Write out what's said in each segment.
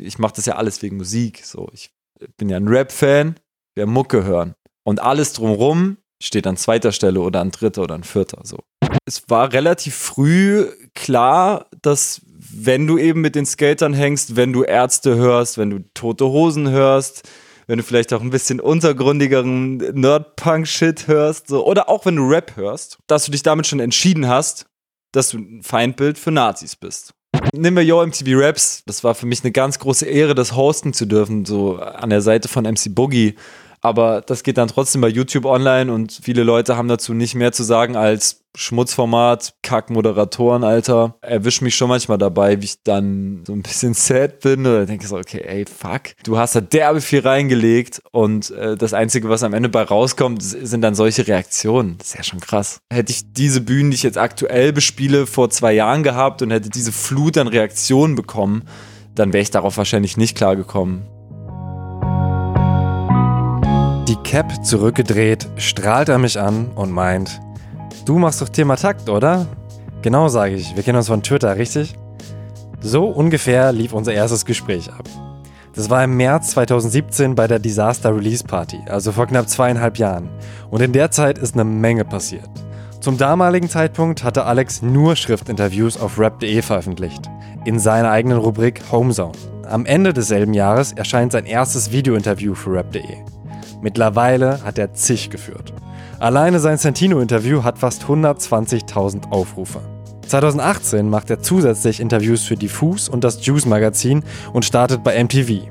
ich mache das ja alles wegen Musik. So, ich bin ja ein Rap-Fan, wir Mucke hören. Und alles drumrum steht an zweiter Stelle oder an dritter oder an vierter. So. Es war relativ früh klar, dass wenn du eben mit den Skatern hängst, wenn du Ärzte hörst, wenn du tote Hosen hörst, wenn du vielleicht auch ein bisschen untergründigeren Nerd-Punk-Shit hörst, so, oder auch wenn du Rap hörst, dass du dich damit schon entschieden hast, dass du ein Feindbild für Nazis bist. Nehmen wir Yo MTV Raps. Das war für mich eine ganz große Ehre, das hosten zu dürfen, so an der Seite von MC Boogie. Aber das geht dann trotzdem bei YouTube online und viele Leute haben dazu nicht mehr zu sagen als Schmutzformat, Kackmoderatoren, Alter. Erwisch mich schon manchmal dabei, wie ich dann so ein bisschen sad bin oder denke so, okay, ey, fuck. Du hast da derbe viel reingelegt und äh, das Einzige, was am Ende bei rauskommt, sind dann solche Reaktionen. Das ist ja schon krass. Hätte ich diese Bühnen, die ich jetzt aktuell bespiele, vor zwei Jahren gehabt und hätte diese Flut an Reaktionen bekommen, dann wäre ich darauf wahrscheinlich nicht klargekommen. Cap zurückgedreht, strahlt er mich an und meint, du machst doch Thema Takt, oder? Genau, sage ich, wir kennen uns von Twitter, richtig? So ungefähr lief unser erstes Gespräch ab. Das war im März 2017 bei der Disaster Release Party, also vor knapp zweieinhalb Jahren. Und in der Zeit ist eine Menge passiert. Zum damaligen Zeitpunkt hatte Alex nur Schriftinterviews auf rap.de veröffentlicht, in seiner eigenen Rubrik Homezone. Am Ende desselben Jahres erscheint sein erstes Videointerview für rap.de. Mittlerweile hat er zig geführt. Alleine sein Santino-Interview hat fast 120.000 Aufrufe. 2018 macht er zusätzlich Interviews für Diffus und das Juice-Magazin und startet bei MTV.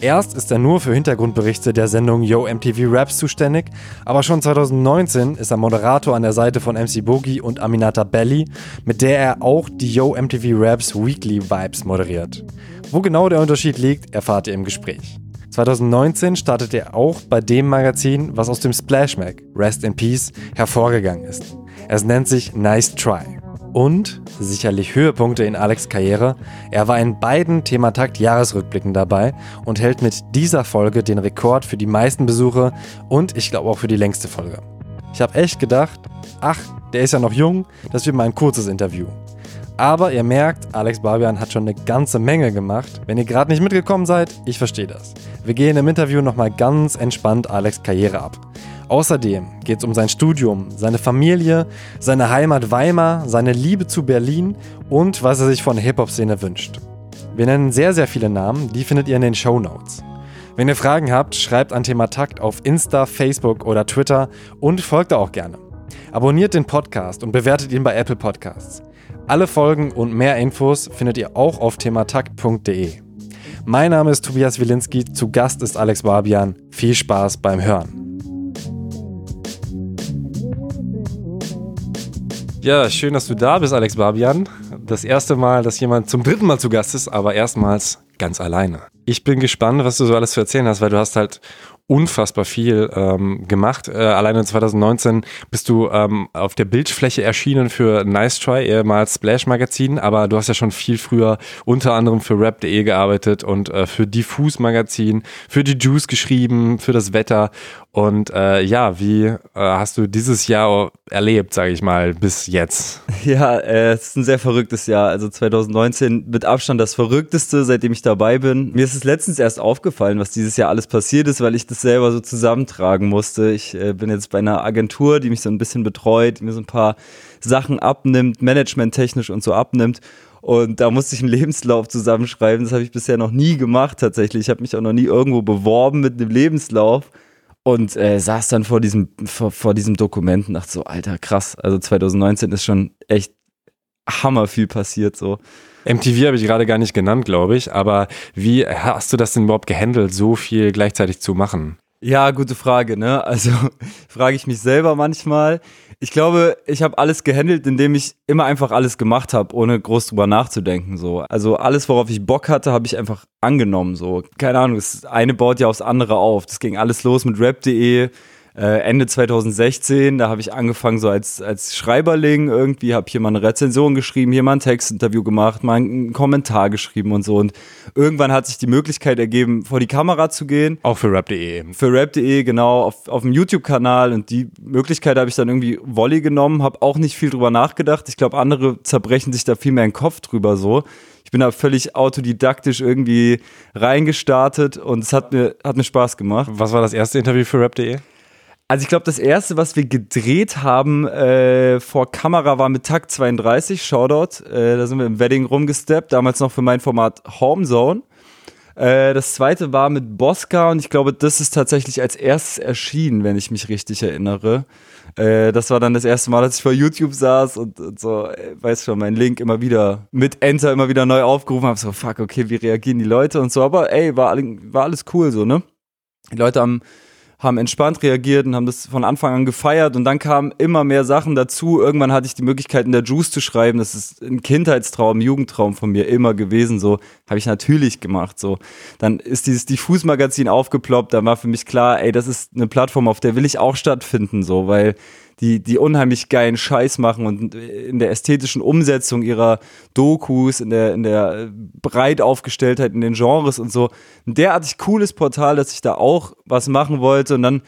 Erst ist er nur für Hintergrundberichte der Sendung Yo MTV Raps zuständig, aber schon 2019 ist er Moderator an der Seite von MC Boogie und Aminata Belly, mit der er auch die Yo MTV Raps Weekly Vibes moderiert. Wo genau der Unterschied liegt, erfahrt ihr im Gespräch. 2019 startete er auch bei dem Magazin, was aus dem Splash Mag, Rest in Peace, hervorgegangen ist. Es nennt sich Nice Try. Und, sicherlich Höhepunkte in Alex Karriere, er war in beiden Thematakt Jahresrückblicken dabei und hält mit dieser Folge den Rekord für die meisten Besuche und ich glaube auch für die längste Folge. Ich habe echt gedacht, ach, der ist ja noch jung, das wird mal ein kurzes Interview. Aber ihr merkt, Alex Barbian hat schon eine ganze Menge gemacht. Wenn ihr gerade nicht mitgekommen seid, ich verstehe das. Wir gehen im Interview nochmal ganz entspannt Alex Karriere ab. Außerdem geht es um sein Studium, seine Familie, seine Heimat Weimar, seine Liebe zu Berlin und was er sich von der Hip-Hop-Szene wünscht. Wir nennen sehr, sehr viele Namen, die findet ihr in den Show Notes. Wenn ihr Fragen habt, schreibt an Thema Takt auf Insta, Facebook oder Twitter und folgt da auch gerne. Abonniert den Podcast und bewertet ihn bei Apple Podcasts. Alle Folgen und mehr Infos findet ihr auch auf thematakt.de. Mein Name ist Tobias Wilinski, zu Gast ist Alex Barbian. Viel Spaß beim Hören. Ja, schön, dass du da bist, Alex Barbian. Das erste Mal, dass jemand zum dritten Mal zu Gast ist, aber erstmals ganz alleine. Ich bin gespannt, was du so alles zu erzählen hast, weil du hast halt unfassbar viel ähm, gemacht. Äh, alleine 2019 bist du ähm, auf der Bildfläche erschienen für Nice Try, ehemals Splash Magazin, aber du hast ja schon viel früher unter anderem für Rap.de gearbeitet und äh, für Diffus Magazin, für die Juice geschrieben, für das Wetter. Und äh, ja, wie äh, hast du dieses Jahr erlebt, sage ich mal, bis jetzt? Ja, äh, es ist ein sehr verrücktes Jahr. Also 2019 mit Abstand das verrückteste, seitdem ich dabei bin. Mir ist es letztens erst aufgefallen, was dieses Jahr alles passiert ist, weil ich das selber so zusammentragen musste. Ich äh, bin jetzt bei einer Agentur, die mich so ein bisschen betreut, die mir so ein paar Sachen abnimmt, managementtechnisch und so abnimmt. Und da musste ich einen Lebenslauf zusammenschreiben. Das habe ich bisher noch nie gemacht tatsächlich. Ich habe mich auch noch nie irgendwo beworben mit einem Lebenslauf und äh, saß dann vor diesem, vor, vor diesem Dokument und dachte so, Alter, krass. Also 2019 ist schon echt hammer viel passiert so. MTV habe ich gerade gar nicht genannt, glaube ich, aber wie hast du das denn überhaupt gehandelt, so viel gleichzeitig zu machen? Ja, gute Frage, ne? Also frage ich mich selber manchmal. Ich glaube, ich habe alles gehandelt, indem ich immer einfach alles gemacht habe, ohne groß drüber nachzudenken. So. Also alles, worauf ich Bock hatte, habe ich einfach angenommen. So. Keine Ahnung, das eine baut ja aufs andere auf. Das ging alles los mit rap.de. äh, Ende 2016, da habe ich angefangen so als, als Schreiberling irgendwie, habe hier mal eine Rezension geschrieben, hier mal ein Textinterview gemacht, mal einen Kommentar geschrieben und so. Und irgendwann hat sich die Möglichkeit ergeben, vor die Kamera zu gehen. Auch für rap.de. Für rap.de, genau, auf, auf dem YouTube-Kanal. Und die Möglichkeit habe ich dann irgendwie Volley genommen, habe auch nicht viel drüber nachgedacht. Ich glaube, andere zerbrechen sich da viel mehr den Kopf drüber so. Ich bin da völlig autodidaktisch irgendwie reingestartet und es hat mir, hat mir Spaß gemacht. Was war das erste Interview für rap.de? Also ich glaube, das erste, was wir gedreht haben äh, vor Kamera war mit Takt 32, Shoutout. Äh, da sind wir im Wedding rumgesteppt, damals noch für mein Format Homezone. Äh, das zweite war mit Bosca und ich glaube, das ist tatsächlich als erstes erschienen, wenn ich mich richtig erinnere. Äh, das war dann das erste Mal, dass ich vor YouTube saß und, und so, äh, weiß schon, mein Link immer wieder mit Enter immer wieder neu aufgerufen habe. So, fuck, okay, wie reagieren die Leute und so. Aber ey, war, war alles cool so, ne? Die Leute haben haben entspannt reagiert und haben das von Anfang an gefeiert und dann kamen immer mehr Sachen dazu. Irgendwann hatte ich die Möglichkeit in der Juice zu schreiben. Das ist ein Kindheitstraum, Jugendtraum von mir immer gewesen. So habe ich natürlich gemacht. So dann ist dieses Diffus-Magazin aufgeploppt. Da war für mich klar, ey, das ist eine Plattform, auf der will ich auch stattfinden. So, weil die, die unheimlich geilen Scheiß machen und in der ästhetischen Umsetzung ihrer Dokus, in der, in der Breitaufgestelltheit in den Genres und so, ein derartig cooles Portal, dass ich da auch was machen wollte und dann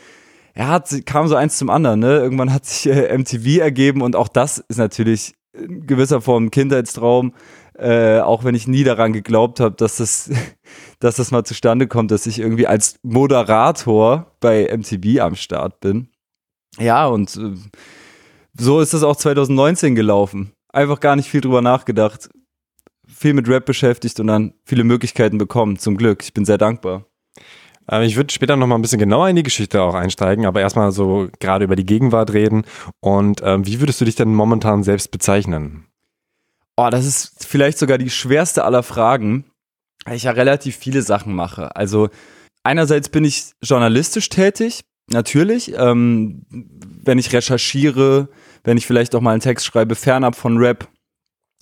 ja, hat, kam so eins zum anderen, ne? Irgendwann hat sich äh, MTV ergeben und auch das ist natürlich in gewisser Form ein Kindheitstraum, äh, auch wenn ich nie daran geglaubt habe, dass das, dass das mal zustande kommt, dass ich irgendwie als Moderator bei MTV am Start bin. Ja, und äh, so ist es auch 2019 gelaufen. Einfach gar nicht viel drüber nachgedacht. Viel mit Rap beschäftigt und dann viele Möglichkeiten bekommen. Zum Glück. Ich bin sehr dankbar. Ähm, ich würde später noch mal ein bisschen genauer in die Geschichte auch einsteigen, aber erstmal so gerade über die Gegenwart reden. Und ähm, wie würdest du dich denn momentan selbst bezeichnen? Oh, das ist vielleicht sogar die schwerste aller Fragen, weil ich ja relativ viele Sachen mache. Also einerseits bin ich journalistisch tätig, natürlich, ähm, wenn ich recherchiere, wenn ich vielleicht auch mal einen Text schreibe, fernab von Rap,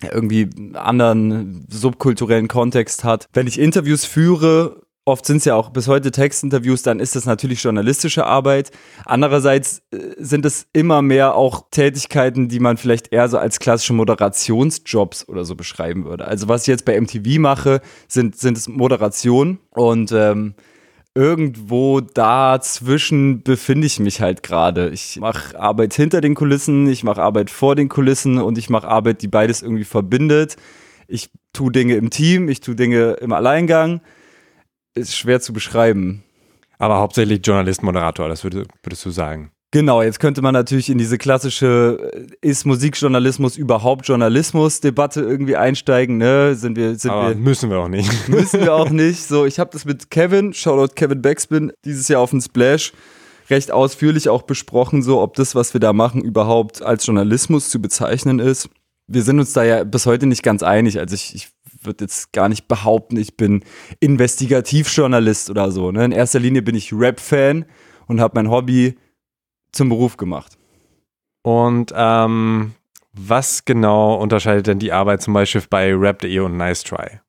irgendwie anderen subkulturellen Kontext hat. Wenn ich Interviews führe, oft sind es ja auch bis heute Textinterviews, dann ist das natürlich journalistische Arbeit. Andererseits äh, sind es immer mehr auch Tätigkeiten, die man vielleicht eher so als klassische Moderationsjobs oder so beschreiben würde. Also was ich jetzt bei MTV mache, sind, sind es Moderation und ähm, irgendwo dazwischen befinde ich mich halt gerade. Ich mache Arbeit hinter den Kulissen, ich mache Arbeit vor den Kulissen und ich mache Arbeit, die beides irgendwie verbindet. Ich tue Dinge im Team, ich tue Dinge im Alleingang. Ist schwer zu beschreiben. Aber hauptsächlich Journalist, Moderator, das würdest du sagen. Genau, jetzt könnte man natürlich in diese klassische äh, ist Musikjournalismus überhaupt Journalismus Debatte irgendwie einsteigen, ne? Sind wir sind Aber wir müssen wir auch nicht. Müssen wir auch nicht. So, ich habe das mit Kevin, Shoutout Kevin Backspin, dieses Jahr auf dem Splash recht ausführlich auch besprochen, so ob das, was wir da machen, überhaupt als Journalismus zu bezeichnen ist. Wir sind uns da ja bis heute nicht ganz einig. Also ich, ich würde jetzt gar nicht behaupten, ich bin Investigativjournalist oder so. Ne? In erster Linie bin ich Rap-Fan und habe mein Hobby zum Beruf gemacht. Und ähm, was genau unterscheidet denn die Arbeit zum Beispiel bei Rap.de und Nice Try?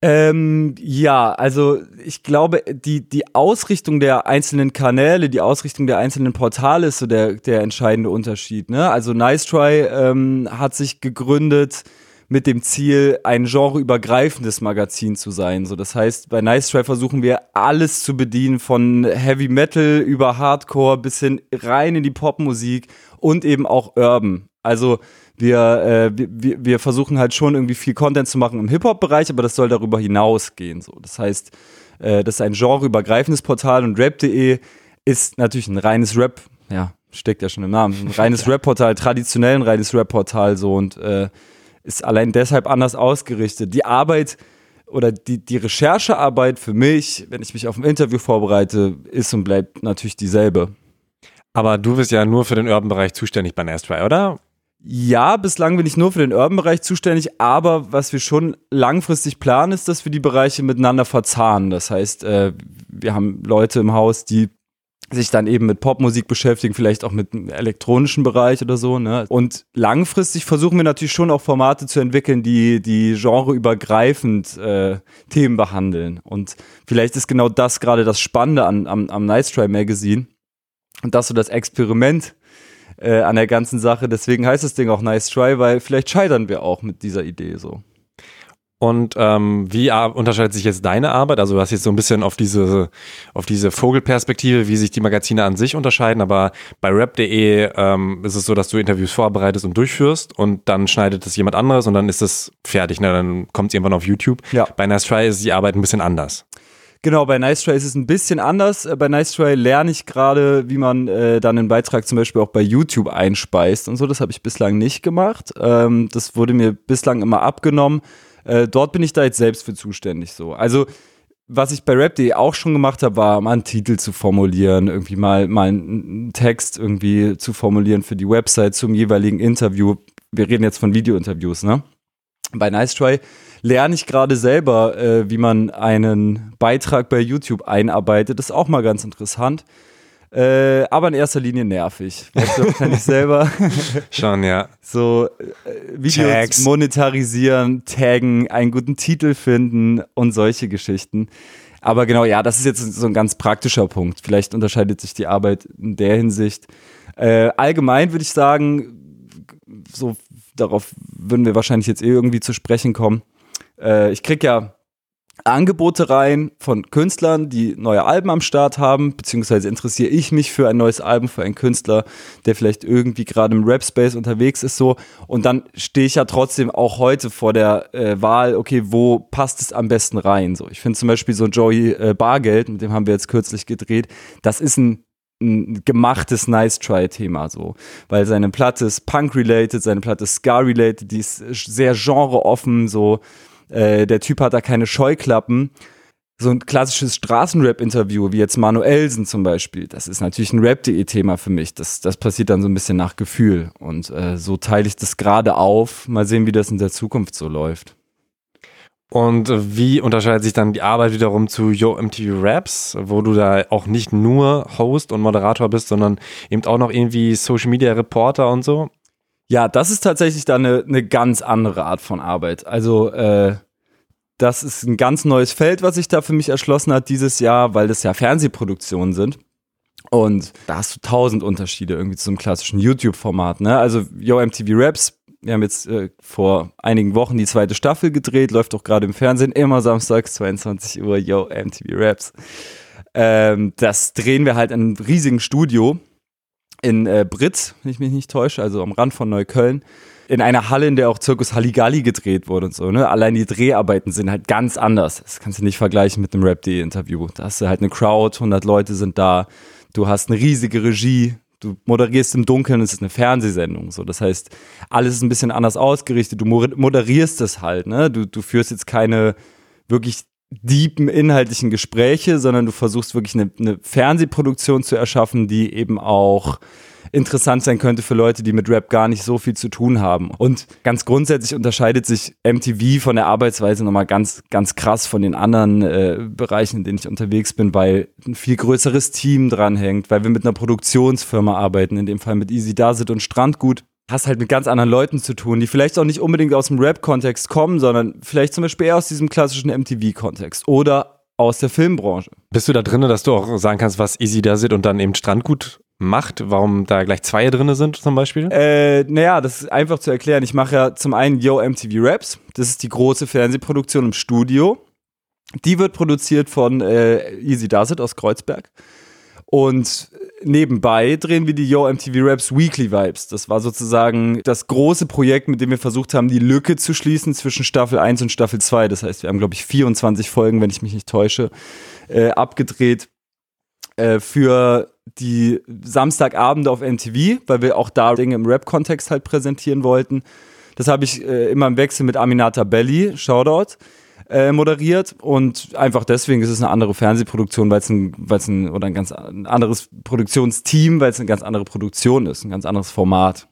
Ähm, ja, also ich glaube, die, die Ausrichtung der einzelnen Kanäle, die Ausrichtung der einzelnen Portale ist so der, der entscheidende Unterschied. Ne? Also Nice Try ähm, hat sich gegründet mit dem Ziel, ein genreübergreifendes Magazin zu sein. So, das heißt, bei Nice Try versuchen wir alles zu bedienen, von Heavy Metal über Hardcore bis hin rein in die Popmusik und eben auch Urban. Also wir, äh, wir, wir versuchen halt schon irgendwie viel Content zu machen im Hip-Hop-Bereich, aber das soll darüber hinausgehen. So. Das heißt, äh, das ist ein genreübergreifendes Portal und Rap.de ist natürlich ein reines Rap, ja, steckt ja schon im Namen, ein reines Rap-Portal, traditionell ein reines Rap-Portal so und äh, ist allein deshalb anders ausgerichtet. Die Arbeit oder die, die Recherchearbeit für mich, wenn ich mich auf ein Interview vorbereite, ist und bleibt natürlich dieselbe. Aber du bist ja nur für den Urban-Bereich zuständig bei Nastry, oder? Ja, bislang bin ich nur für den Urban-Bereich zuständig, aber was wir schon langfristig planen, ist, dass wir die Bereiche miteinander verzahnen. Das heißt, äh, wir haben Leute im Haus, die sich dann eben mit Popmusik beschäftigen, vielleicht auch mit dem elektronischen Bereich oder so. Ne? Und langfristig versuchen wir natürlich schon auch Formate zu entwickeln, die, die genreübergreifend äh, Themen behandeln. Und vielleicht ist genau das gerade das Spannende an, am, am Nice Try Magazine, Und das so das Experiment äh, an der ganzen Sache. Deswegen heißt das Ding auch Nice Try, weil vielleicht scheitern wir auch mit dieser Idee so. Und ähm, wie unterscheidet sich jetzt deine Arbeit? Also du hast jetzt so ein bisschen auf diese, auf diese Vogelperspektive, wie sich die Magazine an sich unterscheiden, aber bei rap.de ähm, ist es so, dass du Interviews vorbereitest und durchführst und dann schneidet es jemand anderes und dann ist es fertig, ne? dann kommt es irgendwann auf YouTube. Ja. Bei Nice Try ist die Arbeit ein bisschen anders. Genau, bei Nice Try ist es ein bisschen anders. Äh, bei Nice Try lerne ich gerade, wie man äh, dann einen Beitrag zum Beispiel auch bei YouTube einspeist und so. Das habe ich bislang nicht gemacht. Ähm, das wurde mir bislang immer abgenommen. Äh, dort bin ich da jetzt selbst für zuständig so. Also was ich bei Rap.de auch schon gemacht habe, war mal einen Titel zu formulieren, irgendwie mal, mal einen Text irgendwie zu formulieren für die Website zum jeweiligen Interview. Wir reden jetzt von Videointerviews, ne? Bei Nice Try lerne ich gerade selber, äh, wie man einen Beitrag bei YouTube einarbeitet. Das ist auch mal ganz interessant. Äh, aber in erster Linie nervig. Weißt du, kann ich selber. Schon, ja. So äh, Videos Tags. monetarisieren, taggen, einen guten Titel finden und solche Geschichten. Aber genau, ja, das ist jetzt so ein ganz praktischer Punkt. Vielleicht unterscheidet sich die Arbeit in der Hinsicht. Äh, allgemein würde ich sagen, so darauf würden wir wahrscheinlich jetzt eh irgendwie zu sprechen kommen. Äh, ich kriege ja Angebote rein von Künstlern, die neue Alben am Start haben, beziehungsweise interessiere ich mich für ein neues Album, für einen Künstler, der vielleicht irgendwie gerade im Rap-Space unterwegs ist, so. Und dann stehe ich ja trotzdem auch heute vor der äh, Wahl, okay, wo passt es am besten rein, so. Ich finde zum Beispiel so Joey äh, Bargeld, mit dem haben wir jetzt kürzlich gedreht, das ist ein ein gemachtes Nice-Try-Thema so, weil seine Platte ist Punk-related, seine Platte ist Scar-related, die ist sehr genreoffen, so äh, der Typ hat da keine Scheuklappen. So ein klassisches Straßenrap-Interview, wie jetzt Manuelsen zum Beispiel, das ist natürlich ein Rap.de-Thema für mich. Das, das passiert dann so ein bisschen nach Gefühl. Und äh, so teile ich das gerade auf. Mal sehen, wie das in der Zukunft so läuft. Und wie unterscheidet sich dann die Arbeit wiederum zu Yo MTV Raps, wo du da auch nicht nur Host und Moderator bist, sondern eben auch noch irgendwie Social Media Reporter und so? Ja, das ist tatsächlich dann eine, eine ganz andere Art von Arbeit. Also, äh, das ist ein ganz neues Feld, was sich da für mich erschlossen hat dieses Jahr, weil das ja Fernsehproduktionen sind. Und da hast du tausend Unterschiede irgendwie zum klassischen YouTube-Format. Ne? Also Yo MTV Raps, wir haben jetzt äh, vor einigen Wochen die zweite Staffel gedreht, läuft auch gerade im Fernsehen, immer samstags 22 Uhr, Yo MTV Raps. Ähm, das drehen wir halt in einem riesigen Studio in äh, Britz, wenn ich mich nicht täusche, also am Rand von Neukölln, in einer Halle, in der auch Zirkus Halligalli gedreht wurde und so. Ne? Allein die Dreharbeiten sind halt ganz anders. Das kannst du nicht vergleichen mit einem Rap.de-Interview. Da hast du halt eine Crowd, 100 Leute sind da, du hast eine riesige Regie, du moderierst im Dunkeln, es ist eine Fernsehsendung. So. Das heißt, alles ist ein bisschen anders ausgerichtet. Du moderierst es halt. Ne? Du, du führst jetzt keine wirklich deepen inhaltlichen Gespräche, sondern du versuchst wirklich eine, eine Fernsehproduktion zu erschaffen, die eben auch interessant sein könnte für Leute, die mit Rap gar nicht so viel zu tun haben. Und ganz grundsätzlich unterscheidet sich MTV von der Arbeitsweise nochmal ganz, ganz krass von den anderen äh, Bereichen, in denen ich unterwegs bin, weil ein viel größeres Team dranhängt, weil wir mit einer Produktionsfirma arbeiten, in dem Fall mit Easy Dasit und Strandgut hast halt mit ganz anderen Leuten zu tun, die vielleicht auch nicht unbedingt aus dem Rap-Kontext kommen, sondern vielleicht zum Beispiel eher aus diesem klassischen MTV-Kontext oder aus der Filmbranche. Bist du da drin, dass du auch sagen kannst, was Easy da sind und dann eben Strandgut macht, warum da gleich zwei drin sind zum Beispiel? Äh, naja, das ist einfach zu erklären. Ich mache ja zum einen Yo MTV Raps, das ist die große Fernsehproduktion im Studio. Die wird produziert von äh, Easy Does It aus Kreuzberg. Und nebenbei drehen wir die Yo MTV Raps Weekly Vibes. Das war sozusagen das große Projekt, mit dem wir versucht haben, die Lücke zu schließen zwischen Staffel 1 und Staffel 2. Das heißt, wir haben, glaube ich, 24 Folgen, wenn ich mich nicht täusche, äh, abgedreht äh, für die Samstagabende auf MTV, weil wir auch da Dinge im Rap-Kontext halt präsentieren wollten. Das habe ich äh, immer im Wechsel mit Aminata Belli, Shoutout äh, moderiert und einfach deswegen ist es eine andere Fernsehproduktion, weil es ein, weil es ein oder ein ganz anderes Produktionsteam, weil es eine ganz andere Produktion ist, ein ganz anderes Format.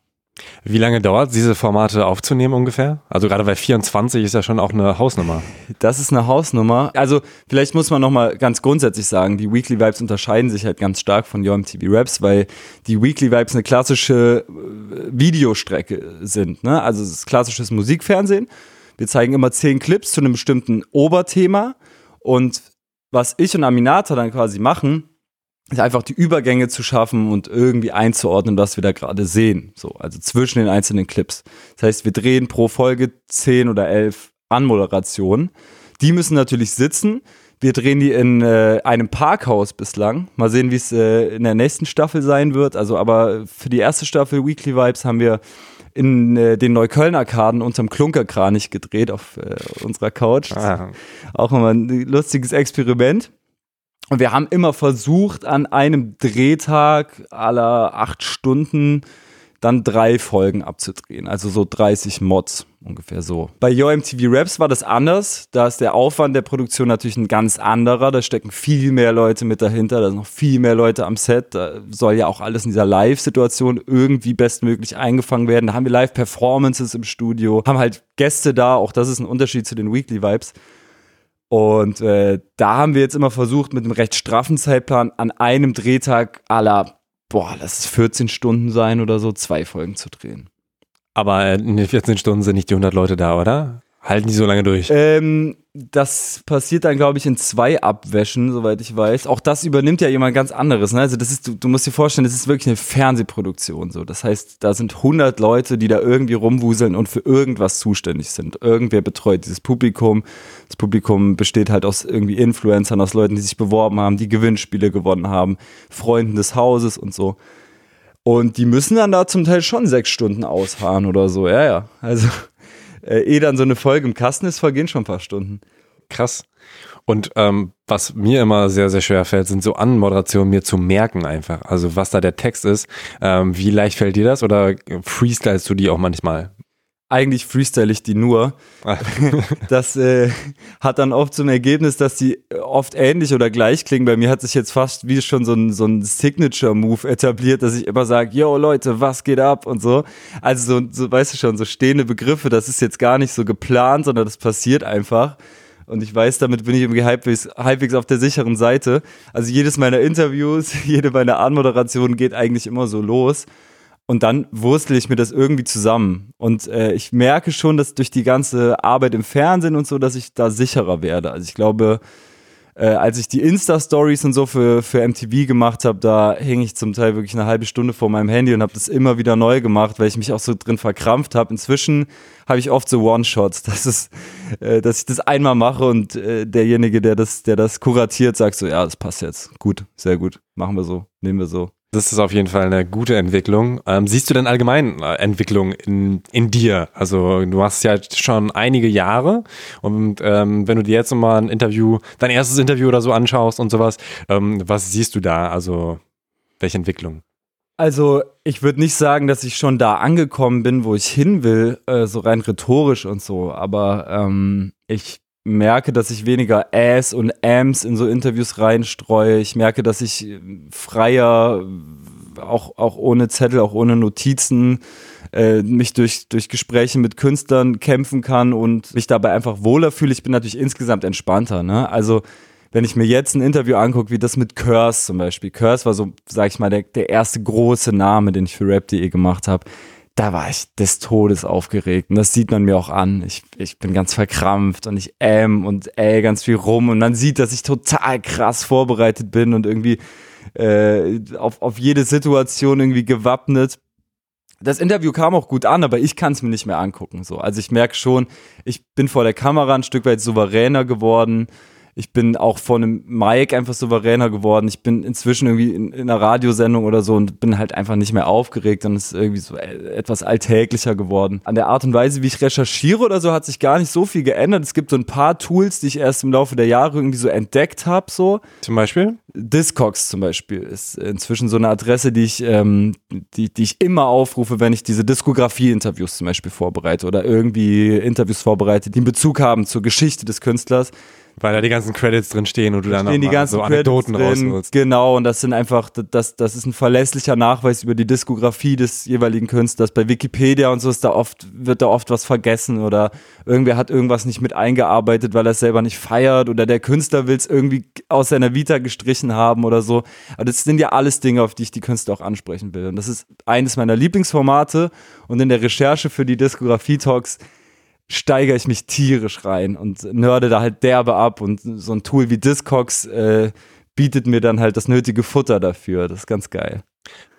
Wie lange dauert diese Formate aufzunehmen ungefähr? Also gerade bei 24 ist ja schon auch eine Hausnummer. Das ist eine Hausnummer. Also vielleicht muss man nochmal ganz grundsätzlich sagen, die Weekly Vibes unterscheiden sich halt ganz stark von Your MTV Raps, weil die Weekly Vibes eine klassische äh, Videostrecke sind. Ne? Also es ist klassisches Musikfernsehen wir zeigen immer zehn Clips zu einem bestimmten Oberthema und was ich und Aminata dann quasi machen, ist einfach die Übergänge zu schaffen und irgendwie einzuordnen, was wir da gerade sehen. So, also zwischen den einzelnen Clips. Das heißt, wir drehen pro Folge zehn oder elf Anmoderationen. Die müssen natürlich sitzen. Wir drehen die in äh, einem Parkhaus bislang. Mal sehen, wie es äh, in der nächsten Staffel sein wird. Also, aber für die erste Staffel Weekly Vibes haben wir in äh, den Neukölln-Arkaden unterm Klunkerkranich gedreht auf äh, unserer Couch. Ah. Auch immer ein lustiges Experiment. Und wir haben immer versucht, an einem Drehtag aller acht Stunden dann drei Folgen abzudrehen. Also so 30 Mods, ungefähr so. Bei YoMTV Raps war das anders. Da ist der Aufwand der Produktion natürlich ein ganz anderer. Da stecken viel mehr Leute mit dahinter. Da sind noch viel mehr Leute am Set. Da soll ja auch alles in dieser Live-Situation irgendwie bestmöglich eingefangen werden. Da haben wir Live-Performances im Studio, haben halt Gäste da. Auch das ist ein Unterschied zu den Weekly Vibes. Und äh, da haben wir jetzt immer versucht, mit einem recht straffen Zeitplan an einem Drehtag aller, boah, lass es 14 Stunden sein oder so, zwei Folgen zu drehen. Aber in den 14 Stunden sind nicht die 100 Leute da, oder? Halten die so lange durch? Ähm, das passiert dann, glaube ich, in zwei Abwäschen, soweit ich weiß. Auch das übernimmt ja jemand ganz anderes. Ne? Also das ist, du, du musst dir vorstellen, das ist wirklich eine Fernsehproduktion. So, das heißt, da sind 100 Leute, die da irgendwie rumwuseln und für irgendwas zuständig sind. Irgendwer betreut dieses Publikum. Das Publikum besteht halt aus irgendwie Influencern, aus Leuten, die sich beworben haben, die Gewinnspiele gewonnen haben, Freunden des Hauses und so. Und die müssen dann da zum Teil schon sechs Stunden ausharren oder so. Ja, ja. Also äh, eh dann so eine Folge im Kasten ist, vergehen schon ein paar Stunden. Krass. Und ähm, was mir immer sehr, sehr schwer fällt, sind so Anmoderationen mir zu merken einfach. Also was da der Text ist. Ähm, wie leicht fällt dir das oder freestylst du die auch manchmal? Eigentlich freestyle ich die nur. Ah. Das äh, hat dann oft zum Ergebnis, dass die oft ähnlich oder gleich klingen. Bei mir hat sich jetzt fast wie schon so ein, so ein Signature-Move etabliert, dass ich immer sage, yo Leute, was geht ab und so. Also so, so, weißt du schon, so stehende Begriffe, das ist jetzt gar nicht so geplant, sondern das passiert einfach. Und ich weiß, damit bin ich irgendwie halbwegs, halbwegs auf der sicheren Seite. Also jedes meiner Interviews, jede meiner Anmoderationen geht eigentlich immer so los. Und dann wurstel ich mir das irgendwie zusammen. Und äh, ich merke schon, dass durch die ganze Arbeit im Fernsehen und so, dass ich da sicherer werde. Also ich glaube, äh, als ich die Insta-Stories und so für, für MTV gemacht habe, da hing ich zum Teil wirklich eine halbe Stunde vor meinem Handy und habe das immer wieder neu gemacht, weil ich mich auch so drin verkrampft habe. Inzwischen habe ich oft so One-Shots, dass, es, äh, dass ich das einmal mache und äh, derjenige, der das, der das kuratiert, sagt so, ja, das passt jetzt. Gut, sehr gut. Machen wir so, nehmen wir so. Das ist auf jeden Fall eine gute Entwicklung. Ähm, siehst du denn allgemein äh, Entwicklung in, in dir? Also du machst ja schon einige Jahre und ähm, wenn du dir jetzt nochmal ein Interview, dein erstes Interview oder so anschaust und sowas, ähm, was siehst du da? Also welche Entwicklung? Also ich würde nicht sagen, dass ich schon da angekommen bin, wo ich hin will, äh, so rein rhetorisch und so, aber ähm, ich merke, dass ich weniger Äs und Ams in so Interviews reinstreue. Ich merke, dass ich freier, auch, auch ohne Zettel, auch ohne Notizen, äh, mich durch, durch Gespräche mit Künstlern kämpfen kann und mich dabei einfach wohler fühle. Ich bin natürlich insgesamt entspannter. Ne? Also wenn ich mir jetzt ein Interview angucke, wie das mit Curse zum Beispiel. Curse war so, sag ich mal, der, der erste große Name, den ich für Rap.de gemacht habe da war ich des Todes aufgeregt. Und das sieht man mir auch an. Ich, ich bin ganz verkrampft und ich ähm und äh ganz viel rum. Und man sieht, dass ich total krass vorbereitet bin und irgendwie äh, auf, auf jede Situation irgendwie gewappnet. Das Interview kam auch gut an, aber ich kann es mir nicht mehr angucken. So. Also ich merke schon, ich bin vor der Kamera ein Stück weit souveräner geworden ich bin auch vor einem Mike einfach souveräner geworden. Ich bin inzwischen irgendwie in, in, einer Radiosendung oder so und bin halt einfach nicht mehr aufgeregt und es ist irgendwie so e, etwas alltäglicher geworden. An der Art und Weise, wie ich recherchiere oder so, hat sich gar nicht so viel geändert. Es gibt so ein paar Tools, die ich erst im Laufe der Jahre irgendwie so entdeckt habe. So. Zum Beispiel? Discogs zum Beispiel ist inzwischen so eine Adresse, die ich, ähm, die, die ich immer aufrufe, wenn ich diese Diskografie-Interviews zum Beispiel vorbereite oder irgendwie Interviews vorbereite, die einen Bezug haben zur Geschichte des Künstlers weil da die ganzen Credits drin stehen und du dann stehen die ganzen so Anekdoten rausholst. Genau, und das sind einfach, das, das ist ein verlässlicher Nachweis über die Diskografie des jeweiligen Künstlers. Bei Wikipedia und so ist da oft, wird da oft was vergessen oder irgendwer hat irgendwas nicht mit eingearbeitet, weil er es selber nicht feiert oder der Künstler will es irgendwie aus seiner Vita gestrichen haben oder so. Aber das sind ja alles Dinge, auf die ich die Künstler auch ansprechen will. Und das ist eines meiner Lieblingsformate und in der Recherche für die Diskografie-Talks steigere ich mich tierisch rein und nörde da halt derbe ab und so ein Tool wie Discogs äh, bietet mir dann halt das nötige Futter dafür. Das ist ganz geil.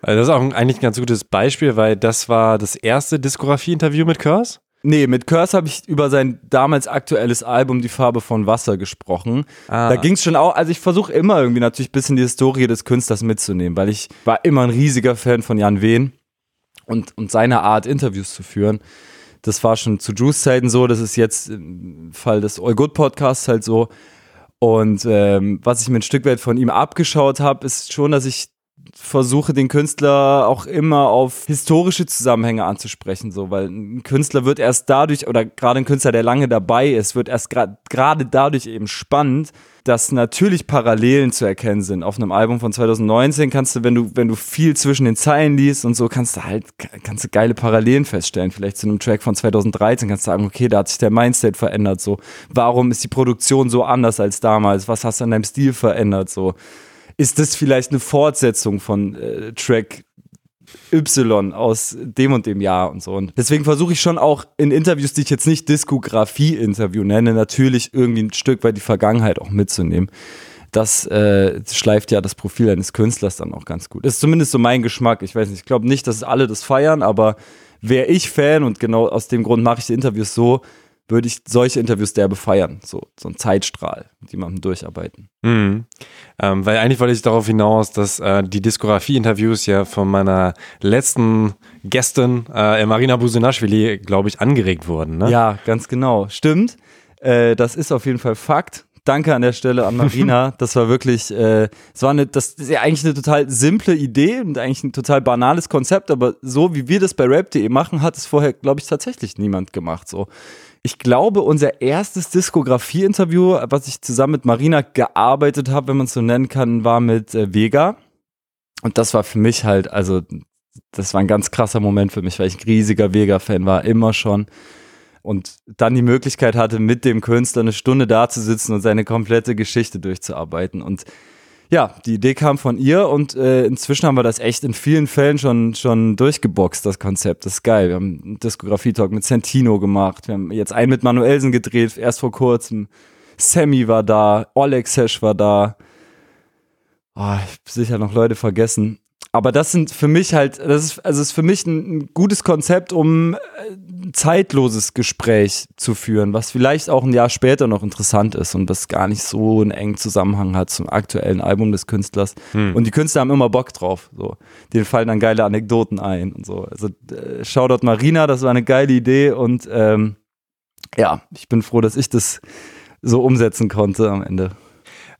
Also das ist auch eigentlich ein ganz gutes Beispiel, weil das war das erste Diskografie-Interview mit Curse. Nee, mit Curse habe ich über sein damals aktuelles Album Die Farbe von Wasser gesprochen. Ah. Da ging es schon auch, also ich versuche immer irgendwie natürlich ein bisschen die Historie des Künstlers mitzunehmen, weil ich war immer ein riesiger Fan von Jan Wehn und, und seiner Art, Interviews zu führen. Das war schon zu Juice-Zeiten so, das ist jetzt im Fall des All Good Podcasts halt so. Und ähm, was ich mir ein Stück weit von ihm abgeschaut habe, ist schon, dass ich versuche den Künstler auch immer auf historische Zusammenhänge anzusprechen, so, weil ein Künstler wird erst dadurch, oder gerade ein Künstler, der lange dabei ist, wird erst gerade dadurch eben spannend, dass natürlich Parallelen zu erkennen sind. Auf einem Album von 2019 kannst du, wenn du, wenn du viel zwischen den Zeilen liest und so, kannst du halt, kannst du geile Parallelen feststellen. Vielleicht zu einem Track von 2013 kannst du sagen, okay, da hat sich der Mindset verändert, so. Warum ist die Produktion so anders als damals? Was hast du an deinem Stil verändert, so? ist das vielleicht eine Fortsetzung von äh, Track Y aus dem und dem Jahr und so. Und deswegen versuche ich schon auch in Interviews, die ich jetzt nicht Diskografie-Interview nenne, natürlich irgendwie ein Stück weit die Vergangenheit auch mitzunehmen. Das äh, schleift ja das Profil eines Künstlers dann auch ganz gut. Das ist zumindest so mein Geschmack. Ich weiß nicht, ich glaube nicht, dass alle das feiern, aber wäre ich Fan und genau aus dem Grund mache ich die Interviews so, würde ich solche Interviews derbe feiern. So, so ein Zeitstrahl mit jemandem durcharbeiten. Mhm. Ähm, weil eigentlich wollte ich darauf hinaus, dass äh, die Diskografie-Interviews ja von meiner letzten Gästin, äh, Marina Businashvili, glaube ich, angeregt wurden. Ne? Ja, ganz genau. Stimmt. Äh, das ist auf jeden Fall Fakt. Danke an der Stelle an Marina. Das war wirklich, äh, es war eine, das ist ja eigentlich eine total simple Idee und eigentlich ein total banales Konzept, aber so wie wir das bei rap.de machen, hat es vorher, glaube ich, tatsächlich niemand gemacht. So ich glaube, unser erstes Diskografie-Interview, was ich zusammen mit Marina gearbeitet habe, wenn man es so nennen kann, war mit äh, Vega. Und das war für mich halt, also, das war ein ganz krasser Moment für mich, weil ich ein riesiger Vega-Fan war, immer schon. Und dann die Möglichkeit hatte, mit dem Künstler eine Stunde da zu sitzen und seine komplette Geschichte durchzuarbeiten. Und ja, die Idee kam von ihr und äh, inzwischen haben wir das echt in vielen Fällen schon, schon durchgeboxt, das Konzept. Das ist geil. Wir haben einen Diskografie-Talk mit Santino gemacht. Wir haben jetzt einen mit Manuelsen gedreht, erst vor kurzem. Sammy war da, Oleg Sesh war da. Oh, ich habe sicher noch Leute vergessen aber das sind für mich halt, das ist, also ist für mich ein, ein gutes Konzept, um ein äh, zeitloses Gespräch zu führen, was vielleicht auch ein Jahr später noch interessant ist und das gar nicht so einen engen Zusammenhang hat zum aktuellen Album des Künstlers. Hm. Und die Künstler haben immer Bock drauf. So. Denen fallen dann geile Anekdoten ein und so. Also äh, Shoutout Marina, das war eine geile Idee und ähm, ja, ich bin froh, dass ich das so umsetzen konnte am Ende.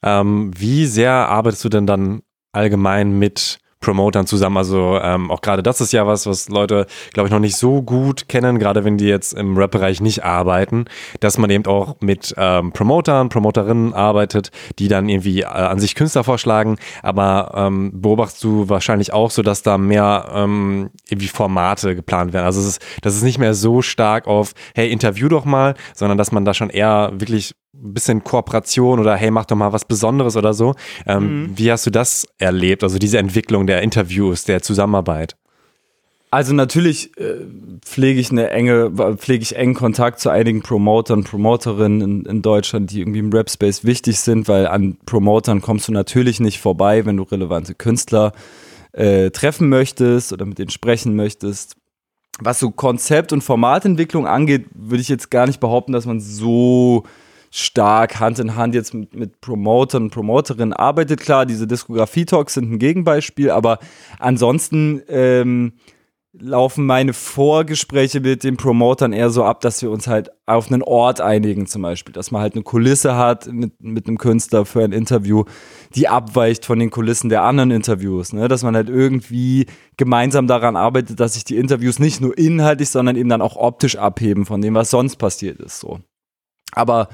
Ähm, wie sehr arbeitest du denn dann allgemein mit Promotern zusammen. Also ähm, auch gerade das ist ja was, was Leute, glaube ich, noch nicht so gut kennen, gerade wenn die jetzt im Rap-Bereich nicht arbeiten, dass man eben auch mit ähm, Promotern, Promoterinnen arbeitet, die dann irgendwie äh, an sich Künstler vorschlagen. Aber ähm, beobachtest du wahrscheinlich auch so, dass da mehr ähm, irgendwie Formate geplant werden. Also es ist, das ist nicht mehr so stark auf, hey, interview doch mal, sondern dass man da schon eher wirklich bisschen Kooperation oder hey, mach doch mal was Besonderes oder so. Ähm, mhm. Wie hast du das erlebt? Also diese Entwicklung der Interviews, der Zusammenarbeit? Also natürlich äh, pflege ich eine enge, pflege ich engen Kontakt zu einigen Promotern, Promoterinnen in, in Deutschland, die irgendwie im Rap-Space wichtig sind, weil an Promotern kommst du natürlich nicht vorbei, wenn du relevante Künstler äh, treffen möchtest oder mit denen sprechen möchtest. Was so Konzept- und Formatentwicklung angeht, würde ich jetzt gar nicht behaupten, dass man so stark Hand in Hand jetzt mit, mit Promotern und Promoterinnen arbeitet. Klar, diese Diskografie-Talks sind ein Gegenbeispiel, aber ansonsten ähm, laufen meine Vorgespräche mit den Promotern eher so ab, dass wir uns halt auf einen Ort einigen, zum Beispiel, dass man halt eine Kulisse hat mit, mit einem Künstler für ein Interview, die abweicht von den Kulissen der anderen Interviews, ne? dass man halt irgendwie gemeinsam daran arbeitet, dass sich die Interviews nicht nur inhaltlich, sondern eben dann auch optisch abheben von dem, was sonst passiert ist, so. Aber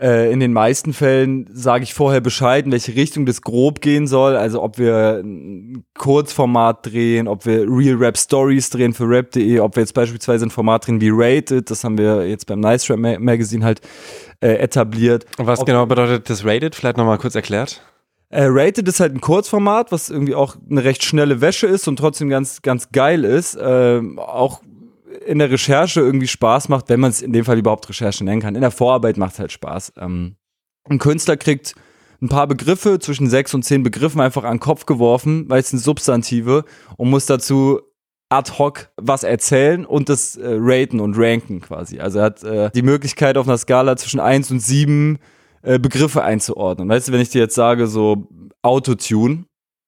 äh, in den meisten Fällen sage ich vorher Bescheid, in welche Richtung das grob gehen soll. Also ob wir ein Kurzformat drehen, ob wir Real Rap Stories drehen für rap.de, ob wir jetzt beispielsweise ein Format drehen wie Rated, das haben wir jetzt beim Nice Rap Magazine halt äh, etabliert. Und was ob, genau bedeutet das Rated? Vielleicht nochmal kurz erklärt. Äh, Rated ist halt ein Kurzformat, was irgendwie auch eine recht schnelle Wäsche ist und trotzdem ganz, ganz geil ist. Äh, auch in der Recherche irgendwie Spaß macht, wenn man es in dem Fall überhaupt Recherche nennen kann. In der Vorarbeit macht es halt Spaß. Ähm, ein Künstler kriegt ein paar Begriffe, zwischen sechs und zehn Begriffen einfach an den Kopf geworfen, weil es sind Substantive und muss dazu ad hoc was erzählen und das äh, raten und ranken quasi. Also er hat äh, die Möglichkeit auf einer Skala zwischen eins und sieben äh, Begriffe einzuordnen. Weißt du, wenn ich dir jetzt sage, so Autotune,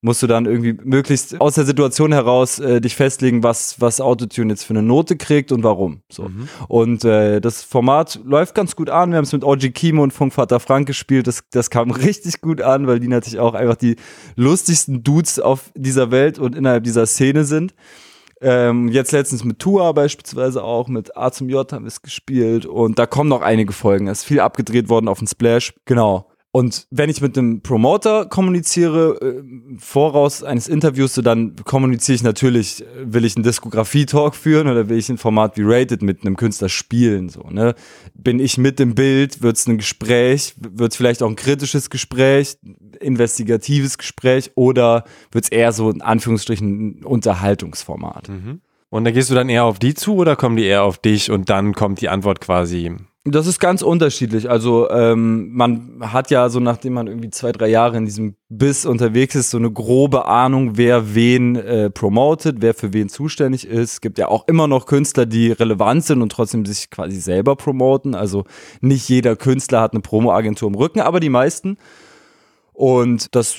musst du dann irgendwie möglichst aus der Situation heraus äh, dich festlegen, was, was Autotune jetzt für eine Note kriegt und warum. So. Mhm. Und äh, das Format läuft ganz gut an. Wir haben es mit OG Kimo und Funkvater Frank gespielt. Das, das kam richtig gut an, weil die natürlich auch einfach die lustigsten Dudes auf dieser Welt und innerhalb dieser Szene sind. Ähm, jetzt letztens mit Tua beispielsweise auch, mit A zum J haben wir es gespielt und da kommen noch einige Folgen. Es ist viel abgedreht worden auf dem Splash. Genau. Und wenn ich mit einem Promoter kommuniziere, äh, voraus eines Interviews, so dann kommuniziere ich natürlich, äh, will ich einen Diskografie-Talk führen oder will ich ein Format wie Rated mit einem Künstler spielen, so, ne? Bin ich mit im Bild, wird es ein Gespräch, wird es vielleicht auch ein kritisches Gespräch, investigatives Gespräch oder wird es eher so in Anführungsstrichen ein Unterhaltungsformat? Mhm. Und da gehst du dann eher auf die zu oder kommen die eher auf dich und dann kommt die Antwort quasi das ist ganz unterschiedlich. Also ähm, man hat ja so, nachdem man irgendwie zwei, drei Jahre in diesem Biss unterwegs ist, so eine grobe Ahnung, wer wen äh, promotet, wer für wen zuständig ist. Es gibt ja auch immer noch Künstler, die relevant sind und trotzdem sich quasi selber promoten. Also nicht jeder Künstler hat eine Promo-Agentur im Rücken, aber die meisten. Und das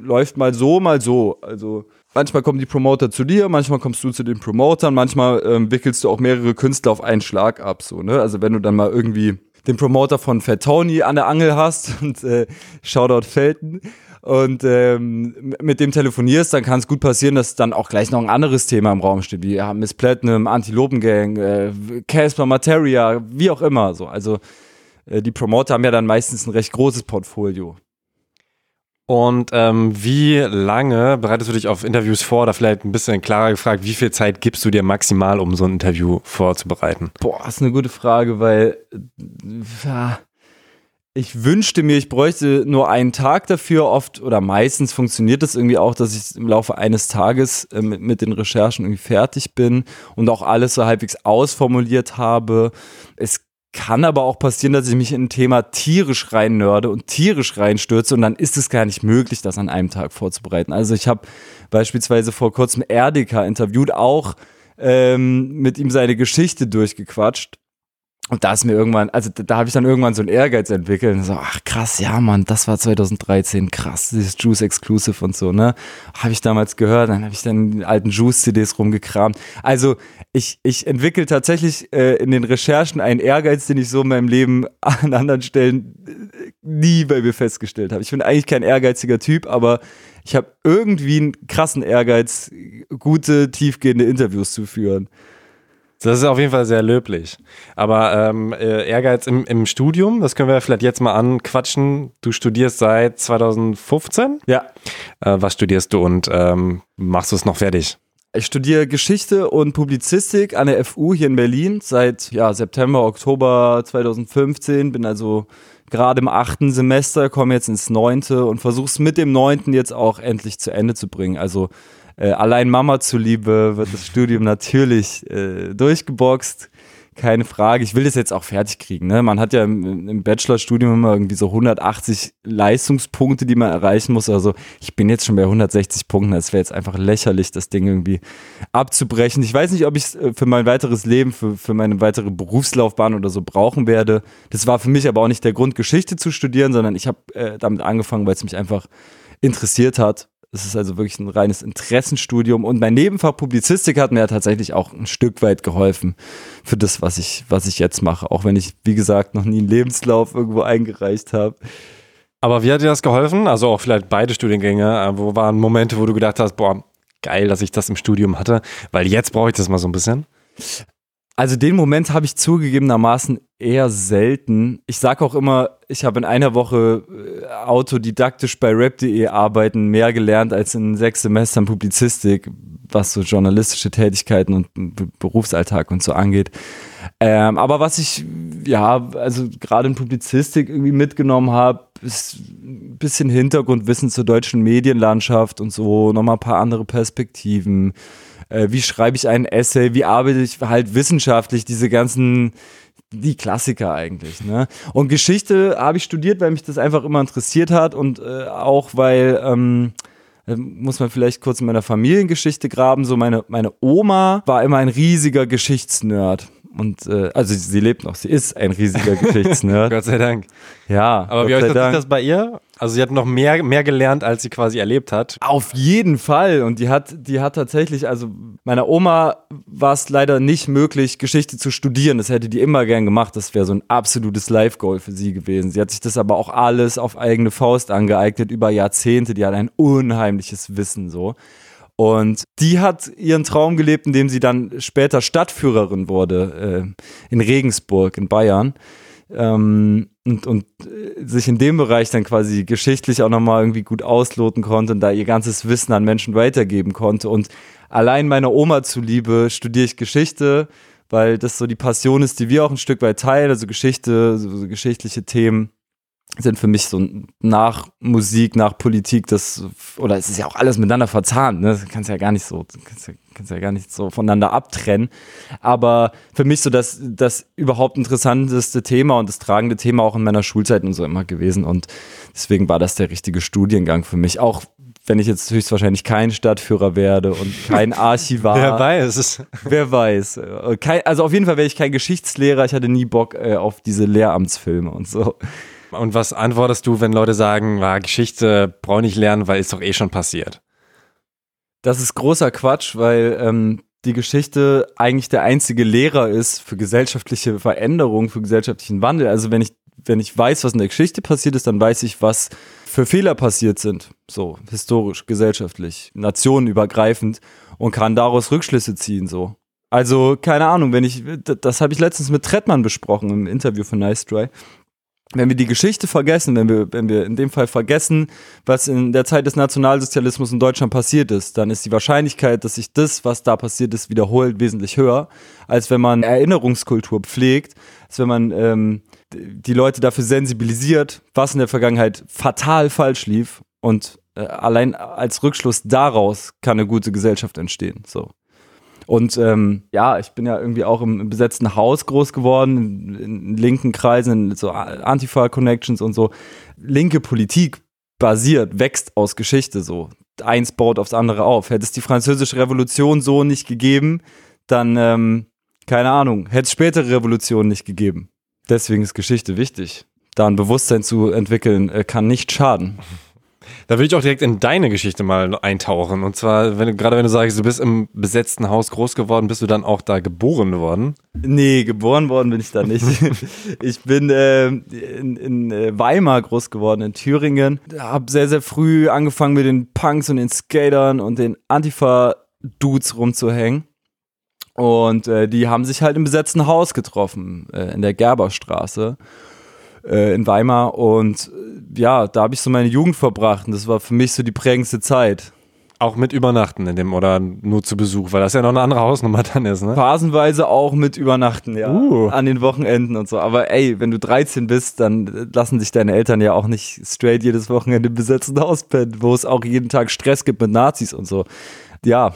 läuft mal so, mal so. Also manchmal kommen die Promoter zu dir, manchmal kommst du zu den Promotern, manchmal ähm, wickelst du auch mehrere Künstler auf einen Schlag ab. So, ne? Also wenn du dann mal irgendwie den Promoter von Fat Tony an der Angel hast und äh, Shoutout Felten und ähm, mit dem telefonierst, dann kann es gut passieren, dass dann auch gleich noch ein anderes Thema im Raum steht, wie ja, Miss Platinum, Antilopengang, äh, Casper Materia, wie auch immer. So. Also äh, die Promoter haben ja dann meistens ein recht großes Portfolio. Und ähm, wie lange bereitest du dich auf Interviews vor? Oder vielleicht ein bisschen klarer gefragt, wie viel Zeit gibst du dir maximal, um so ein Interview vorzubereiten? Boah, ist eine gute Frage, weil ja, ich wünschte mir, ich bräuchte nur einen Tag dafür. Oft oder meistens funktioniert das irgendwie auch, dass ich im Laufe eines Tages äh, mit, mit den Recherchen irgendwie fertig bin und auch alles so halbwegs ausformuliert habe. Es kann aber auch passieren, dass ich mich in ein Thema tierisch reinnörde und tierisch reinstürze und dann ist es gar nicht möglich, das an einem Tag vorzubereiten. Also ich habe beispielsweise vor kurzem Erdika interviewt, auch ähm, mit ihm seine Geschichte durchgequatscht und da ist mir irgendwann, also da, da habe ich dann irgendwann so einen Ehrgeiz entwickelt und so, ach krass, ja Mann, das war 2013, krass, dieses Juice Exclusive und so, ne? Habe ich damals gehört, dann habe ich dann die alten Juice-CDs rumgekramt. Also ich, ich entwickle tatsächlich äh, in den Recherchen einen Ehrgeiz, den ich so in meinem Leben an anderen Stellen äh, nie bei mir festgestellt habe. Ich bin eigentlich kein ehrgeiziger Typ, aber ich habe irgendwie einen krassen Ehrgeiz, gute, tiefgehende Interviews zu führen. Das ist auf jeden Fall sehr löblich. Aber ähm, äh, Ehrgeiz im, im Studium, das können wir vielleicht jetzt mal anquatschen. Du studierst seit 2015? Ja. Äh, was studierst du und ähm, machst du es noch fertig? Ich studiere Geschichte und Publizistik an der FU hier in Berlin seit ja, September, Oktober 2015. Bin also gerade im achten Semester, komme jetzt ins neunte und versuche es mit dem neunten jetzt auch endlich zu Ende zu bringen. Also äh, allein Mama zuliebe wird das Studium natürlich äh, durchgeboxt. Keine Frage. Ich will das jetzt auch fertig kriegen. Ne? Man hat ja im, im Bachelorstudium immer irgendwie so 180 Leistungspunkte, die man erreichen muss. Also ich bin jetzt schon bei 160 Punkten. Es wäre jetzt einfach lächerlich, das Ding irgendwie abzubrechen. Ich weiß nicht, ob ich es äh, für mein weiteres Leben, für, für meine weitere Berufslaufbahn oder so brauchen werde. Das war für mich aber auch nicht der Grund, Geschichte zu studieren, sondern ich habe äh, damit angefangen, weil es mich einfach interessiert hat es ist also wirklich ein reines Interessenstudium. Und mein Nebenfach Publizistik hat mir ja tatsächlich auch ein Stück weit geholfen für das, was ich, was ich jetzt mache. Auch wenn ich, wie gesagt, noch nie einen Lebenslauf irgendwo eingereicht habe. Aber wie hat dir das geholfen? Also auch vielleicht beide Studiengänge. Äh, wo waren Momente, wo du gedacht hast, boah, geil, dass ich das im Studium hatte, weil jetzt brauche ich das mal so ein bisschen? Also den Moment habe ich zugegebenermaßen eher selten. Ich sage auch immer, ich habe in einer Woche äh, autodidaktisch bei rap.de arbeiten mehr gelernt als in sechs Semestern Publizistik, was so journalistische Tätigkeiten und Berufsalltag und so angeht. Ähm, aber was ich, ja, also gerade in Publizistik irgendwie mitgenommen habe, ist ein bisschen Hintergrundwissen zur deutschen Medienlandschaft und so, nochmal ein paar andere Perspektiven äh, wie schreibe ich einen Essay, wie arbeite ich halt wissenschaftlich diese ganzen die Klassiker eigentlich. Ne? Und Geschichte habe ich studiert, weil mich das einfach immer interessiert hat und äh, auch weil, ähm, äh, muss man vielleicht kurz in meiner Familiengeschichte graben, so meine, meine Oma war immer ein riesiger Geschichtsnerd. Und äh, also sie lebt noch, sie ist ein riesiger Geschichtsnerd. Gott sei Dank. ja, Aber Gott wie Dank. das bei ihr? Also sie hat noch mehr, mehr gelernt, als sie quasi erlebt hat. Auf jeden Fall. Und die hat, die hat tatsächlich, also meiner Oma war es leider nicht möglich, Geschichte zu studieren. Das hätte die immer gern gemacht. Das wäre so ein absolutes Life-Goal für sie gewesen. Sie hat sich das aber auch alles auf eigene Faust angeeignet über Jahrzehnte. Die hat ein unheimliches Wissen so. Und die hat ihren Traum gelebt, indem sie dann später Stadtführerin wurde äh, in Regensburg in Bayern. Ähm, und, und äh, sich in dem Bereich dann quasi geschichtlich auch nochmal irgendwie gut ausloten konnte und da ihr ganzes Wissen an Menschen weitergeben konnte. Und allein meiner Oma zuliebe studiere ich Geschichte, weil das so die Passion ist, die wir auch ein Stück weit teilen. Also Geschichte, so, so geschichtliche Themen sind für mich so nach Musik, nach Politik, das, oder es ist ja auch alles miteinander verzahnt, ne? Das kannst ja gar nicht so, kannst ja, kannst ja gar nicht so voneinander abtrennen. Aber für mich so das, das überhaupt interessanteste Thema und das tragende Thema auch in meiner Schulzeit und so immer gewesen. Und deswegen war das der richtige Studiengang für mich. Auch wenn ich jetzt höchstwahrscheinlich kein Stadtführer werde und kein Archivar. Wer weiß. Wer weiß. Kein, also auf jeden Fall wäre ich kein Geschichtslehrer. Ich hatte nie Bock äh, auf diese Lehramtsfilme und so. Und was antwortest du, wenn Leute sagen, ah, Geschichte brauche ich nicht lernen, weil ist doch eh schon passiert? Das ist großer Quatsch, weil ähm, die Geschichte eigentlich der einzige Lehrer ist für gesellschaftliche Veränderung, für gesellschaftlichen Wandel. Also wenn ich, wenn ich weiß, was in der Geschichte passiert ist, dann weiß ich, was für Fehler passiert sind. So, historisch, gesellschaftlich, nationenübergreifend und kann daraus Rückschlüsse ziehen, so. Also, keine Ahnung, wenn ich, das habe ich letztens mit Trettmann besprochen im Interview von Nice Dry. Wenn wir die Geschichte vergessen, wenn wir, wenn wir in dem Fall vergessen, was in der Zeit des Nationalsozialismus in Deutschland passiert ist, dann ist die Wahrscheinlichkeit, dass sich das, was da passiert ist, wiederholt, wesentlich höher, als wenn man Erinnerungskultur pflegt, als wenn man ähm, die Leute dafür sensibilisiert, was in der Vergangenheit fatal falsch lief und äh, allein als Rückschluss daraus kann eine gute Gesellschaft entstehen. So. Und ähm, ja, ich bin ja irgendwie auch im, besetzten Haus groß geworden, in, in linken Kreisen, in so Antifa-Connections und so. Linke Politik basiert, wächst aus Geschichte so. Eins baut aufs andere auf. Hätte es die französische Revolution so nicht gegeben, dann, ähm, keine Ahnung, hätte es spätere Revolutionen nicht gegeben. Deswegen ist Geschichte wichtig. Da ein Bewusstsein zu entwickeln, äh, kann nicht schaden. Da würde ich auch direkt in deine Geschichte mal eintauchen. Und zwar, wenn gerade wenn du sagst, du bist im besetzten Haus groß geworden, bist du dann auch da geboren worden? Nee, geboren worden bin ich da nicht. ich bin äh, in, in äh, Weimar groß geworden, in Thüringen. Hab sehr, sehr früh angefangen mit den Punks und den Skatern und den Antifa-Dudes rumzuhängen. Und äh, die haben sich halt im besetzten Haus getroffen, äh, in der Gerberstraße äh, in Weimar. Und äh, ja, da habe ich so meine Jugend verbracht. Und das war für mich so die prägendste Zeit. Auch mit Übernachten in dem oder nur zu Besuch, weil das ja noch eine andere Hausnummer dann ist, ne? Phasenweise auch mit Übernachten, ja. Uh. An den Wochenenden und so. Aber ey, wenn du 13 bist, dann lassen sich deine Eltern ja auch nicht straight jedes Wochenende im besetzten Haus pennen, wo es auch jeden Tag Stress gibt mit Nazis und so. Ja.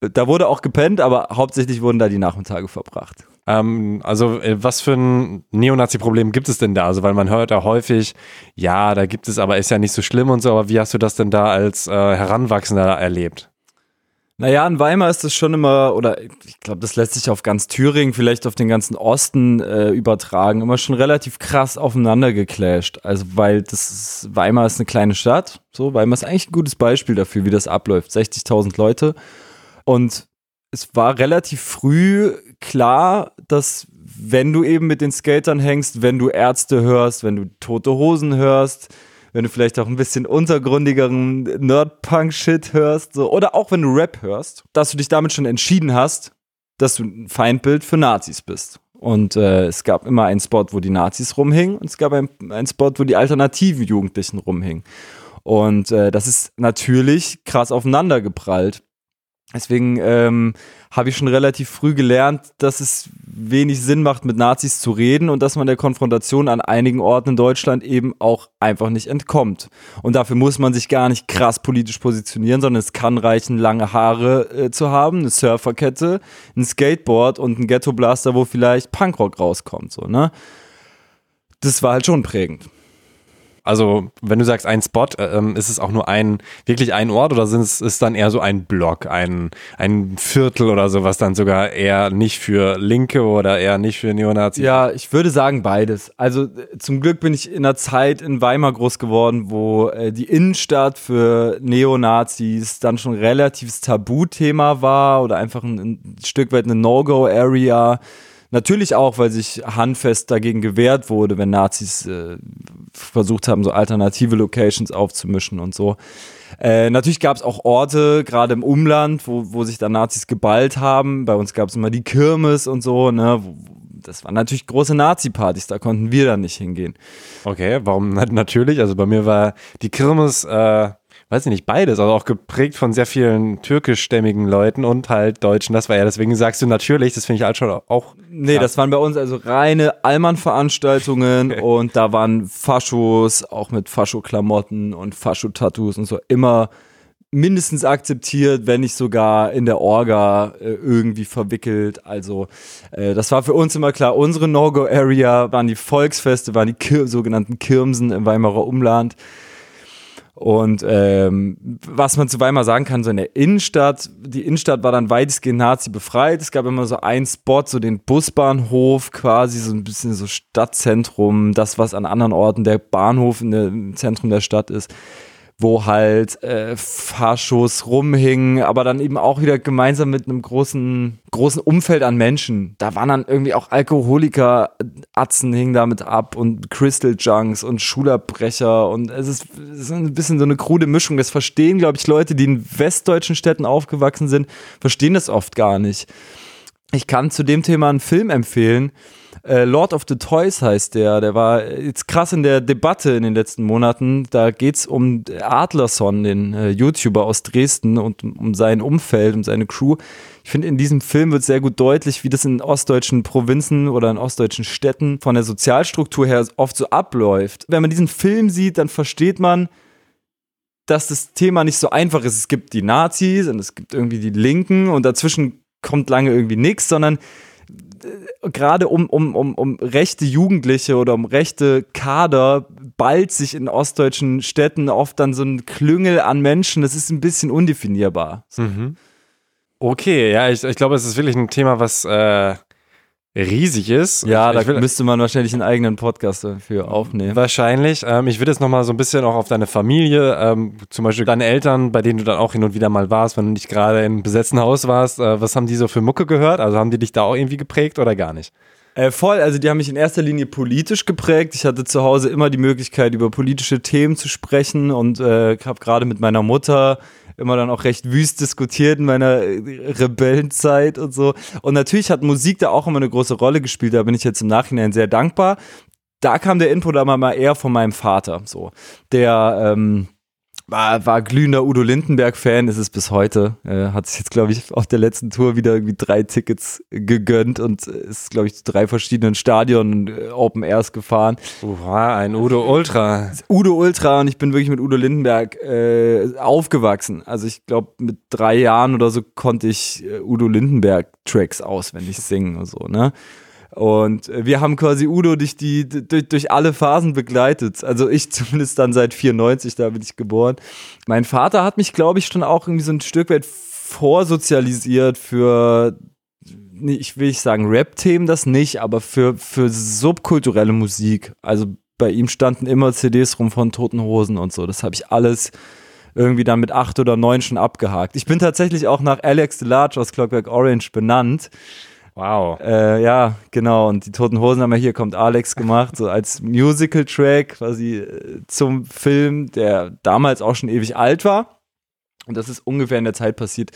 da wurde auch gepennt, aber hauptsächlich wurden da die Nachmittage verbracht. Ähm, also, äh, was für ein Neonazi-Problem gibt es denn da? Also, weil man hört ja häufig, ja, da gibt es, aber ist ja nicht so schlimm und so, aber wie hast du das denn da als äh, Heranwachsender erlebt? Naja, in Weimar ist es schon immer, oder ich glaube, das lässt sich auf ganz Thüringen, vielleicht auf den ganzen Osten äh, übertragen, immer schon relativ krass aufeinander geclasht. Also, weil das ist, Weimar ist eine kleine Stadt, so, Weimar ist eigentlich ein gutes Beispiel dafür, wie das abläuft. 60.000 Leute. Und es war relativ früh klar, dass wenn du eben mit den Skatern hängst, wenn du Ärzte hörst, wenn du tote Hosen hörst, wenn du vielleicht auch ein bisschen untergründigeren Nerd-Punk-Shit hörst, so, oder auch wenn du Rap hörst, dass du dich damit schon entschieden hast, dass du ein Feindbild für Nazis bist. Und äh, es gab immer einen Spot, wo die Nazis rumhingen und es gab einen, Spot, wo die alternativen Jugendlichen rumhingen. Und äh, das ist natürlich krass aufeinander geprallt. Deswegen ähm, habe ich schon relativ früh gelernt, dass es wenig Sinn macht, mit Nazis zu reden und dass man der Konfrontation an einigen Orten in Deutschland eben auch einfach nicht entkommt. Und dafür muss man sich gar nicht krass politisch positionieren, sondern es kann reichen, lange Haare äh, zu haben, eine Surferkette, ein Skateboard und ein Ghetto-Blaster, wo vielleicht Punkrock rauskommt. So, ne? Das war halt schon prägend. Also, wenn du sagst ein Spot, äh, ähm, ist es auch nur ein, wirklich ein Ort oder sind es ist dann eher so ein Block, ein, ein Viertel oder sowas dann sogar eher nicht für Linke oder eher nicht für Neonazis? Ja, ich würde sagen beides. Also zum Glück bin ich in einer Zeit in Weimar groß geworden, wo äh, die Innenstadt für Neonazis dann schon relatives Tabuthema war oder einfach ein, ein Stück weit eine No-Go-Area. Natürlich auch, weil sich handfest dagegen gewehrt wurde, wenn Nazis äh, versucht haben, so alternative Locations aufzumischen und so. Äh, natürlich gab es auch Orte, gerade im Umland, wo, wo sich dann Nazis geballt haben. Bei uns gab es immer die Kirmes und so, ne? Das waren natürlich große Nazi-Partys, da konnten wir dann nicht hingehen. Okay, warum natürlich? Also bei mir war die Kirmes äh, weiß ich nicht, beides, also auch geprägt von sehr vielen türkischstämmigen Leuten und halt Deutschen. Das war ja, deswegen sagst du natürlich, das finde ich halt schon auch. Nee, das waren bei uns also reine Allmann-Veranstaltungen und da waren Faschos, auch mit Fascho-Klamotten und Fascho-Tattoos und so immer mindestens akzeptiert, wenn nicht sogar in der Orga äh, irgendwie verwickelt. Also äh, das war für uns immer klar. Unsere No-Go-Area waren die Volksfeste, waren die Kir sogenannten Kirmsen im Weimarer Umland. Und ähm, was man zu Weimar sagen kann, so in der Innenstadt, die Innenstadt war dann weitestgehend Nazi befreit. Es gab immer so einen Spot, so den Busbahnhof, quasi so ein bisschen so Stadtzentrum, das, was an anderen Orten der Bahnhof im Zentrum der Stadt ist wo halt äh, Faschos rumhingen, aber dann eben auch wieder gemeinsam mit einem großen, großen Umfeld an Menschen. Da waren dann irgendwie auch Alkoholiker, Atzen hingen damit ab und Crystal Junks und Schulabbrecher und es ist, es ist ein bisschen so eine krude Mischung. Das verstehen, glaube ich, Leute, die in westdeutschen Städten aufgewachsen sind, verstehen das oft gar nicht. Ich kann zu dem Thema einen Film empfehlen, äh, Lord of the Toys heißt der. Der war jetzt krass in der Debatte in den letzten Monaten. Da geht es um Adlerson, den äh, YouTuber aus Dresden und um sein Umfeld, um seine Crew. Ich finde, in diesem Film wird sehr gut deutlich, wie das in ostdeutschen Provinzen oder in ostdeutschen Städten von der Sozialstruktur her oft so abläuft. Wenn man diesen Film sieht, dann versteht man, dass das Thema nicht so einfach ist. Es gibt die Nazis und es gibt irgendwie die Linken und dazwischen kommt lange irgendwie nichts, sondern gerade um, um, um, um rechte Jugendliche oder um rechte Kader ballt sich in ostdeutschen Städten oft dann so ein Klüngel an Menschen. Das ist ein bisschen undefinierbar. Mhm. Okay, ja, ich, ich glaube, es ist wirklich ein Thema, was äh, riesig ist. Ja, da will, müsste man wahrscheinlich einen eigenen Podcast dafür aufnehmen. Wahrscheinlich. Ähm, ich würde jetzt nochmal so ein bisschen auch auf deine Familie, ähm, zum Beispiel deine Eltern, bei denen du dann auch hin und wieder mal warst, wenn du nicht gerade im besetzten Haus warst. Äh, was haben die so für Mucke gehört? Also haben die dich da auch irgendwie geprägt oder gar nicht? Äh, voll, also die haben mich in erster Linie politisch geprägt. Ich hatte zu Hause immer die Möglichkeit, über politische Themen zu sprechen und äh, habe gerade mit meiner Mutter immer dann auch recht wüst diskutiert in meiner äh, Rebellenzeit und so. Und natürlich hat Musik da auch immer eine große Rolle gespielt. Da bin ich jetzt im Nachhinein sehr dankbar. Da kam der Input aber mal eher von meinem Vater, so. Der, ähm, war, war glühender Udo Lindenberg-Fan, ist es bis heute. Äh, hat sich jetzt, glaube ich, auf der letzten Tour wieder irgendwie drei Tickets gegönnt und ist, glaube ich, zu drei verschiedenen Stadien äh, Open Airs gefahren. Uha, ein Udo Ultra. Udo Ultra und ich bin wirklich mit Udo Lindenberg äh, aufgewachsen. Also ich glaube, mit drei Jahren oder so konnte ich äh, Udo Lindenberg-Tracks auswendig singen und so, ne? Und äh, wir haben quasi Udo durch, die, durch, durch alle Phasen begleitet. Also ich zumindest dann seit 94, da bin ich geboren. Mein Vater hat mich, glaube ich, schon auch irgendwie so ein Stück weit vorsozialisiert für, ich will nicht sagen Rap-Themen, das nicht, aber für, für subkulturelle Musik. Also bei ihm standen immer CDs rum von Toten Hosen und so. Das habe ich alles irgendwie dann mit acht oder neun schon abgehakt. Ich bin tatsächlich auch nach Alex DeLarge aus Clockwork Orange benannt. Wow. Äh, ja, genau. Und die Toten Hosen haben ja hier kommt Alex gemacht, so als Musical-Track quasi äh, zum Film, der damals auch schon ewig alt war. Und das ist ungefähr in der Zeit passiert,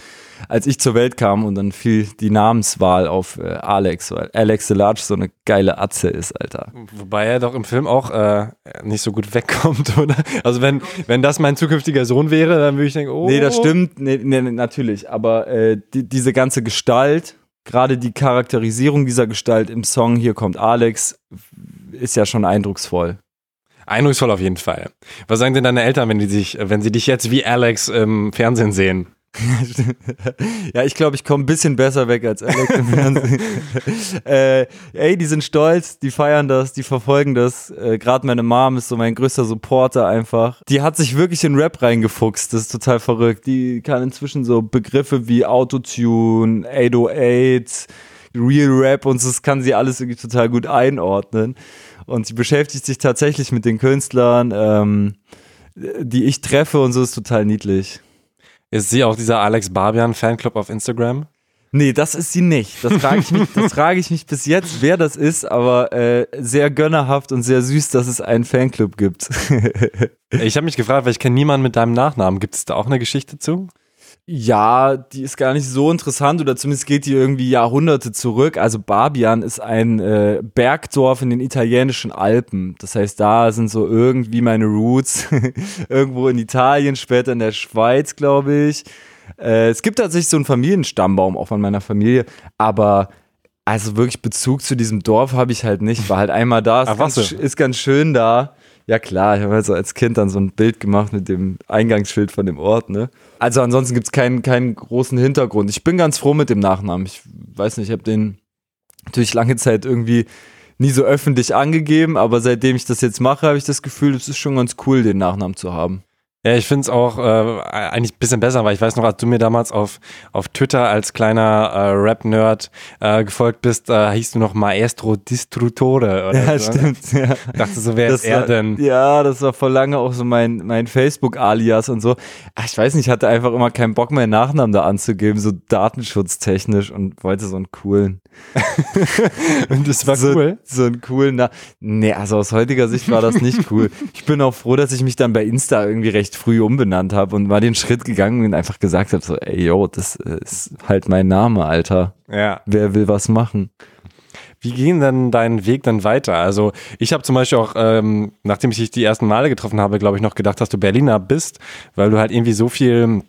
als ich zur Welt kam und dann fiel die Namenswahl auf äh, Alex, weil Alex the Large so eine geile Atze ist, Alter. Wobei er doch im Film auch äh, nicht so gut wegkommt, oder? Also wenn, wenn das mein zukünftiger Sohn wäre, dann würde ich denken, oh. Nee, das stimmt, nee, nee, natürlich, aber äh, die, diese ganze Gestalt, gerade die Charakterisierung dieser Gestalt im Song Hier kommt Alex, ist ja schon eindrucksvoll. Eindrucksvoll auf jeden Fall. Was sagen denn deine Eltern, wenn die sich, wenn sie dich jetzt wie Alex im Fernsehen sehen? ja, ich glaube, ich komme ein bisschen besser weg als Alex im Fernsehen. äh, ey, die sind stolz, die feiern das, die verfolgen das. Äh, Gerade meine Mom ist so mein größter Supporter einfach. Die hat sich wirklich in Rap reingefuchst, das ist total verrückt. Die kann inzwischen so Begriffe wie Autotune, 808, Real Rap und so, das kann sie alles irgendwie total gut einordnen. Und sie beschäftigt sich tatsächlich mit den Künstlern, ähm, die ich treffe und so ist total niedlich. Ist sie auch dieser Alex Barbian Fanclub auf Instagram? Nee, das ist sie nicht. Das frage ich mich, das frage ich mich bis jetzt, wer das ist, aber äh, sehr gönnerhaft und sehr süß, dass es einen Fanclub gibt. ich habe mich gefragt, weil ich kenne niemanden mit deinem Nachnamen. Gibt es da auch eine Geschichte zu? Ja, die ist gar nicht so interessant oder zumindest geht die irgendwie Jahrhunderte zurück. Also Barbian ist ein äh, Bergdorf in den italienischen Alpen. Das heißt, da sind so irgendwie meine Roots. Irgendwo in Italien, später in der Schweiz, glaube ich. Äh, es gibt tatsächlich so einen Familienstammbaum auch von meiner Familie, aber also wirklich Bezug zu diesem Dorf habe ich halt nicht. War halt einmal da, ist, Ach, ganz, ist ganz schön da. Ja klar, ich habe halt so als Kind dann so ein Bild gemacht mit dem Eingangsschild von dem Ort, ne? Also ansonsten gibt es keinen, keinen großen Hintergrund. Ich bin ganz froh mit dem Nachnamen. Ich weiß nicht, ich habe den natürlich lange Zeit irgendwie nie so öffentlich angegeben, aber seitdem ich das jetzt mache, habe ich das Gefühl, es ist schon ganz cool, den Nachnamen zu haben. Ja, ich finde es auch äh, eigentlich ein bisschen besser, weil ich weiß noch, als du mir damals auf, auf Twitter als kleiner äh, Rap-Nerd äh, gefolgt bist, äh, hieß du noch Maestro Distrutore. Oder ja, so. stimmt. Ja. Ich dachte so, wer das ist er war, denn? Ja, das war vor lange auch so mein, mein Facebook-Alias und so. Ach, ich weiß nicht, ich hatte einfach immer keinen Bock, meinen Nachnamen da anzugeben, so datenschutztechnisch und wollte so einen coolen. und das war so, cool? So einen coolen Na Nee, also aus heutiger Sicht war das nicht cool. Ich bin auch froh, dass ich mich dann bei Insta irgendwie recht früh umbenannt habe und mal den Schritt gegangen und einfach gesagt habe, so, ey, yo, das ist halt mein Name, Alter. Ja. Wer will was machen? Wie ging denn dein Weg dann weiter? Also ich habe zum Beispiel auch, ähm, nachdem ich dich die ersten Male getroffen habe, glaube ich, noch gedacht, dass du Berliner bist, weil du halt irgendwie so viel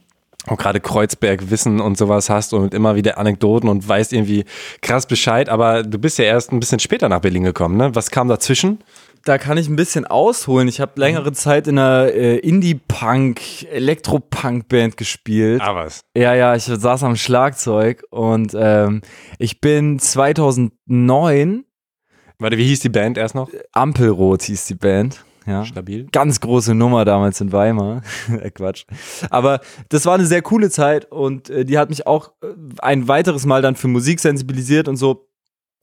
auch gerade Kreuzberg Wissen und sowas hast und immer wieder Anekdoten und weißt irgendwie krass Bescheid, aber du bist ja erst ein bisschen später nach Berlin gekommen, ne? Was kam dazwischen? Da kann ich ein bisschen ausholen. Ich habe längere Zeit in einer äh, Indie-Punk, Elektro-Punk-Band gespielt. Ah, was? Ja, ja, ich saß am Schlagzeug und ähm, ich bin 2009. Warte, wie hieß die Band erst noch? Ampelrot hieß die Band. Ja. Stabil. Ganz große Nummer damals in Weimar. Quatsch. Aber das war eine sehr coole Zeit und äh, die hat mich auch äh, ein weiteres Mal dann für Musik sensibilisiert und so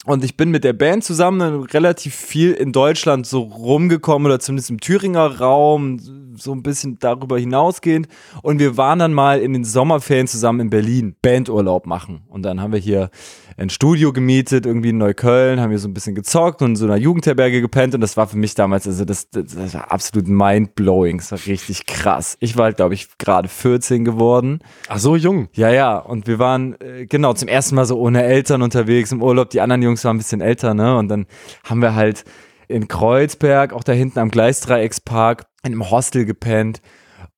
und ich bin mit der Band zusammen relativ viel in Deutschland so rumgekommen oder zumindest im Thüringer Raum, so ein bisschen darüber hinausgehend. Und wir waren dann mal in den Sommerferien zusammen in Berlin Bandurlaub machen. Und dann haben wir hier ein Studio gemietet, irgendwie in Neukölln, haben hier so ein bisschen gezockt und in so einer Jugendherberge gepennt. Und das war für mich damals, also das, das, das war absolut mindblowing. Das war richtig krass. Ich war, glaube ich, gerade 14 geworden. Ach so, jung. Ja, ja. Und wir waren, äh, genau, zum ersten Mal so ohne Eltern unterwegs im Urlaub. Die anderen Jungs waren ein bisschen älter, ne? Und dann haben wir halt in Kreuzberg, auch da hinten am Gleisdreieckspark, in einem Hostel gepennt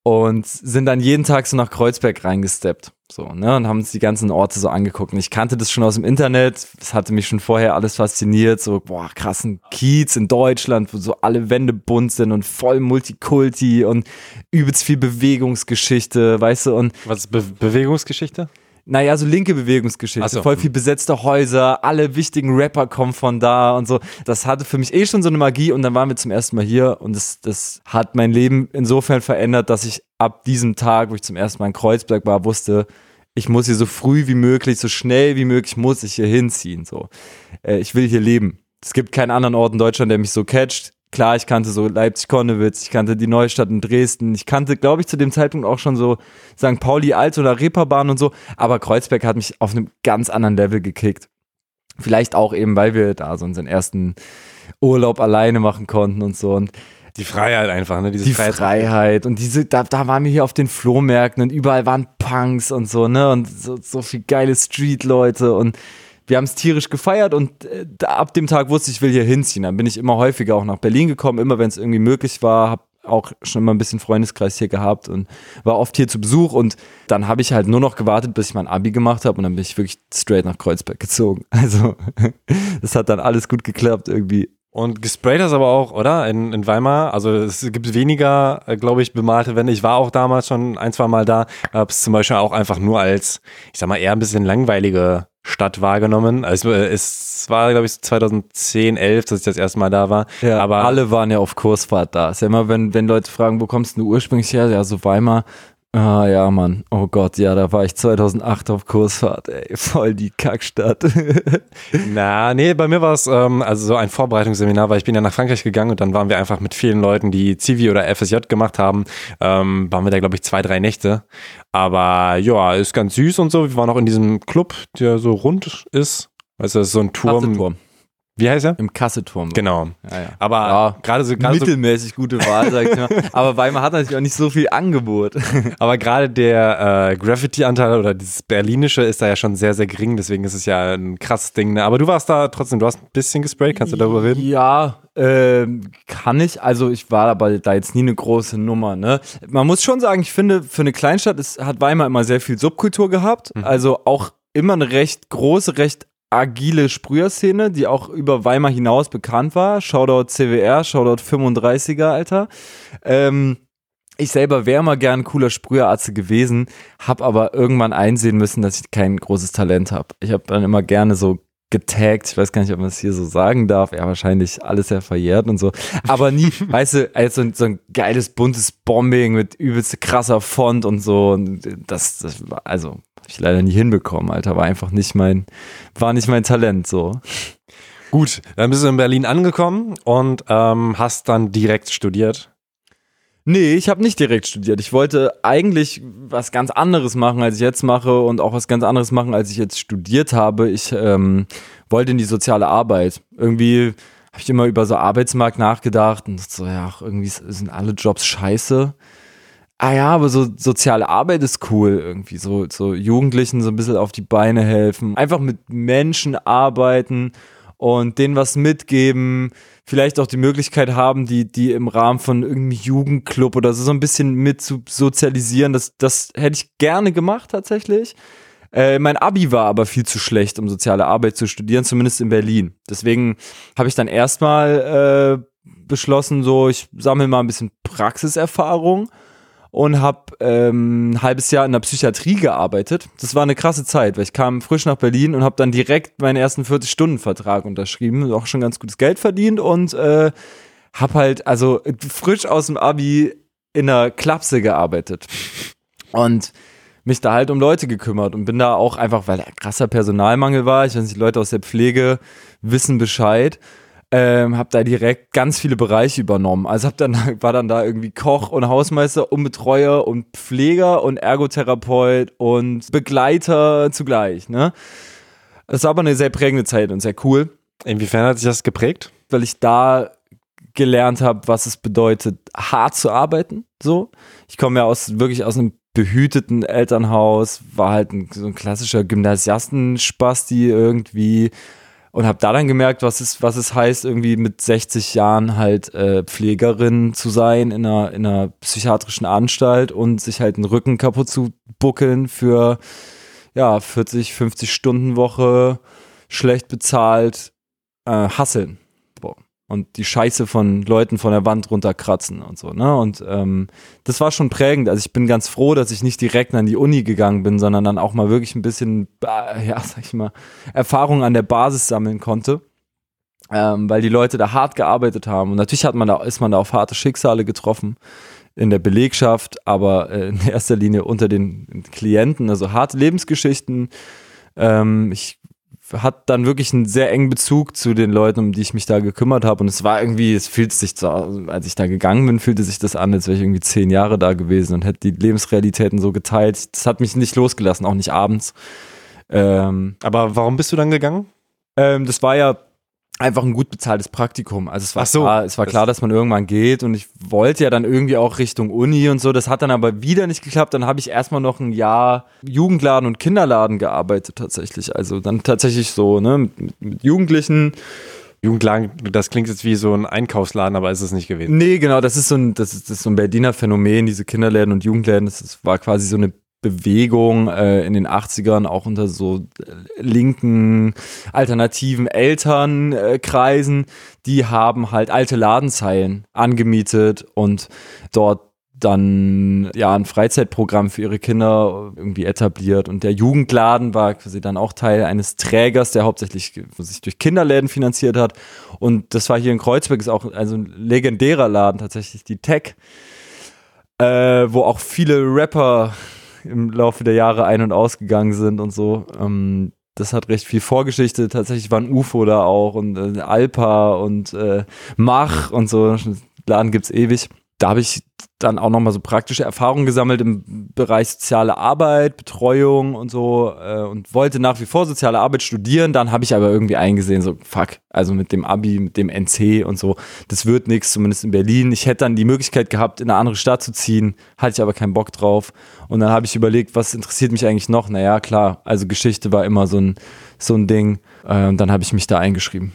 und sind dann jeden Tag so nach Kreuzberg reingesteppt. So, ne, und haben uns die ganzen Orte so angeguckt. Und ich kannte das schon aus dem Internet. Das hatte mich schon vorher alles fasziniert. So, boah, krassen Kiez in Deutschland, wo so alle Wände bunt sind und voll Multikulti und übelst viel Bewegungsgeschichte, weißt du, und. Was ist Be Bewegungsgeschichte? Naja, so linke Bewegungsgeschichte. So. Voll viel besetzte Häuser, alle wichtigen Rapper kommen von da und so. Das hatte für mich eh schon so eine Magie und dann waren wir zum ersten Mal hier und das, das hat mein Leben insofern verändert, dass ich ab diesem Tag, wo ich zum ersten Mal in Kreuzberg war, wusste, ich muss hier so früh wie möglich, so schnell wie möglich muss ich hier hinziehen. So. Äh, ich will hier leben. Es gibt keinen anderen Ort in Deutschland, der mich so catcht klar, ich kannte so Leipzig-Konnewitz, ich kannte die Neustadt in Dresden, ich kannte, glaube ich, zu dem Zeitpunkt auch schon so St. Pauli Alt oder Reeperbahn und so, aber Kreuzberg hat mich auf einem ganz anderen Level gekickt. Vielleicht auch eben, weil wir da so unseren ersten Urlaub alleine machen konnten und so. Und Die Freiheit einfach, ne? Diese die Freiheit. Und diese, da, da waren wir hier auf den Flohmärkten und überall waren Punks und so, ne? Und so, so viel geile Street-Leute und wir haben es tierisch gefeiert und äh, ab dem Tag wusste ich, ich will hier hinziehen. Dann bin ich immer häufiger auch nach Berlin gekommen, immer wenn es irgendwie möglich war, habe auch schon immer ein bisschen Freundeskreis hier gehabt und war oft hier zu Besuch und dann habe ich halt nur noch gewartet, bis ich mein Abi gemacht habe und dann bin ich wirklich straight nach Kreuzberg gezogen. Also das hat dann alles gut geklappt irgendwie. Und gesprayt hast aber auch, oder? In, in Weimar. Also es gibt weniger, äh, glaube ich, bemalte Wände. Ich war auch damals schon ein, zwei Mal da. Habe es zum Beispiel auch einfach nur als, ich sag mal, eher ein bisschen langweilige Stadt wahrgenommen. Also es war, glaube ich, 2010, 11, dass ich das erste Mal da war. Ja, aber alle waren ja auf Kursfahrt da. Ist ja immer, wenn, wenn Leute fragen, wo kommst du ursprünglich her? Ja, so Weimar. Ah ja, Mann. Oh Gott, ja, da war ich 2008 auf Kursfahrt, ey. Voll die Kackstadt. Na, nee, bei mir war es ähm, also so ein Vorbereitungsseminar, weil ich bin ja nach Frankreich gegangen und dann waren wir einfach mit vielen Leuten, die Zivi oder FSJ gemacht haben, ähm, waren wir da, glaube ich, zwei, drei Nächte. Aber ja, ist ganz süß und so. Wir waren auch in diesem Club, der so rund ist. Weißt du, das ist so ein Turm. Turm. Wie heißt er? Im Kasseturm. Genau. Ja, ja. Aber Ja, gerade so, gerade so Mittelmäßig gute Wahl, sag ich mal. Aber Weimar hat natürlich auch nicht so viel Angebot. Aber gerade der äh, Graffiti-Anteil oder dieses Berlinische ist da ja schon sehr, sehr gering, deswegen ist es ja ein krasses Ding. Ne? Aber du warst da trotzdem, du hast ein bisschen gesprayt, kannst du darüber reden? Ja, ähm, kann ich. Also ich war aber da jetzt nie eine große Nummer. Ne? Man muss schon sagen, ich finde, für eine Kleinstadt ist, hat Weimar immer sehr viel Subkultur gehabt. Also auch immer eine recht große, recht agile Sprüherszene, die auch über Weimar hinaus bekannt war. Shoutout CWR, Shoutout 35er, Alter. Ähm, ich selber wäre mal gern ein cooler Sprüherarzt gewesen, habe aber irgendwann einsehen müssen, dass ich kein großes Talent habe. Ich habe dann immer gerne so getaggt, ich weiß gar nicht, ob man es hier so sagen darf, ja, wahrscheinlich alles sehr verjährt und so, aber nie, weißt du, als so ein, so ein geiles, buntes Bombing mit übelst krasser Font und so, und das, das also, hab ich leider nie hinbekommen, Alter, war einfach nicht mein, war nicht mein Talent, so. Gut, dann bist du in Berlin angekommen und ähm, hast dann direkt studiert. Nee, ich habe nicht direkt studiert. Ich wollte eigentlich was ganz anderes machen, als ich jetzt mache und auch was ganz anderes machen, als ich jetzt studiert habe. Ich ähm, wollte in die soziale Arbeit. Irgendwie habe ich immer über so Arbeitsmarkt nachgedacht und so, ja, irgendwie sind alle Jobs scheiße. Ah ja, aber so soziale Arbeit ist cool irgendwie. So, so Jugendlichen so ein bisschen auf die Beine helfen. Einfach mit Menschen arbeiten und denen was mitgeben. Vielleicht auch die Möglichkeit haben, die, die im Rahmen von irgendeinem Jugendclub oder so, so ein bisschen mit zu sozialisieren. Das, das hätte ich gerne gemacht tatsächlich. Äh, mein Abi war aber viel zu schlecht, um soziale Arbeit zu studieren, zumindest in Berlin. Deswegen habe ich dann erstmal äh, beschlossen, so ich sammle mal ein bisschen Praxiserfahrung und habe ähm, ein halbes Jahr in der Psychiatrie gearbeitet. Das war eine krasse Zeit, weil ich kam frisch nach Berlin und habe dann direkt meinen ersten 40-Stunden-Vertrag unterschrieben, auch schon ganz gutes Geld verdient und äh, habe halt also frisch aus dem Abi in einer Klapse gearbeitet und mich da halt um Leute gekümmert und bin da auch einfach, weil da krasser Personalmangel war, ich weiß nicht, Leute aus der Pflege wissen Bescheid, ähm, habe da direkt ganz viele Bereiche übernommen. Also hab dann war dann da irgendwie Koch und Hausmeister und Betreuer und Pfleger und Ergotherapeut und Begleiter zugleich. Ne, das war aber eine sehr prägende Zeit und sehr cool, Inwiefern hat sich das geprägt? weil ich da gelernt habe, was es bedeutet, hart zu arbeiten. So, ich komme ja aus wirklich aus einem behüteten Elternhaus, war halt ein, so ein klassischer Gymnasiastenspasti irgendwie und habe da dann gemerkt, was es, was es heißt, irgendwie mit 60 Jahren halt äh, Pflegerin zu sein in einer, in einer psychiatrischen Anstalt und sich halt den Rücken kaputt zu buckeln für ja 40, 50 Stunden Woche, schlecht bezahlt, äh, hasseln. Und die Scheiße von Leuten von der Wand runterkratzen und so, ne? Und ähm, das war schon prägend. Also ich bin ganz froh, dass ich nicht direkt an die Uni gegangen bin, sondern dann auch mal wirklich ein bisschen, äh, ja, sag ich mal, Erfahrung an der Basis sammeln konnte. Ähm, weil die Leute da hart gearbeitet haben. Und natürlich hat man da, ist man da auf harte Schicksale getroffen in der Belegschaft, aber äh, in erster Linie unter den Klienten, also harte Lebensgeschichten. Ähm, ich hatte dann wirklich einen sehr engen Bezug zu den Leuten, um die ich mich da gekümmert habe. Und es war irgendwie, es fühlt sich so, als ich da gegangen bin, fühlte sich das an, als wäre ich irgendwie zehn Jahre da gewesen und hätte die Lebensrealitäten so geteilt. Das hat mich nicht losgelassen, auch nicht abends. Ähm, Aber warum bist du dann gegangen? ähm, das war ja einfach ein gut bezahltes Praktikum. Also es war so. klar, es war klar, dass man irgendwann geht und ich wollte ja dann irgendwie auch Richtung Uni und so. Das hat dann aber wieder nicht geklappt. Dann habe ich erstmal noch ein Jahr Jugendladen und Kinderladen gearbeitet tatsächlich. Also dann tatsächlich so, ne, mit, mit Jugendlichen. Jugendladen, das klingt jetzt wie so ein Einkaufsladen, aber ist es nicht gewesen. Nee, genau, das ist so ein, das ist, das ist so ein Berliner Phänomen, diese Kinderläden und Jugendläden. Das ist, war quasi so eine Bewegung äh, in den 80ern, auch unter so äh, linken, alternativen Elternkreisen, die haben halt alte Ladenzeilen angemietet und dort dann ja ein Freizeitprogramm für ihre Kinder irgendwie etabliert. Und der Jugendladen war quasi dann auch Teil eines Trägers, der hauptsächlich sich durch Kinderläden finanziert hat. Und das war hier in Kreuzberg ist auch also ein legendärer Laden tatsächlich die Tech, äh, wo auch viele Rapper im Laufe der Jahre ein- und ausgegangen sind und so. Ähm, das hat recht viel Vorgeschichte. Tatsächlich waren UFO da auch und äh, Alpa und äh, Mach und so. Laden gibt's ewig. Da habe ich dann auch nochmal so praktische Erfahrungen gesammelt im Bereich soziale Arbeit, Betreuung und so äh, und wollte nach wie vor soziale Arbeit studieren. Dann habe ich aber irgendwie eingesehen, so fuck, also mit dem Abi, mit dem NC und so, das wird nichts, zumindest in Berlin. Ich hätte dann die Möglichkeit gehabt, in eine andere Stadt zu ziehen, hatte ich aber keinen Bock drauf. Und dann habe ich überlegt, was interessiert mich eigentlich noch? Naja, klar, also Geschichte war immer so ein, so ein Ding. Äh, und dann habe ich mich da eingeschrieben.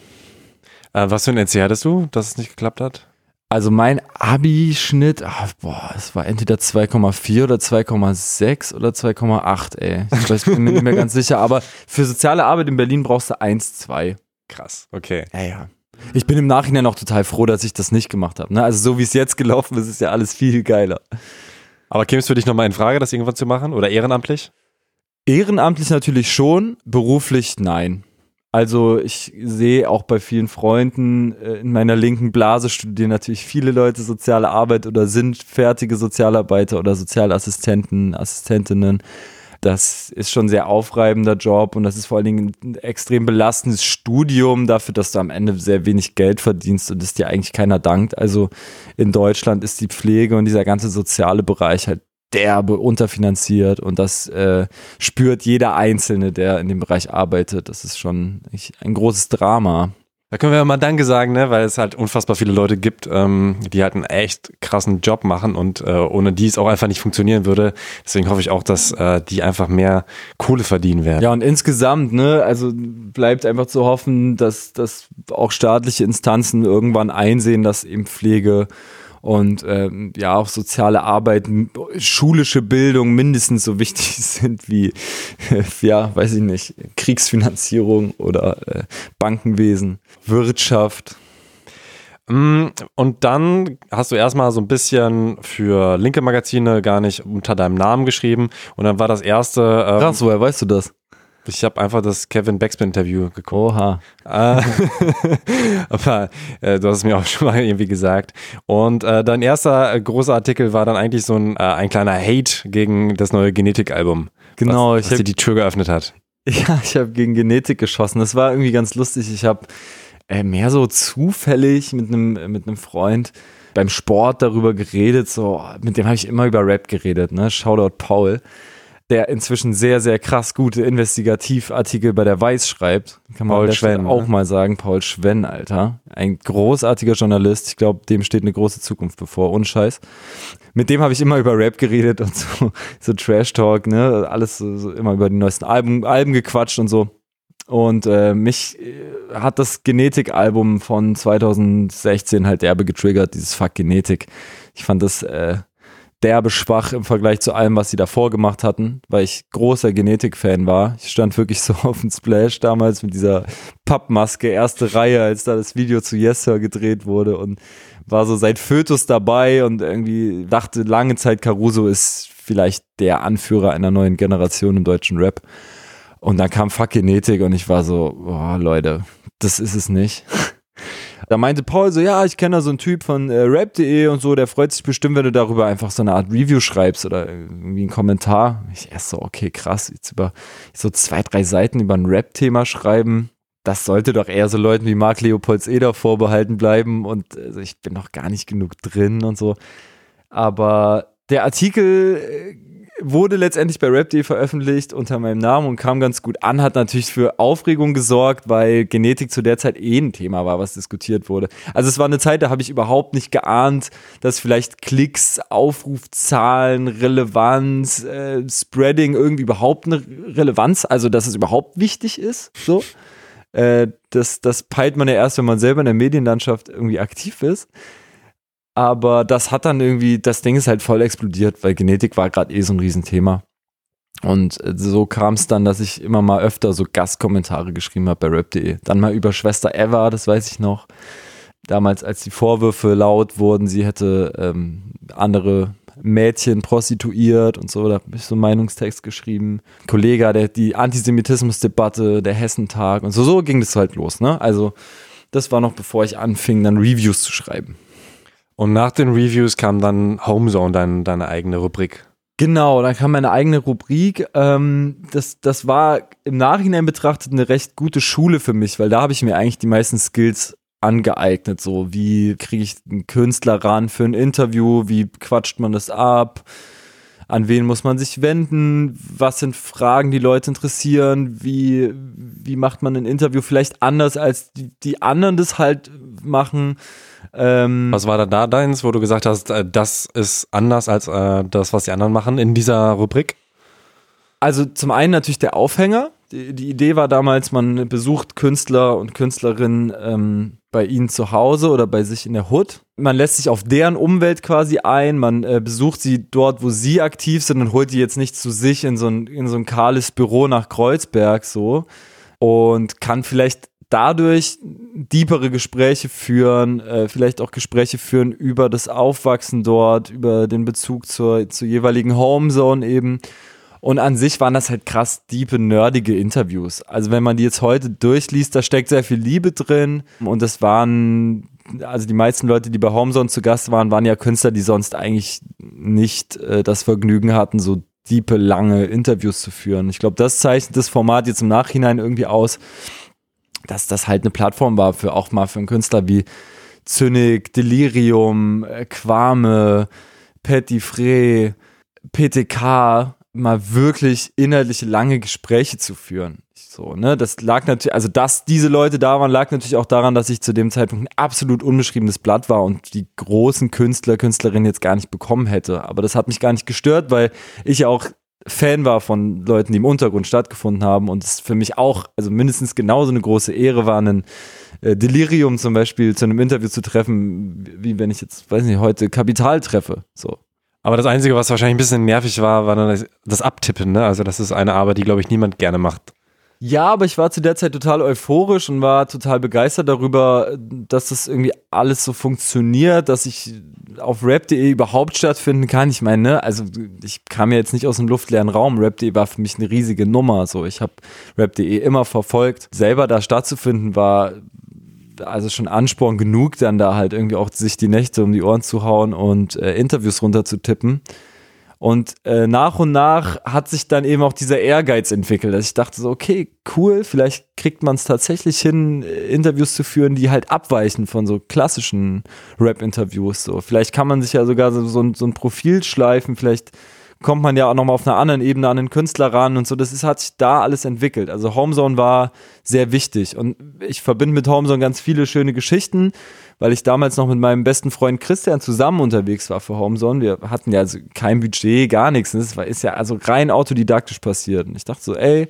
Äh, was für ein NC hattest du, dass es nicht geklappt hat? Also mein Abi-Schnitt, ah, boah, es war entweder 2,4 oder 2,6 oder 2,8, ey. Ich weiß, bin mir nicht mehr ganz sicher, aber für soziale Arbeit in Berlin brauchst du 1, 2. Krass, okay. Ja, ja. Ich bin im Nachhinein auch total froh, dass ich das nicht gemacht habe. Ne? Also so wie es jetzt gelaufen ist, ist ja alles viel geiler. Aber käme es für dich nochmal in Frage, das irgendwann zu machen oder ehrenamtlich? Ehrenamtlich natürlich schon, beruflich nein. Also ich sehe auch bei vielen Freunden äh, in meiner linken Blase studieren natürlich viele Leute soziale Arbeit oder sind fertige Sozialarbeiter oder Sozialassistenten, Assistentinnen. Das ist schon ein sehr aufreibender Job und das ist vor allen Dingen ein extrem belastendes Studium dafür, dass du am Ende sehr wenig Geld verdienst und es dir eigentlich keiner dankt. Also in Deutschland ist die Pflege und dieser ganze soziale Bereich halt derbe unterfinanziert und das äh, spürt jeder Einzelne, der in dem Bereich arbeitet. Das ist schon ein großes Drama. Da können wir mal Danke sagen, ne? weil es halt unfassbar viele Leute gibt, ähm, die halt einen echt krassen Job machen und äh, ohne die es auch einfach nicht funktionieren würde. Deswegen hoffe ich auch, dass äh, die einfach mehr Kohle verdienen werden. Ja, und insgesamt, ne, also bleibt einfach zu hoffen, dass, dass auch staatliche Instanzen irgendwann einsehen, dass eben Pflege und ähm, ja auch soziale Arbeit, schulische Bildung mindestens so wichtig sind wie, ja, weiß ich nicht, Kriegsfinanzierung oder äh, Bankenwesen, Wirtschaft. Mm, Und dann hast du erstmal so ein bisschen für linke Magazine gar nicht unter deinem Namen geschrieben. Und dann war das erste. Ähm, Krass, woher weißt du das? Ich habe einfach das Kevin Backspin-Interview geguckt. Oha. Äh, aber äh, du hast es mir auch schon mal irgendwie gesagt. Und äh, dein erster großer Artikel war dann eigentlich so ein, äh, ein kleiner Hate gegen das neue Genetik-Album. Genau, was, ich was dir die Tür geöffnet hat. Ja, ich habe gegen Genetik geschossen. Das war irgendwie ganz lustig. Ich habe äh, mehr so zufällig mit einem mit einem Freund beim Sport darüber geredet. So, mit dem habe ich immer über Rap geredet. Ne? Shoutout Paul, der inzwischen sehr sehr krass gute Investigativartikel bei der Weiß schreibt. Kann man Paul Schwenn, auch ne? mal sagen. Paul Schwenn, Alter, ein großartiger Journalist. Ich glaube, dem steht eine große Zukunft bevor. Unscheiß mit dem habe ich immer über Rap geredet und so, so Trash Talk, ne, alles so, so immer über die neuesten Alben, Alben gequatscht und so. Und äh, mich äh, hat das Genetik-Album von 2016 halt derbe getriggert, dieses Fuck Genetik. Ich fand das äh, derbe schwach im Vergleich zu allem, was sie davor gemacht hatten, weil ich großer Genetik-Fan war. Ich stand wirklich so auf dem Splash damals mit dieser Pappmaske, erste Reihe, als da das Video zu Yes Sir gedreht wurde und war so seit Fötus dabei und irgendwie dachte lange Zeit, Caruso ist vielleicht der Anführer einer neuen Generation im deutschen Rap. Und dann kam Fuck Genetik und ich war so, boah, Leute, das ist es nicht. Da meinte Paul so, ja, ich kenne da so einen Typ von äh, rap.de und so, der freut sich bestimmt, wenn du darüber einfach so eine Art Review schreibst oder irgendwie einen Kommentar. Ich erst so, okay, krass, jetzt über so zwei, drei Seiten über ein Rap-Thema schreiben. Das sollte doch eher so Leuten wie Marc Leopolds Eder vorbehalten bleiben und also ich bin noch gar nicht genug drin und so. Aber der Artikel wurde letztendlich bei Rap.de veröffentlicht unter meinem Namen und kam ganz gut an, hat natürlich für Aufregung gesorgt, weil Genetik zu der Zeit eh ein Thema war, was diskutiert wurde. Also es war eine Zeit, da habe ich überhaupt nicht geahnt, dass vielleicht Klicks, Aufrufzahlen, Relevanz, äh, Spreading irgendwie überhaupt eine Relevanz, also dass es überhaupt wichtig ist. So. Äh, das, das peilt man ja erst, wenn man selber in der Medienlandschaft irgendwie aktiv ist. Aber das hat dann irgendwie, das Ding ist halt voll explodiert, weil Genetik war gerade eh so ein Riesenthema. Und äh, so kam es dann, dass ich immer mal öfter so Gastkommentare geschrieben habe bei rap.de. Dann mal über Schwester Eva, das weiß ich noch. Damals, als die Vorwürfe laut wurden, sie hätte ähm, andere Mädchen prostituiert und so, da habe ich so einen Meinungstext geschrieben. Kollege, der, die Antisemitismusdebatte, der Hessentag und so, so ging das halt los, ne? Also, das war noch bevor ich anfing, dann Reviews zu schreiben. Und nach den Reviews kam dann Homezone, dein, deine eigene Rubrik. Genau, dann kam meine eigene Rubrik. Ähm, das, das war im Nachhinein betrachtet eine recht gute Schule für mich, weil da habe ich mir eigentlich die meisten Skills angeeignet. So, wie kriege ich einen Künstler ran für ein Interview? Wie quatscht man das ab? An wen muss man sich wenden? Was sind Fragen, die Leute interessieren? Wie, wie macht man ein Interview vielleicht anders, als die, die anderen das halt machen? Ähm, was war da da deins, wo du gesagt hast, äh, das ist anders als äh, das, was die anderen machen in dieser Rubrik? Also zum einen natürlich der Aufhänger. Die, die Idee war damals, man besucht Künstler und Künstlerinnen ähm, bei ihnen zu Hause oder bei sich in der Hood. Man lässt sich auf deren Umwelt quasi ein, man äh, besucht sie dort, wo sie aktiv sind und holt die jetzt nicht zu sich in so ein, in so ein kahles Büro nach Kreuzberg so und kann vielleicht dadurch diepere Gespräche führen, äh, vielleicht auch Gespräche führen über das Aufwachsen dort, über den Bezug zur, zur jeweiligen Homezone eben und an sich waren das halt krass diepe, nerdige Interviews. Also wenn man die jetzt heute durchliest, da steckt sehr viel Liebe drin. Und das waren, also die meisten Leute, die bei Homezone zu Gast waren, waren ja Künstler, die sonst eigentlich nicht äh, das Vergnügen hatten, so diepe, lange Interviews zu führen. Ich glaube, das zeichnet das Format jetzt im Nachhinein irgendwie aus, dass das halt eine Plattform war für auch mal für einen Künstler wie Zynik, Delirium, äh, Quame, Petit Frey, PTK, mal wirklich inhaltliche lange Gespräche zu führen. So, ne, das lag natürlich, also dass diese Leute da waren, lag natürlich auch daran, dass ich zu dem Zeitpunkt ein absolut unbeschriebenes Blatt war und die großen Künstler, Künstlerinnen jetzt gar nicht bekommen hätte. Aber das hat mich gar nicht gestört, weil ich auch Fan war von Leuten, die im Untergrund stattgefunden haben und es für mich auch, also mindestens genauso eine große Ehre war, einen äh, Delirium zum Beispiel zu einem Interview zu treffen, wie wenn ich jetzt, weiß nicht, heute Kapital treffe. So. Aber das Einzige, was wahrscheinlich ein bisschen nervig war, war dann das Abtippen. Ne? Also das ist eine Arbeit, die, glaube ich, niemand gerne macht. Ja, aber ich war zu der Zeit total euphorisch und war total begeistert darüber, dass das irgendwie alles so funktioniert, dass ich auf rap.de überhaupt stattfinden kann. Ich meine, ne, also ich kam ja jetzt nicht aus einem luftleeren Raum. Rap.de war für mich eine riesige Nummer. So, ich habe rap.de immer verfolgt. Selber da stattzufinden war also schon Ansporn genug, dann da halt irgendwie auch sich die Nächte um die Ohren zu hauen und äh, Interviews runterzutippen. Und äh, nach und nach hat sich dann eben auch dieser Ehrgeiz entwickelt, dass ich dachte so, okay, cool, vielleicht kriegt man es tatsächlich hin, äh, Interviews zu führen, die halt abweichen von so klassischen Rap-Interviews. So, vielleicht kann man sich ja sogar so, so, so ein Profil schleifen, vielleicht kommt man ja auch nochmal auf einer anderen Ebene an den Künstler ran und so. Das ist, hat sich da alles entwickelt. Also Homezone war sehr wichtig und ich verbinde mit Homezone ganz viele schöne Geschichten, weil ich damals noch mit meinem besten Freund Christian zusammen unterwegs war für Homezone. Wir hatten ja also kein Budget, gar nichts. Das ist ja also rein autodidaktisch passiert. Und ich dachte so, ey,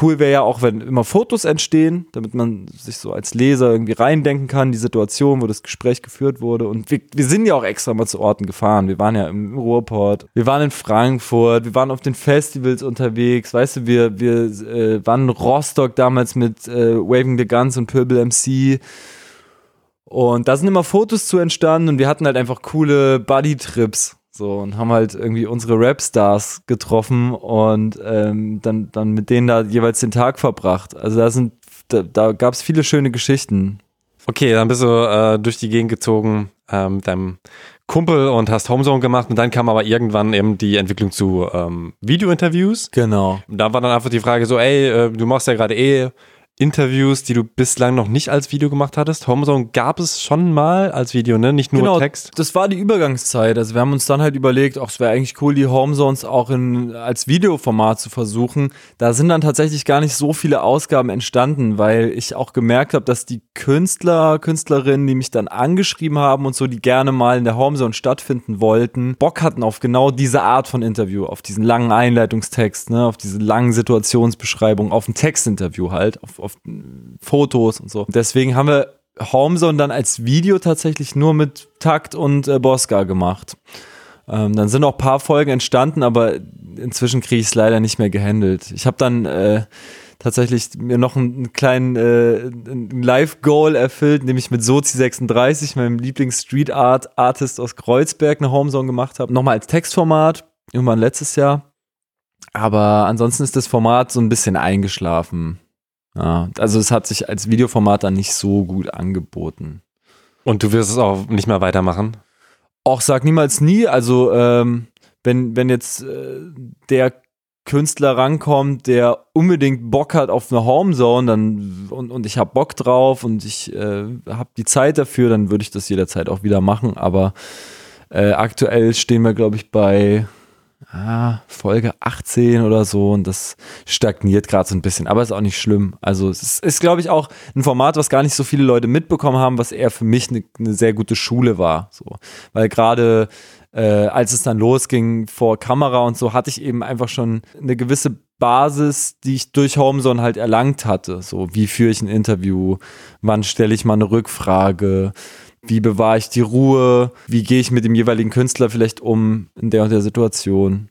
Cool wäre ja auch, wenn immer Fotos entstehen, damit man sich so als Leser irgendwie reindenken kann, die Situation, wo das Gespräch geführt wurde. Und wir, wir sind ja auch extra mal zu Orten gefahren. Wir waren ja im Ruhrport, wir waren in Frankfurt, wir waren auf den Festivals unterwegs. Weißt du, wir, wir äh, waren in Rostock damals mit äh, Waving the Guns und Purple MC. Und da sind immer Fotos zu entstanden und wir hatten halt einfach coole Buddy-Trips. So, und haben halt irgendwie unsere Rap-Stars getroffen und ähm, dann, dann mit denen da jeweils den Tag verbracht. Also da sind, da, da gab es viele schöne Geschichten. Okay, dann bist du äh, durch die Gegend gezogen äh, mit deinem Kumpel und hast Homezone gemacht und dann kam aber irgendwann eben die Entwicklung zu ähm, Video-Interviews. Genau. Da war dann einfach die Frage so, ey, äh, du machst ja gerade eh Interviews, die du bislang noch nicht als Video gemacht hattest? Homezone gab es schon mal als Video, ne? Nicht nur genau, Text. Das war die Übergangszeit. Also wir haben uns dann halt überlegt, auch es wäre eigentlich cool, die Homezones auch in, als Videoformat zu versuchen. Da sind dann tatsächlich gar nicht so viele Ausgaben entstanden, weil ich auch gemerkt habe, dass die Künstler, Künstlerinnen, die mich dann angeschrieben haben und so, die gerne mal in der Homezone stattfinden wollten, Bock hatten auf genau diese Art von Interview, auf diesen langen Einleitungstext, ne, auf diese langen Situationsbeschreibung, auf ein Textinterview halt, auf auf Fotos und so. Deswegen haben wir Homezone dann als Video tatsächlich nur mit Takt und äh, Bosca gemacht. Ähm, dann sind auch ein paar Folgen entstanden, aber inzwischen kriege ich es leider nicht mehr gehandelt. Ich habe dann äh, tatsächlich mir noch einen kleinen äh, Live-Goal erfüllt, indem ich mit Sozi36, meinem Lieblings-Street-Art-Artist aus Kreuzberg, eine Homezone gemacht habe. Nochmal als Textformat, irgendwann letztes Jahr. Aber ansonsten ist das Format so ein bisschen eingeschlafen. Ja, also es hat sich als Videoformat dann nicht so gut angeboten. Und du wirst es auch nicht mehr weitermachen? Auch sag niemals nie. Also ähm, wenn, wenn jetzt äh, der Künstler rankommt, der unbedingt Bock hat auf eine Homezone, dann und, und ich habe Bock drauf und ich äh, habe die Zeit dafür, dann würde ich das jederzeit auch wieder machen. Aber äh, aktuell stehen wir, glaube ich, bei ah, Folge 18 oder so und das stagniert gerade so ein bisschen, aber ist auch nicht schlimm. Also es ist, ist glaube ich, auch ein Format, was gar nicht so viele Leute mitbekommen haben, was eher für mich eine, eine sehr gute Schule war. So. Weil gerade äh, als es dann losging vor Kamera und so, hatte ich eben einfach schon eine gewisse Basis, die ich durch Homezone halt erlangt hatte. So, wie führe ich ein Interview, wann stelle ich mal eine Rückfrage, wie bewahre ich die Ruhe? Wie gehe ich mit dem jeweiligen Künstler vielleicht um in der und der Situation?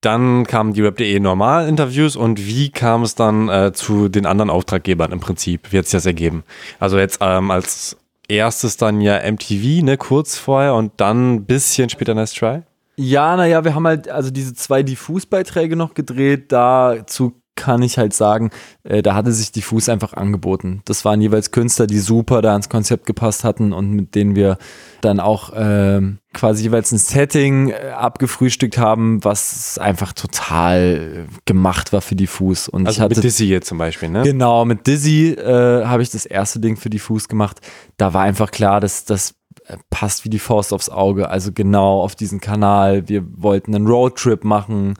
Dann kamen die Web.de Normal-Interviews und wie kam es dann äh, zu den anderen Auftraggebern im Prinzip? Wie hat sich das ergeben? Also jetzt ähm, als erstes dann ja MTV, ne, kurz vorher und dann ein bisschen später Nice Try? Ja, naja, wir haben halt also diese zwei Diffus-Beiträge noch gedreht. Dazu kann ich halt sagen, äh, da hatte sich Diffus einfach angeboten. Das waren jeweils Künstler, die super da ins Konzept gepasst hatten und mit denen wir dann auch äh, quasi jeweils ein Setting äh, abgefrühstückt haben, was einfach total gemacht war für Diffus. Und also ich hatte, mit Dizzy jetzt zum Beispiel, ne? Genau, mit Dizzy äh, habe ich das erste Ding für Diffus gemacht. Da war einfach klar, dass das äh, passt wie die Faust aufs Auge. Also genau auf diesen Kanal. Wir wollten einen Roadtrip machen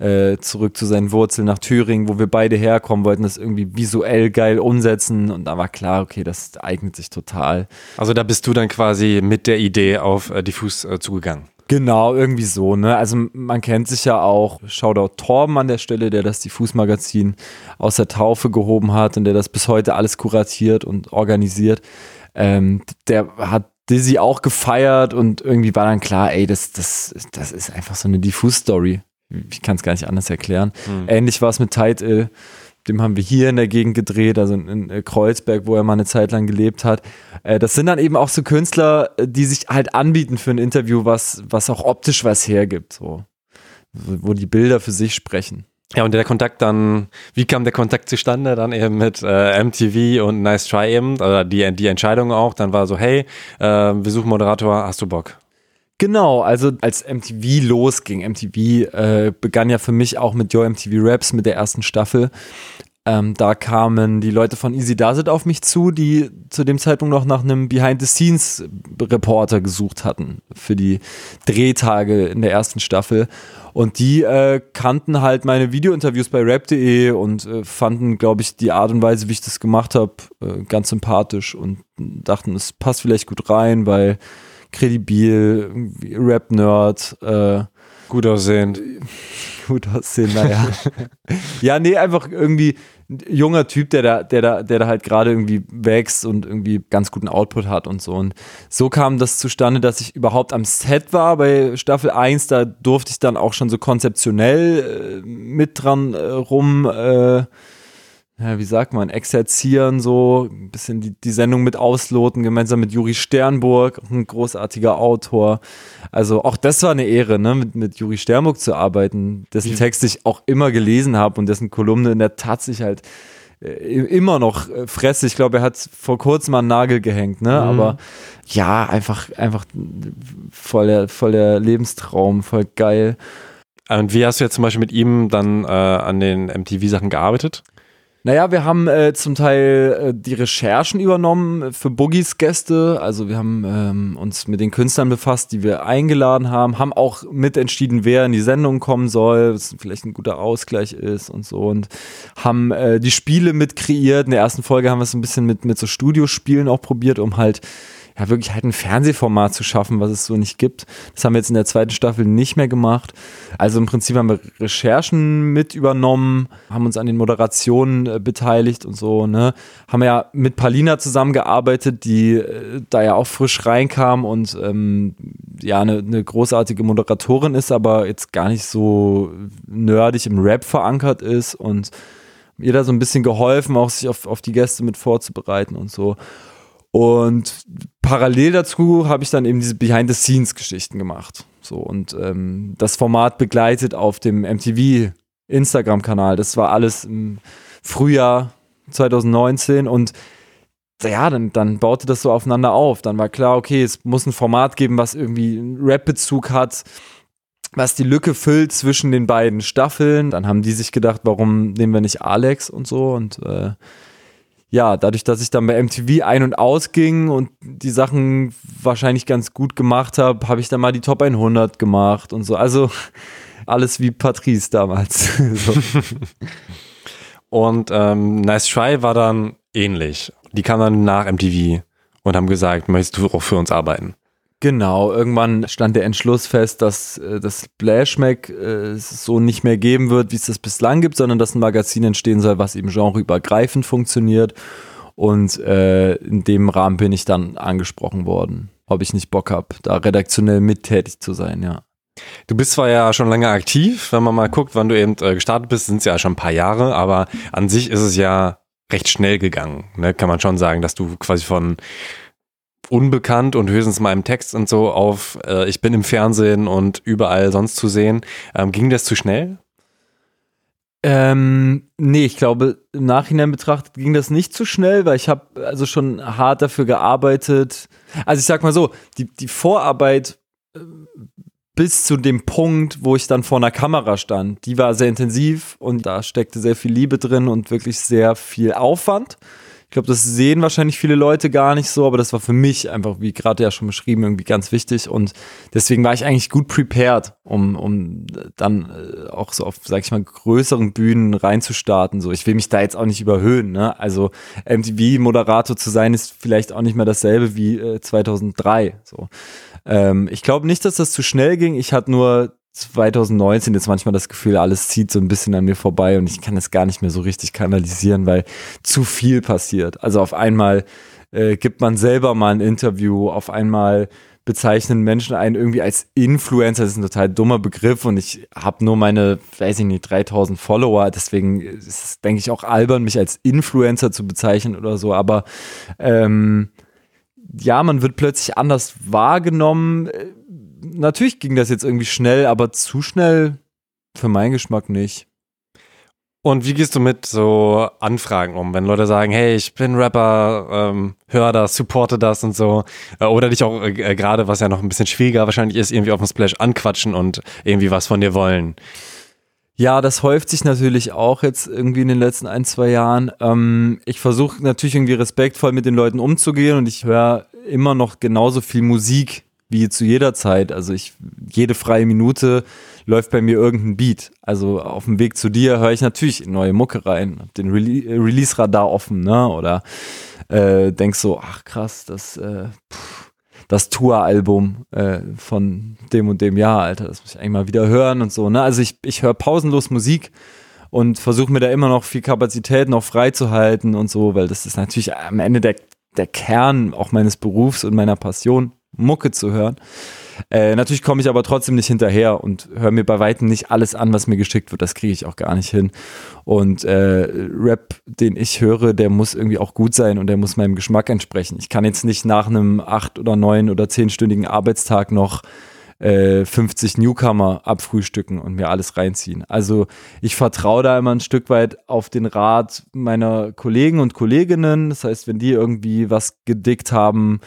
äh, zurück zu seinen Wurzeln nach Thüringen, wo wir beide herkommen, wollten das irgendwie visuell geil umsetzen und da war klar, okay, das eignet sich total. Also da bist du dann quasi mit der Idee auf äh, Diffus äh, zugegangen. Genau, irgendwie so, ne? Also man kennt sich ja auch, Shoutout Torben an der Stelle, der das Diffus-Magazin aus der Taufe gehoben hat und der das bis heute alles kuratiert und organisiert. Ähm, der hat Dizzy auch gefeiert und irgendwie war dann klar, ey, das, das, das ist einfach so eine Diffus-Story ich kann es gar nicht anders erklären. Mhm. Ähnlich war es mit Ill. Dem haben wir hier in der Gegend gedreht, also in äh, Kreuzberg, wo er mal eine Zeit lang gelebt hat. Äh, das sind dann eben auch so Künstler, äh, die sich halt anbieten für ein Interview, was, was auch optisch was hergibt, so. Wo die Bilder für sich sprechen. Ja, und der Kontakt dann, wie kam der Kontakt zustande? Dann eben mit äh, MTV und Nice Try eben, oder die, die Entscheidung auch. Dann war so, hey, äh, wir suchen Moderator, hast du Bock? Genau, also als MTV losging, MTV äh, begann ja für mich auch mit Yo MTV Raps mit der ersten Staffel. Ähm, da kamen die Leute von Easy Does It auf mich zu, die zu dem Zeitpunkt noch nach einem Behind-the-Scenes-Reporter gesucht hatten für die Drehtage in der ersten Staffel. Und die äh, kannten halt meine Videointerviews bei rap.de und äh, fanden, glaube ich, die Art und Weise, wie ich das gemacht habe, äh, ganz sympathisch und dachten, es passt vielleicht gut rein, weil kredibil, Rap-Nerd, äh, gut aussehend. Gut aussehen, naja. ja, nee, einfach irgendwie ein junger Typ, der da, der da, der da halt gerade irgendwie wächst und irgendwie ganz guten Output hat und so. Und so kam das zustande, dass ich überhaupt am Set war bei Staffel 1. Da durfte ich dann auch schon so konzeptionell äh, mit dran äh, rum äh, ja, wie sagt man, exerzieren, so ein bisschen die, die Sendung mit ausloten, gemeinsam mit Juri Sternburg, ein großartiger Autor. Also auch das war eine Ehre, ne, mit, mit Juri Sternburg zu arbeiten, dessen Text ich auch immer gelesen habe und dessen Kolumne in der Tat sich halt äh, immer noch äh, fresse. Ich glaube, er hat vor kurzem mal einen Nagel gehängt, ne? Mhm. Aber ja, einfach, einfach voll der, voll der Lebenstraum, voll geil. Und wie hast du jetzt zum Beispiel mit ihm dann äh, an den MTV-Sachen gearbeitet? Naja, wir haben äh, zum Teil äh, die Recherchen übernommen für Boogies Gäste. Also wir haben ähm, uns mit den Künstlern befasst, die wir eingeladen haben, haben auch mitentschieden, wer in die Sendung kommen soll, was vielleicht ein guter Ausgleich ist und so. Und haben äh, die Spiele mit kreiert. In der ersten Folge haben wir es ein bisschen mit, mit so Studiospielen auch probiert, um halt ja, wirklich halt ein Fernsehformat zu schaffen, was es so nicht gibt. Das haben wir jetzt in der zweiten Staffel nicht mehr gemacht. Also im Prinzip haben wir Recherchen mit übernommen, haben uns an den Moderationen äh, beteiligt und so, ne. Haben ja mit Palina zusammengearbeitet, die äh, da ja auch frisch reinkam und ähm, ja, eine, eine großartige Moderatorin ist, aber jetzt gar nicht so nerdig im Rap verankert ist und ihr da so ein bisschen geholfen, auch sich auf, auf die Gäste mit vorzubereiten und so. Und parallel dazu habe ich dann eben diese Behind-the-Scenes-Geschichten gemacht. So und ähm, das Format begleitet auf dem MTV Instagram-Kanal. Das war alles im Frühjahr 2019 und ja, dann, dann baute das so aufeinander auf. Dann war klar, okay, es muss ein Format geben, was irgendwie einen Rap-Bezug hat, was die Lücke füllt zwischen den beiden Staffeln. Dann haben die sich gedacht, warum nehmen wir nicht Alex und so und äh, ja, dadurch, dass ich dann bei MTV ein- und ausging und die Sachen wahrscheinlich ganz gut gemacht habe, habe ich dann mal die Top 100 gemacht und so. Also alles wie Patrice damals. und ähm, Nice Try war dann ähnlich. Die kamen dann nach MTV und haben gesagt, möchtest du auch für uns arbeiten? Genau, irgendwann stand der Entschluss fest, dass äh, das Splashmack äh, so nicht mehr geben wird, wie es das bislang gibt, sondern dass ein Magazin entstehen soll, was eben genreübergreifend funktioniert. Und äh, in dem Rahmen bin ich dann angesprochen worden, ob ich nicht Bock habe, da redaktionell mittätig zu sein, ja. Du bist zwar ja schon lange aktiv, wenn man mal guckt, wann du eben äh, gestartet bist, sind es ja schon ein paar Jahre, aber an sich ist es ja recht schnell gegangen. Ne? Kann man schon sagen, dass du quasi von unbekannt und höchstens mal im Text und so auf äh, ich bin im Fernsehen und überall sonst zu sehen. Ähm, ging das zu schnell? Ähm, nee, ich glaube, im Nachhinein betrachtet ging das nicht zu schnell, weil ich habe also schon hart dafür gearbeitet. Also ich sag mal so, die, die Vorarbeit äh, bis zu dem Punkt, wo ich dann vor einer Kamera stand, die war sehr intensiv und da steckte sehr viel Liebe drin und wirklich sehr viel Aufwand. Ich glaube, das sehen wahrscheinlich viele Leute gar nicht so, aber das war für mich einfach, wie gerade ja schon beschrieben, irgendwie ganz wichtig. Und deswegen war ich eigentlich gut prepared, um, um dann äh, auch so auf, sag ich mal, größeren Bühnen reinzustarten. So, ich will mich da jetzt auch nicht überhöhen. Ne? Also MTV-Moderator zu sein, ist vielleicht auch nicht mehr dasselbe wie äh, 2003. So. Ähm, ich glaube nicht, dass das zu schnell ging. Ich hatte nur 2019 jetzt manchmal das Gefühl, alles zieht so ein bisschen an mir vorbei und ich kann es gar nicht mehr so richtig kanalisieren, weil zu viel passiert. Also auf einmal äh, gibt man selber mal ein Interview, auf einmal bezeichnen Menschen einen irgendwie als Influencer. Das ist ein total dummer Begriff und ich habe nur meine, weiß ich nicht, 3000 Follower. Deswegen ist es, denke ich, auch albern, mich als Influencer zu bezeichnen oder so. Aber ähm, ja, man wird plötzlich anders wahrgenommen natürlich ging das jetzt irgendwie schnell, aber zu schnell für meinen Geschmack nicht. Und wie gehst du mit so Anfragen um, wenn Leute sagen, hey, ich bin Rapper, ähm, hör das, supporte das und so, äh, oder dich auch äh, gerade, was ja noch ein bisschen schwieriger wahrscheinlich ist, irgendwie auf dem Splash anquatschen und irgendwie was von dir wollen? Ja, das häuft sich natürlich auch jetzt irgendwie in den letzten ein, zwei Jahren. Ähm, ich versuche natürlich irgendwie respektvoll mit den Leuten umzugehen und ich höre immer noch genauso viel Musik wie zu jeder Zeit. Also ich, jede freie Minute läuft bei mir irgendein Beat. Also auf dem Weg zu dir höre ich natürlich neue Mucke rein, hab den Rele Release-Radar offen, ne? Oder äh, denk so, ach krass, das, äh, das Tour-Album äh, von dem und dem Jahr, Alter, das muss ich eigentlich mal wieder hören und so, ne? Also ich, ich höre pausenlos Musik und versuche mir da immer noch viel Kapazität noch freizuhalten und so, weil das ist natürlich am Ende der, der Kern auch meines Berufs und meiner Passion Mucke zu hören. Äh, natürlich komme ich aber trotzdem nicht hinterher und höre mir bei weitem nicht alles an, was mir geschickt wird. Das kriege ich auch gar nicht hin. Und äh, Rap, den ich höre, der muss irgendwie auch gut sein und der muss meinem Geschmack entsprechen. Ich kann jetzt nicht nach einem acht oder neun oder zehnstündigen Arbeitstag noch äh, 50 Newcomer abfrühstücken und mir alles reinziehen. Also ich vertraue da immer ein Stück weit auf den Rat meiner Kollegen und Kolleginnen. Das heißt, wenn die irgendwie was gedickt haben,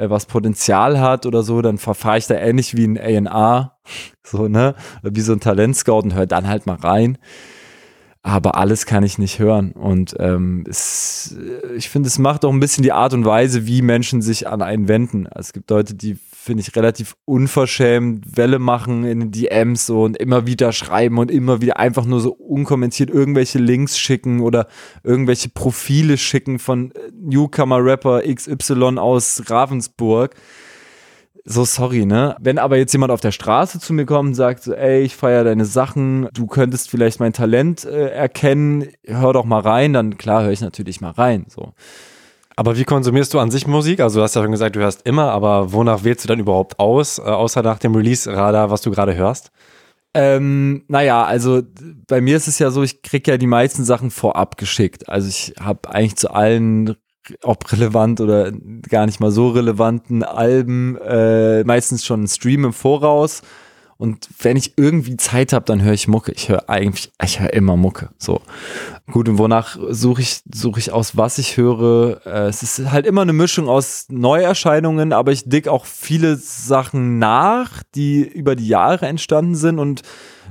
äh, was Potenzial hat oder so, dann verfahre ich da ähnlich wie ein A&A, so, ne, wie so ein Talentscout und höre dann halt mal rein. aber alles kann ich nicht hören. Und ähm, es, ich finde, es macht auch ein bisschen die Art und Weise, wie Menschen sich an einen wenden. Also es gibt Leute, die, finde ich, relativ unverschämt Welle machen in den DMs so und immer wieder schreiben und immer wieder einfach nur so unkommentiert irgendwelche Links schicken oder irgendwelche Profile schicken von Newcomer-Rapper XY aus Ravensburg so sorry, ne? Wenn aber jetzt jemand auf der Straße zu mir kommt und sagt so, ey, ich feiere deine Sachen, du könntest vielleicht mein Talent äh, erkennen, hör doch mal rein, dann klar höre ich natürlich mal rein, so. Aber wie konsumierst du an sich Musik? Also du hast ja schon gesagt, du hörst immer, aber wonach wählst du dann überhaupt aus, äh, außer nach dem Release-Radar, was du gerade hörst? Ähm, naja, also bei mir ist es ja so, ich krieg ja die meisten Sachen vorab geschickt. Also ich habe eigentlich zu allen ob relevant oder gar nicht mal so relevanten Alben äh, meistens schon einen Stream im Voraus. Und wenn ich irgendwie Zeit habe, dann höre ich Mucke. Ich höre eigentlich, ich höre immer Mucke. So. Gut, und wonach suche ich, suche ich aus, was ich höre? Äh, es ist halt immer eine Mischung aus Neuerscheinungen, aber ich dick auch viele Sachen nach, die über die Jahre entstanden sind und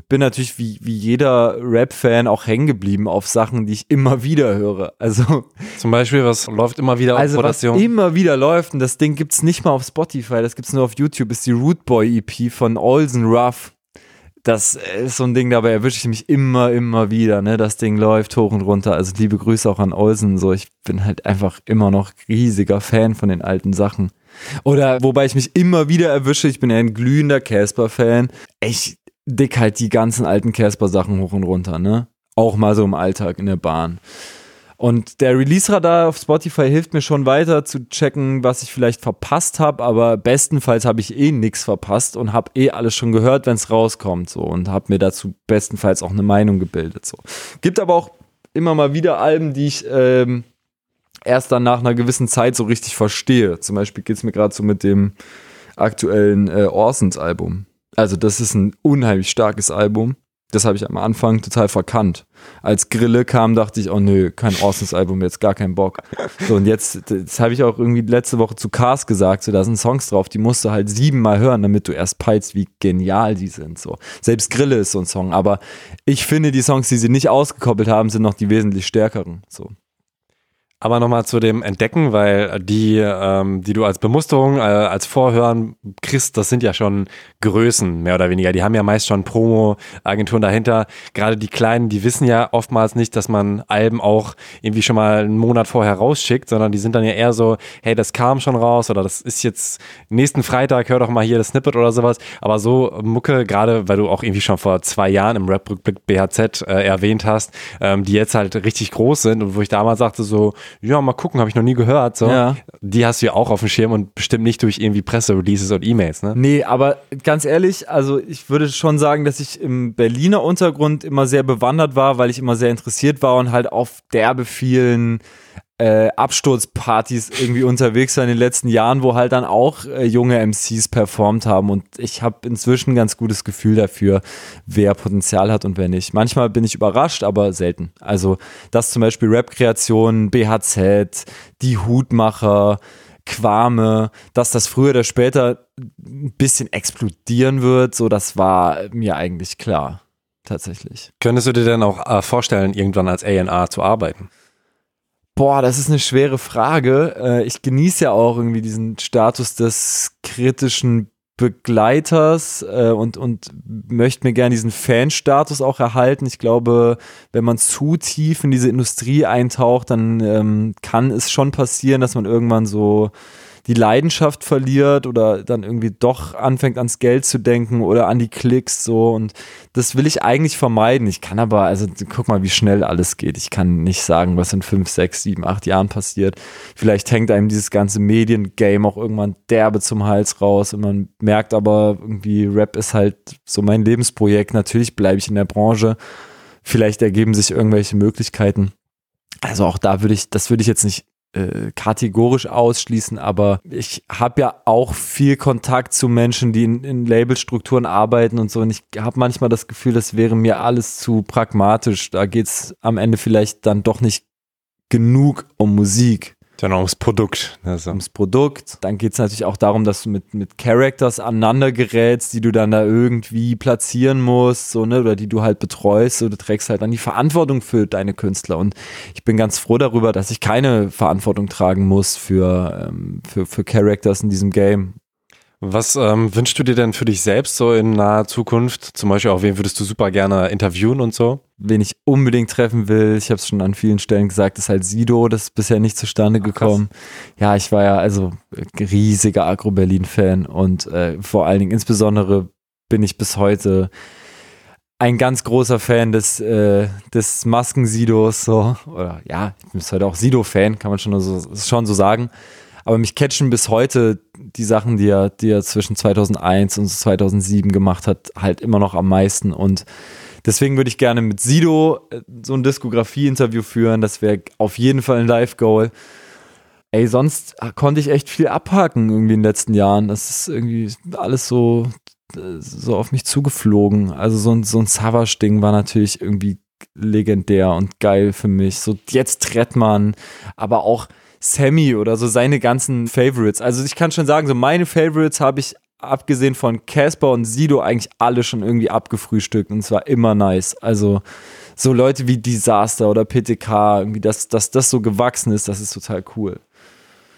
bin natürlich wie, wie jeder Rap-Fan auch hängen geblieben auf Sachen, die ich immer wieder höre. Also zum Beispiel, was läuft immer wieder auf also Rotation? Was immer wieder läuft, und das Ding gibt's nicht mal auf Spotify, das gibt's nur auf YouTube, ist die Root Boy EP von Olsen Ruff. Das ist so ein Ding, dabei erwische ich mich immer, immer wieder. Ne? Das Ding läuft hoch und runter. Also liebe Grüße auch an Olsen. So, ich bin halt einfach immer noch riesiger Fan von den alten Sachen. Oder wobei ich mich immer wieder erwische, ich bin ja ein glühender Casper-Fan. Ich dick halt die ganzen alten Casper-Sachen hoch und runter, ne? Auch mal so im Alltag in der Bahn. Und der Release-Radar auf Spotify hilft mir schon weiter zu checken, was ich vielleicht verpasst habe, aber bestenfalls habe ich eh nichts verpasst und habe eh alles schon gehört, wenn es rauskommt so und habe mir dazu bestenfalls auch eine Meinung gebildet so. Gibt aber auch immer mal wieder Alben, die ich ähm, erst dann nach einer gewissen Zeit so richtig verstehe. Zum Beispiel geht es mir gerade so mit dem aktuellen äh, Orsons-Album. Also, das ist ein unheimlich starkes Album. Das habe ich am Anfang total verkannt. Als Grille kam, dachte ich, oh nö, kein Orsons-Album, jetzt gar keinen Bock. So, und jetzt, das habe ich auch irgendwie letzte Woche zu Cars gesagt, so, da sind Songs drauf, die musst du halt siebenmal hören, damit du erst peilst, wie genial die sind. So. Selbst Grille ist so ein Song, aber ich finde, die Songs, die sie nicht ausgekoppelt haben, sind noch die wesentlich stärkeren. So. Aber nochmal zu dem Entdecken, weil die, ähm, die du als Bemusterung, äh, als Vorhören kriegst, das sind ja schon Größen, mehr oder weniger. Die haben ja meist schon Promo-Agenturen dahinter. Gerade die Kleinen, die wissen ja oftmals nicht, dass man Alben auch irgendwie schon mal einen Monat vorher rausschickt, sondern die sind dann ja eher so, hey, das kam schon raus oder das ist jetzt nächsten Freitag, hör doch mal hier das Snippet oder sowas. Aber so Mucke, gerade weil du auch irgendwie schon vor zwei Jahren im Rap-Rückblick BHZ äh, erwähnt hast, ähm, die jetzt halt richtig groß sind und wo ich damals sagte so, ja, mal gucken, habe ich noch nie gehört. So. Ja. Die hast du ja auch auf dem Schirm und bestimmt nicht durch irgendwie Presse-Releases und E-Mails, ne? Nee, aber ganz ehrlich, also ich würde schon sagen, dass ich im Berliner Untergrund immer sehr bewandert war, weil ich immer sehr interessiert war und halt auf derbe vielen äh, Absturzpartys irgendwie unterwegs war in den letzten Jahren, wo halt dann auch äh, junge MCs performt haben. Und ich habe inzwischen ein ganz gutes Gefühl dafür, wer Potenzial hat und wer nicht. Manchmal bin ich überrascht, aber selten. Also, dass zum Beispiel Rap-Kreationen, BHZ, die Hutmacher, Quame, dass das früher oder später ein bisschen explodieren wird, so das war mir eigentlich klar. Tatsächlich. Könntest du dir denn auch äh, vorstellen, irgendwann als A&R zu arbeiten? Boah, das ist eine schwere Frage. Äh, ich genieße ja auch irgendwie diesen Status des kritischen Begleiters äh, und, und möchte mir gerne diesen Fan-Status auch erhalten. Ich glaube, wenn man zu tief in diese Industrie eintaucht, dann ähm, kann es schon passieren, dass man irgendwann so die Leidenschaft verliert oder dann irgendwie doch anfängt ans Geld zu denken oder an die Klicks so und das will ich eigentlich vermeiden. Ich kann aber, also guck mal, wie schnell alles geht. Ich kann nicht sagen, was in fünf, sechs, sieben, acht Jahren passiert. Vielleicht hängt einem dieses ganze Mediengame auch irgendwann derbe zum Hals raus und man merkt aber irgendwie, Rap ist halt so mein Lebensprojekt. Natürlich bleibe ich in der Branche. Vielleicht ergeben sich irgendwelche Möglichkeiten. Also auch da würde ich, das würde ich jetzt nicht äh, kategorisch ausschließen, aber ich habe ja auch viel Kontakt zu Menschen, die in, in Labelstrukturen arbeiten und so. Und ich habe manchmal das Gefühl, das wäre mir alles zu pragmatisch. Da geht es am Ende vielleicht dann doch nicht genug um Musik. Dann ums Produkt. Also. ums Produkt. Dann geht es natürlich auch darum, dass du mit, mit Characters aneinander gerätst, die du dann da irgendwie platzieren musst, so, ne, oder die du halt betreust. So, du trägst halt dann die Verantwortung für deine Künstler. Und ich bin ganz froh darüber, dass ich keine Verantwortung tragen muss für, ähm, für, für Characters in diesem Game. Was ähm, wünschst du dir denn für dich selbst so in naher Zukunft? Zum Beispiel auch, wen würdest du super gerne interviewen und so? Wen ich unbedingt treffen will, ich habe es schon an vielen Stellen gesagt, ist halt Sido, das ist bisher nicht zustande gekommen. ja, ich war ja also riesiger Agro-Berlin-Fan und äh, vor allen Dingen insbesondere bin ich bis heute ein ganz großer Fan des, äh, des Masken-Sidos, so, oder ja, ich bin bis heute auch Sido-Fan, kann man schon so, schon so sagen. Aber mich catchen bis heute die Sachen, die er, die er zwischen 2001 und 2007 gemacht hat, halt immer noch am meisten. Und deswegen würde ich gerne mit Sido äh, so ein Diskografie-Interview führen. Das wäre auf jeden Fall ein Live-Goal. Ey, sonst konnte ich echt viel abhaken irgendwie in den letzten Jahren. Das ist irgendwie alles so, äh, so auf mich zugeflogen. Also so ein, so ein Savage-Ding war natürlich irgendwie legendär und geil für mich. So jetzt Trettmann, aber auch Sammy oder so seine ganzen Favorites. Also ich kann schon sagen, so meine Favorites habe ich abgesehen von Casper und Sido eigentlich alle schon irgendwie abgefrühstückt und zwar immer nice. Also so Leute wie Disaster oder PTK, irgendwie, dass, dass das so gewachsen ist, das ist total cool.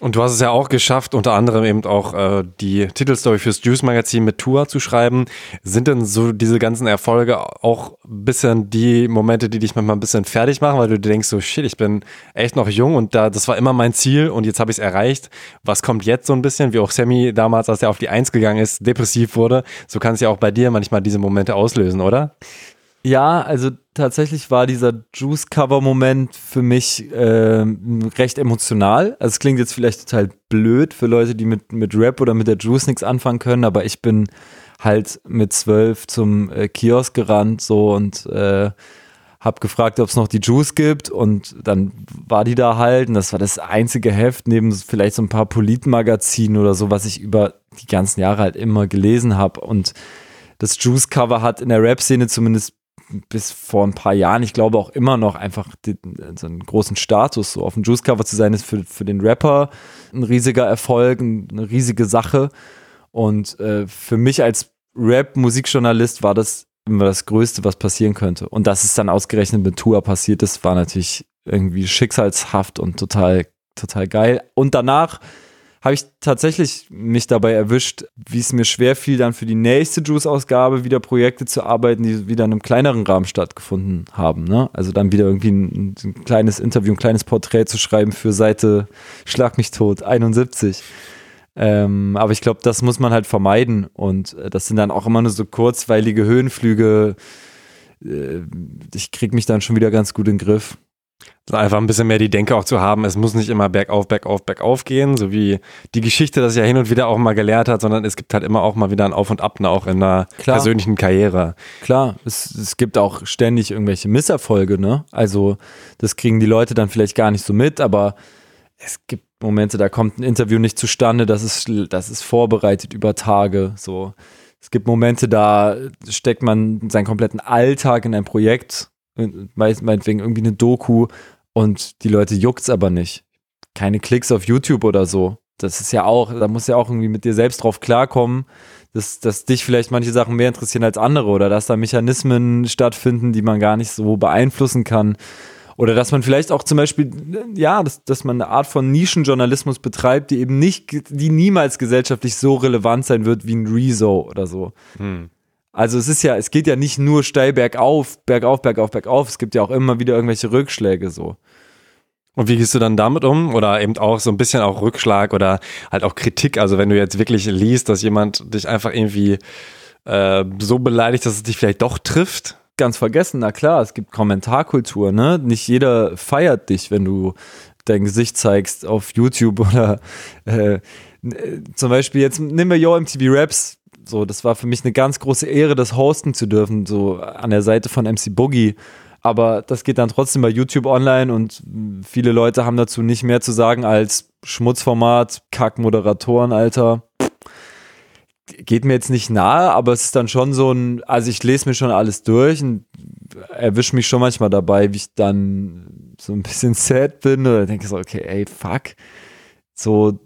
Und du hast es ja auch geschafft, unter anderem eben auch äh, die Titelstory fürs Juice Magazin mit Tour zu schreiben. Sind denn so diese ganzen Erfolge auch ein bisschen die Momente, die dich manchmal ein bisschen fertig machen, weil du denkst so, shit, ich bin echt noch jung und da, das war immer mein Ziel und jetzt habe ich es erreicht. Was kommt jetzt so ein bisschen, wie auch Sammy damals, als er auf die Eins gegangen ist, depressiv wurde. So kann es ja auch bei dir manchmal diese Momente auslösen, oder? Ja, also tatsächlich war dieser Juice-Cover-Moment für mich äh, recht emotional. Also es klingt jetzt vielleicht total blöd für Leute, die mit, mit Rap oder mit der Juice nichts anfangen können, aber ich bin halt mit zwölf zum äh, Kiosk gerannt so und äh, hab gefragt, ob es noch die Juice gibt und dann war die da halt und das war das einzige Heft neben vielleicht so ein paar Politmagazinen oder so, was ich über die ganzen Jahre halt immer gelesen habe und das Juice-Cover hat in der Rap-Szene zumindest bis vor ein paar Jahren, ich glaube auch immer noch einfach den, so einen großen Status, so auf dem Juice-Cover zu sein, ist für, für den Rapper ein riesiger Erfolg, eine riesige Sache. Und äh, für mich als Rap-Musikjournalist war das immer das Größte, was passieren könnte. Und dass es dann ausgerechnet mit Tour passiert ist, war natürlich irgendwie schicksalshaft und total, total geil. Und danach habe ich tatsächlich mich dabei erwischt, wie es mir schwer fiel, dann für die nächste Juice-Ausgabe wieder Projekte zu arbeiten, die wieder in einem kleineren Rahmen stattgefunden haben. Ne? Also dann wieder irgendwie ein, ein kleines Interview, ein kleines Porträt zu schreiben für Seite Schlag mich tot 71. Ähm, aber ich glaube, das muss man halt vermeiden. Und äh, das sind dann auch immer nur so kurzweilige Höhenflüge. Äh, ich kriege mich dann schon wieder ganz gut in den Griff. Einfach ein bisschen mehr die Denke auch zu haben, es muss nicht immer bergauf, bergauf, bergauf gehen, so wie die Geschichte das ja hin und wieder auch mal gelehrt hat, sondern es gibt halt immer auch mal wieder ein Auf und Ab, ne, auch in einer Klar. persönlichen Karriere. Klar, es, es gibt auch ständig irgendwelche Misserfolge, ne? Also das kriegen die Leute dann vielleicht gar nicht so mit, aber es gibt Momente, da kommt ein Interview nicht zustande, das ist, das ist vorbereitet über Tage, so. Es gibt Momente, da steckt man seinen kompletten Alltag in ein Projekt meinetwegen irgendwie eine Doku und die Leute juckt's aber nicht. Keine Klicks auf YouTube oder so. Das ist ja auch, da muss ja auch irgendwie mit dir selbst drauf klarkommen, dass, dass dich vielleicht manche Sachen mehr interessieren als andere oder dass da Mechanismen stattfinden, die man gar nicht so beeinflussen kann. Oder dass man vielleicht auch zum Beispiel, ja, dass, dass man eine Art von Nischenjournalismus betreibt, die eben nicht, die niemals gesellschaftlich so relevant sein wird wie ein Rezo oder so. Hm. Also es ist ja, es geht ja nicht nur steil bergauf, bergauf, bergauf, bergauf. Es gibt ja auch immer wieder irgendwelche Rückschläge so. Und wie gehst du dann damit um? Oder eben auch so ein bisschen auch Rückschlag oder halt auch Kritik. Also wenn du jetzt wirklich liest, dass jemand dich einfach irgendwie äh, so beleidigt, dass es dich vielleicht doch trifft. Ganz vergessen, na klar, es gibt Kommentarkultur, ne? Nicht jeder feiert dich, wenn du dein Gesicht zeigst auf YouTube oder äh, zum Beispiel jetzt nehmen wir Yo MTV Raps, so, das war für mich eine ganz große Ehre, das hosten zu dürfen, so an der Seite von MC Boogie. Aber das geht dann trotzdem bei YouTube online und viele Leute haben dazu nicht mehr zu sagen als Schmutzformat, Kackmoderatoren, Alter. Geht mir jetzt nicht nahe, aber es ist dann schon so ein, also ich lese mir schon alles durch und erwische mich schon manchmal dabei, wie ich dann so ein bisschen sad bin oder denke so, okay, ey, fuck. So,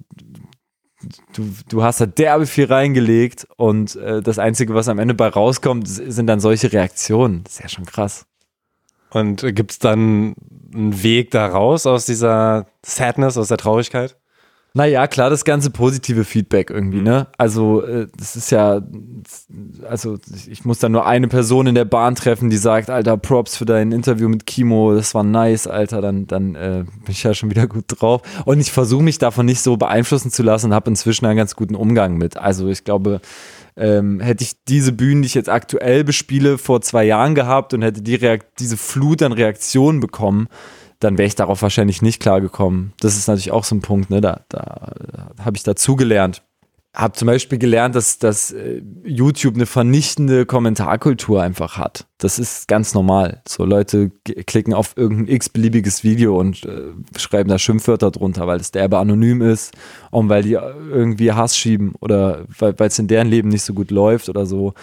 du, du hast da derbe viel reingelegt und äh, das Einzige, was am Ende bei rauskommt, sind dann solche Reaktionen. Das ist ja schon krass. Und gibt es dann einen Weg da raus aus dieser Sadness, aus der Traurigkeit? Naja, klar, das ganze positive Feedback irgendwie, ne? Also, äh, das ist ja, also ich muss da nur eine Person in der Bahn treffen, die sagt, Alter, Props für dein Interview mit Kimo, das war nice, Alter, dann, dann äh, bin ich ja schon wieder gut drauf. Und ich versuche mich davon nicht so beeinflussen zu lassen und habe inzwischen einen ganz guten Umgang mit. Also ich glaube, ähm, hätte ich diese Bühnen, die ich jetzt aktuell bespiele, vor zwei Jahren gehabt und hätte die Reakt diese Flut an Reaktionen bekommen, dann wäre ich darauf wahrscheinlich nicht klargekommen. Das ist natürlich auch so ein Punkt, ne? Da, da habe ich dazugelernt. Habe zum Beispiel gelernt, dass, dass äh, YouTube eine vernichtende Kommentarkultur einfach hat. Das ist ganz normal. So Leute klicken auf irgendein x-beliebiges Video und äh, schreiben da Schimpfwörter drunter, weil es derbe anonym ist und weil die irgendwie Hass schieben oder weil es in deren Leben nicht so gut läuft oder so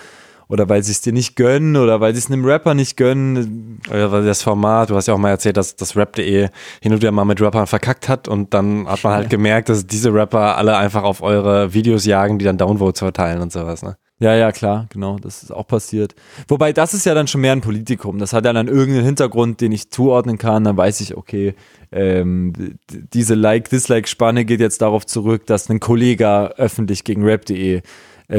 oder weil sie es dir nicht gönnen oder weil sie es einem Rapper nicht gönnen. Oder weil das Format, du hast ja auch mal erzählt, dass das Rap.de hin und wieder mal mit Rappern verkackt hat und dann hat man halt gemerkt, dass diese Rapper alle einfach auf eure Videos jagen, die dann Downvotes verteilen und sowas, ne? Ja, ja, klar, genau, das ist auch passiert. Wobei, das ist ja dann schon mehr ein Politikum. Das hat ja dann irgendeinen Hintergrund, den ich zuordnen kann. Dann weiß ich, okay, ähm, diese Like-Dislike-Spanne geht jetzt darauf zurück, dass ein Kollege öffentlich gegen Rap.de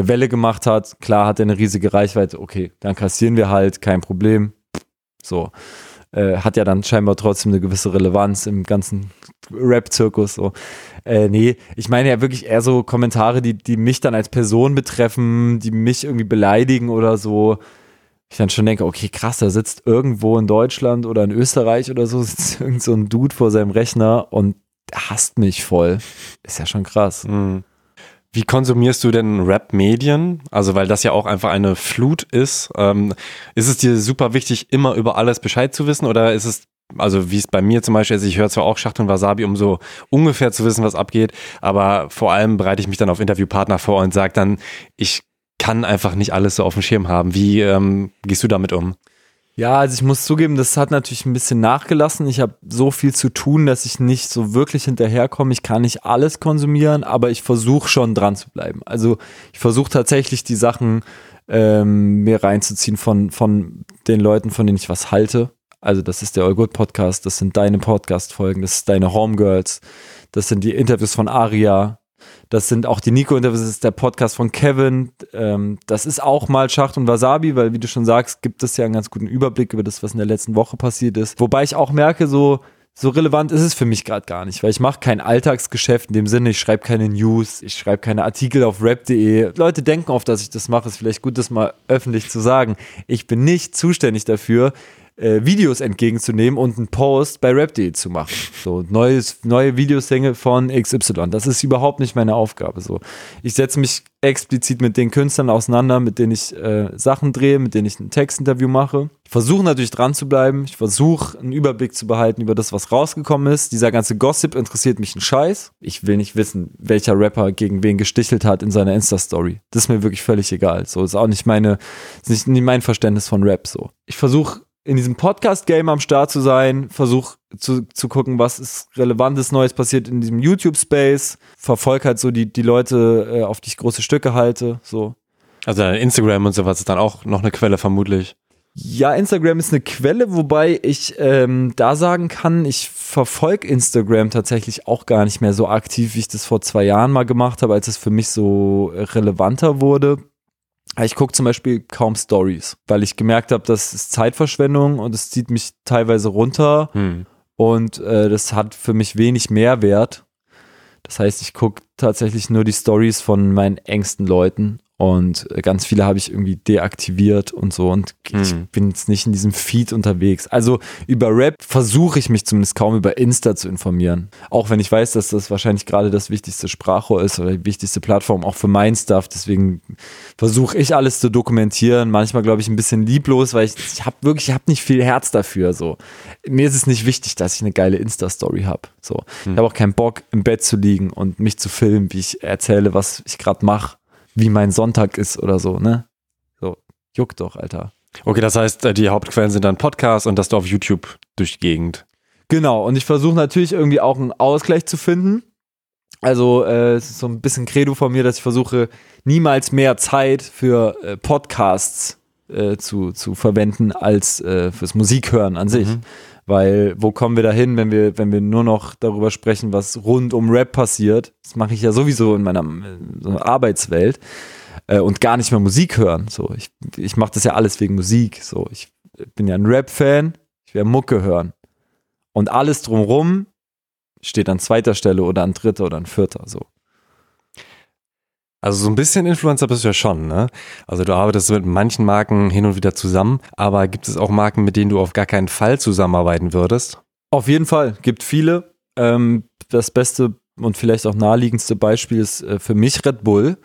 Welle gemacht hat. Klar hat er eine riesige Reichweite, okay, dann kassieren wir halt, kein Problem. So. Äh, hat ja dann scheinbar trotzdem eine gewisse Relevanz im ganzen Rap-Zirkus. So. Äh, nee, ich meine ja wirklich eher so Kommentare, die, die mich dann als Person betreffen, die mich irgendwie beleidigen oder so. Ich dann schon denke, okay, krass, da sitzt irgendwo in Deutschland oder in Österreich oder so, sitzt irgend so ein Dude vor seinem Rechner und hasst mich voll. Ist ja schon krass. Mhm. Wie konsumierst du denn Rap-Medien? Also, weil das ja auch einfach eine Flut ist. Ähm, ist es dir super wichtig, immer über alles Bescheid zu wissen? Oder ist es, also wie es bei mir zum Beispiel ist, ich höre zwar auch Schacht und Wasabi, um so ungefähr zu wissen, was abgeht, aber vor allem bereite ich mich dann auf Interviewpartner vor und sage dann, ich kann einfach nicht alles so auf dem Schirm haben. Wie ähm, gehst du damit um? Ja, also ich muss zugeben, das hat natürlich ein bisschen nachgelassen. Ich habe so viel zu tun, dass ich nicht so wirklich hinterherkomme. Ich kann nicht alles konsumieren, aber ich versuche schon dran zu bleiben. Also ich versuche tatsächlich die Sachen ähm, mir reinzuziehen von, von den Leuten, von denen ich was halte. Also das ist der All Good Podcast, das sind deine Podcast-Folgen, das ist deine Homegirls, das sind die Interviews von Aria, das sind auch die Nico-Interviews, das ist der Podcast von Kevin. Ähm, das ist auch mal Schacht und Wasabi, weil, wie du schon sagst, gibt es ja einen ganz guten Überblick über das, was in der letzten Woche passiert ist. Wobei ich auch merke, so, so relevant ist es für mich gerade gar nicht, weil ich mache kein Alltagsgeschäft in dem Sinne, ich schreibe keine News, ich schreibe keine Artikel auf rap.de. Leute denken oft, dass ich das mache, ist vielleicht gut, das mal öffentlich zu sagen. Ich bin nicht zuständig dafür, äh, Videos entgegenzunehmen und einen Post bei Rap.de zu machen. So neues, neue Videosingle von XY. Das ist überhaupt nicht meine Aufgabe. So, ich setze mich explizit mit den Künstlern auseinander, mit denen ich äh, Sachen drehe, mit denen ich ein Textinterview mache. Ich versuche natürlich dran zu bleiben. Ich versuche einen Überblick zu behalten über das, was rausgekommen ist. Dieser ganze Gossip interessiert mich einen Scheiß. Ich will nicht wissen, welcher Rapper gegen wen gestichelt hat in seiner Insta-Story. Das ist mir wirklich völlig egal. So ist auch nicht meine, ist nicht mein Verständnis von Rap. So, ich versuche in diesem Podcast-Game am Start zu sein, versuch zu, zu gucken, was ist relevantes Neues passiert in diesem YouTube-Space, verfolge halt so die, die Leute, äh, auf die ich große Stücke halte, so. Also Instagram und sowas ist dann auch noch eine Quelle vermutlich. Ja, Instagram ist eine Quelle, wobei ich ähm, da sagen kann, ich verfolge Instagram tatsächlich auch gar nicht mehr so aktiv, wie ich das vor zwei Jahren mal gemacht habe, als es für mich so relevanter wurde. Ich gucke zum Beispiel kaum Stories, weil ich gemerkt habe, das ist Zeitverschwendung und es zieht mich teilweise runter hm. und äh, das hat für mich wenig Mehrwert. Das heißt, ich gucke tatsächlich nur die Stories von meinen engsten Leuten und ganz viele habe ich irgendwie deaktiviert und so. Und ich mhm. bin jetzt nicht in diesem Feed unterwegs. Also über Rap versuche ich mich zumindest kaum über Insta zu informieren. Auch wenn ich weiß, dass das wahrscheinlich gerade das wichtigste Sprachrohr ist oder die wichtigste Plattform auch für mein Stuff. Deswegen versuche ich alles zu dokumentieren. Manchmal glaube ich ein bisschen lieblos, weil ich, ich habe wirklich, ich habe nicht viel Herz dafür. So. Mir ist es nicht wichtig, dass ich eine geile Insta-Story habe. So. Mhm. Ich hm. habe auch keinen Bock, im Bett zu liegen und mich zu filmen, wie ich erzähle, was ich gerade mache wie mein Sonntag ist oder so, ne? So, juckt doch, Alter. Okay, das heißt, äh, die Hauptquellen sind dann Podcasts und das du auf YouTube durch die Gegend. Genau, und ich versuche natürlich irgendwie auch einen Ausgleich zu finden. Also äh, es ist so ein bisschen Credo von mir, dass ich versuche, niemals mehr Zeit für äh, Podcasts äh, zu, zu verwenden als äh, fürs Musikhören an sich. Mhm. Weil wo kommen wir dahin, wenn wir, wenn wir nur noch darüber sprechen, was rund um Rap passiert? Das mache ich ja sowieso in meiner so Arbeitswelt äh, und gar nicht mehr Musik hören. So, ich, ich mache das ja alles wegen Musik. So, ich bin ja ein Rap-Fan, ich werde Mucke hören. Und alles drumrum steht an zweiter Stelle oder an dritter oder an vierter. So. Also so ein bisschen Influencer bist du ja schon, ne? Also du arbeitest mit manchen Marken hin und wieder zusammen, aber gibt es auch Marken, mit denen du auf gar keinen Fall zusammenarbeiten würdest? Auf jeden Fall, gibt viele. Ähm, das beste und vielleicht auch naheliegendste Beispiel ist äh, für mich Red Bull.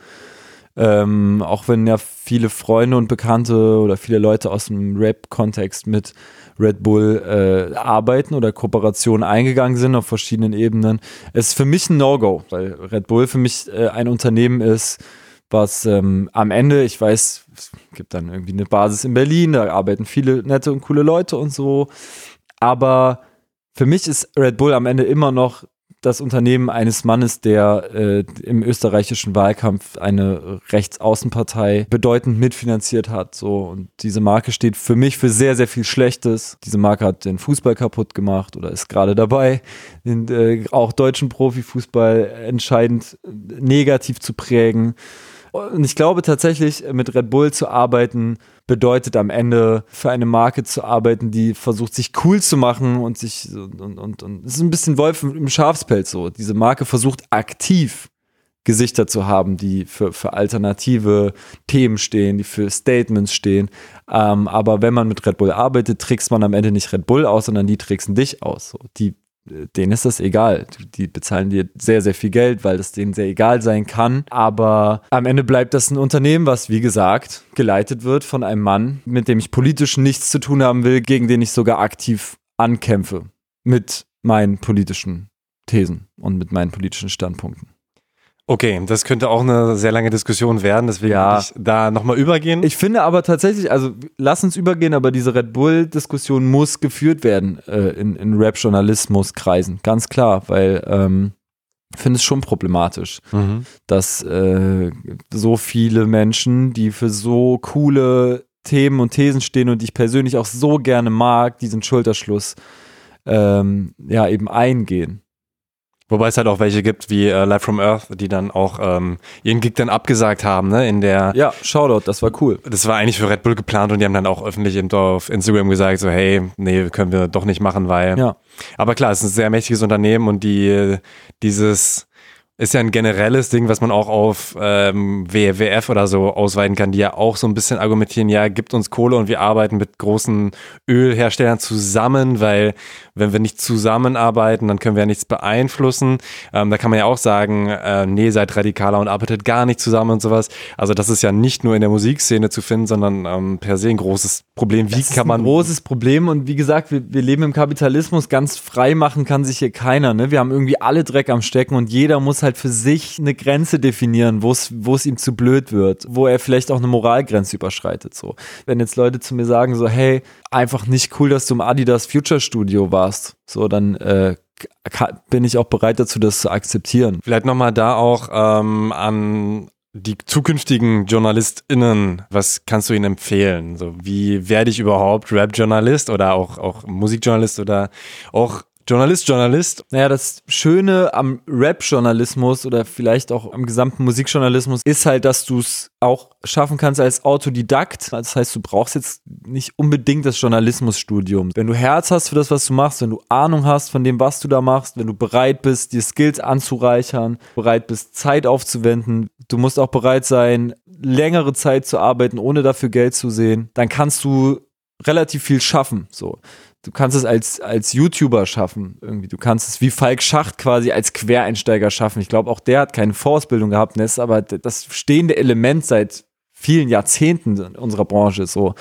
Ähm, auch wenn ja viele Freunde und Bekannte oder viele Leute aus dem Rap-Kontext mit Red Bull äh, arbeiten oder Kooperationen eingegangen sind auf verschiedenen Ebenen. Es ist für mich ein No-Go, weil Red Bull für mich äh, ein Unternehmen ist, was ähm, am Ende, ich weiß, es gibt dann irgendwie eine Basis in Berlin, da arbeiten viele nette und coole Leute und so, aber für mich ist Red Bull am Ende immer noch das Unternehmen eines Mannes, der äh, im österreichischen Wahlkampf eine Rechtsaußenpartei bedeutend mitfinanziert hat. So und diese Marke steht für mich für sehr, sehr viel Schlechtes. Diese Marke hat den Fußball kaputt gemacht oder ist gerade dabei, den äh, auch deutschen Profifußball entscheidend äh, negativ zu prägen. Und ich glaube tatsächlich, mit Red Bull zu arbeiten, bedeutet am Ende für eine Marke zu arbeiten, die versucht, sich cool zu machen und sich und, und, und, es ist ein bisschen Wolf im Schafspelz so. Diese Marke versucht aktiv Gesichter zu haben, die für, für alternative Themen stehen, die für Statements stehen. Ähm, aber wenn man mit Red Bull arbeitet, trickst man am Ende nicht Red Bull aus, sondern die tricksen dich aus. So. Die denen ist das egal. Die bezahlen dir sehr, sehr viel Geld, weil das denen sehr egal sein kann. Aber am Ende bleibt das ein Unternehmen, was, wie gesagt, geleitet wird von einem Mann, mit dem ich politisch nichts zu tun haben will, gegen den ich sogar aktiv ankämpfe mit meinen politischen Thesen und mit meinen politischen Standpunkten. Okay, das könnte auch eine sehr lange Diskussion werden, deswegen Ja. würde ich da nochmal übergehen. Ich finde aber tatsächlich, also lass uns übergehen, aber diese Red Bull-Diskussion muss geführt werden äh, in, in Rap-Journalismus-Kreisen, ganz klar, weil ähm, ich finde es schon problematisch. mhm. dass äh, so viele Menschen, die für so coole Themen und Thesen stehen und die ich persönlich auch so gerne mag, diesen Schulterschluss ähm, ja eben eingehen. Wobei es halt auch welche gibt wie äh, Live from Earth, die dann auch ähm, ihren Gig dann abgesagt haben, ne? In der Ja, Shoutout, das war cool. das war eigentlich für Red Bull geplant und die haben dann auch öffentlich eben auf Instagram gesagt, so hey, nee, können wir doch nicht machen, weil. Ja. Aber klar, es ist ein sehr mächtiges Unternehmen und die dieses ist ja ein generelles Ding, was man auch auf ähm, WWF oder so ausweiten kann, die ja auch so ein bisschen argumentieren, ja, gibt uns Kohle und wir arbeiten mit großen Ölherstellern zusammen, weil wenn wir nicht zusammenarbeiten, dann können wir ja nichts beeinflussen. Ähm, da kann man ja auch sagen, äh, nee, seid radikaler und arbeitet gar nicht zusammen und sowas. Also das ist ja nicht nur in der Musikszene zu finden, sondern ähm, per se ein großes Problem. Wie Das ist kann man ein großes Problem und wie gesagt, wir, wir leben im Kapitalismus, ganz frei machen kann sich hier keiner. Ne? Wir haben irgendwie alle Dreck am Stecken und jeder muss halt für sich eine Grenze definieren, wo es ihm zu blöd wird, wo er vielleicht auch eine Moralgrenze überschreitet. So, wenn jetzt Leute zu mir sagen so, hey, einfach nicht cool, dass du im Adidas Future Studio warst, so dann äh, bin ich auch bereit dazu, das zu akzeptieren. Vielleicht nochmal da auch ähm, an die zukünftigen JournalistInnen, was kannst du ihnen empfehlen? So, wie werde ich überhaupt Rap-Journalist oder auch, auch Musikjournalist oder auch Journalist, Journalist? Naja, das Schöne am Rap-Journalismus oder vielleicht auch am gesamten Musikjournalismus ist halt, dass du es auch schaffen kannst als Autodidakt. Das heißt, du brauchst jetzt nicht unbedingt das Journalismusstudium. Wenn du Herz hast für das, was du machst, wenn du Ahnung hast von dem, was du da machst, wenn du bereit bist, dir Skills anzureichern, bereit bist, Zeit aufzuwenden, du musst auch bereit sein, längere Zeit zu arbeiten, ohne dafür Geld zu sehen, dann kannst du relativ viel schaffen. So du kannst es als, als YouTuber schaffen, irgendwie. Du kannst es wie Falk Schacht quasi als Quereinsteiger schaffen. Ich glaube, auch der hat keine Vorausbildung gehabt, ist aber das stehende Element seit vielen Jahrzehnten in unserer Branche so.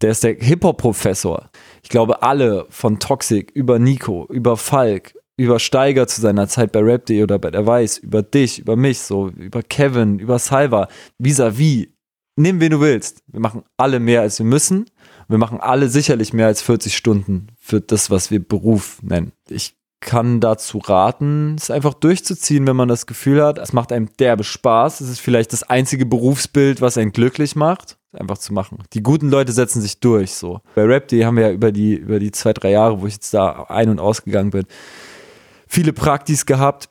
Der ist der Hip-Hop-Professor. Ich glaube, alle von Toxic über Nico, über Falk, über Steiger zu seiner Zeit bei Rap.de oder bei der Weiß, über dich, über mich, so, über Kevin, über Salva, vis-à-vis. Nimm, wen du willst. Wir machen alle mehr, als wir müssen. Wir machen alle sicherlich mehr als 40 Stunden für das, was wir Beruf nennen. Ich kann dazu raten, es einfach durchzuziehen, wenn man das Gefühl hat, es macht einem derbe Spaß. Es ist vielleicht das einzige Berufsbild, was einen glücklich macht, einfach zu machen. Die guten Leute setzen sich durch, so. Bei Rap.de haben wir ja über die, über die zwei, drei Jahre, wo ich jetzt da ein- und ausgegangen bin, viele Praktis gehabt.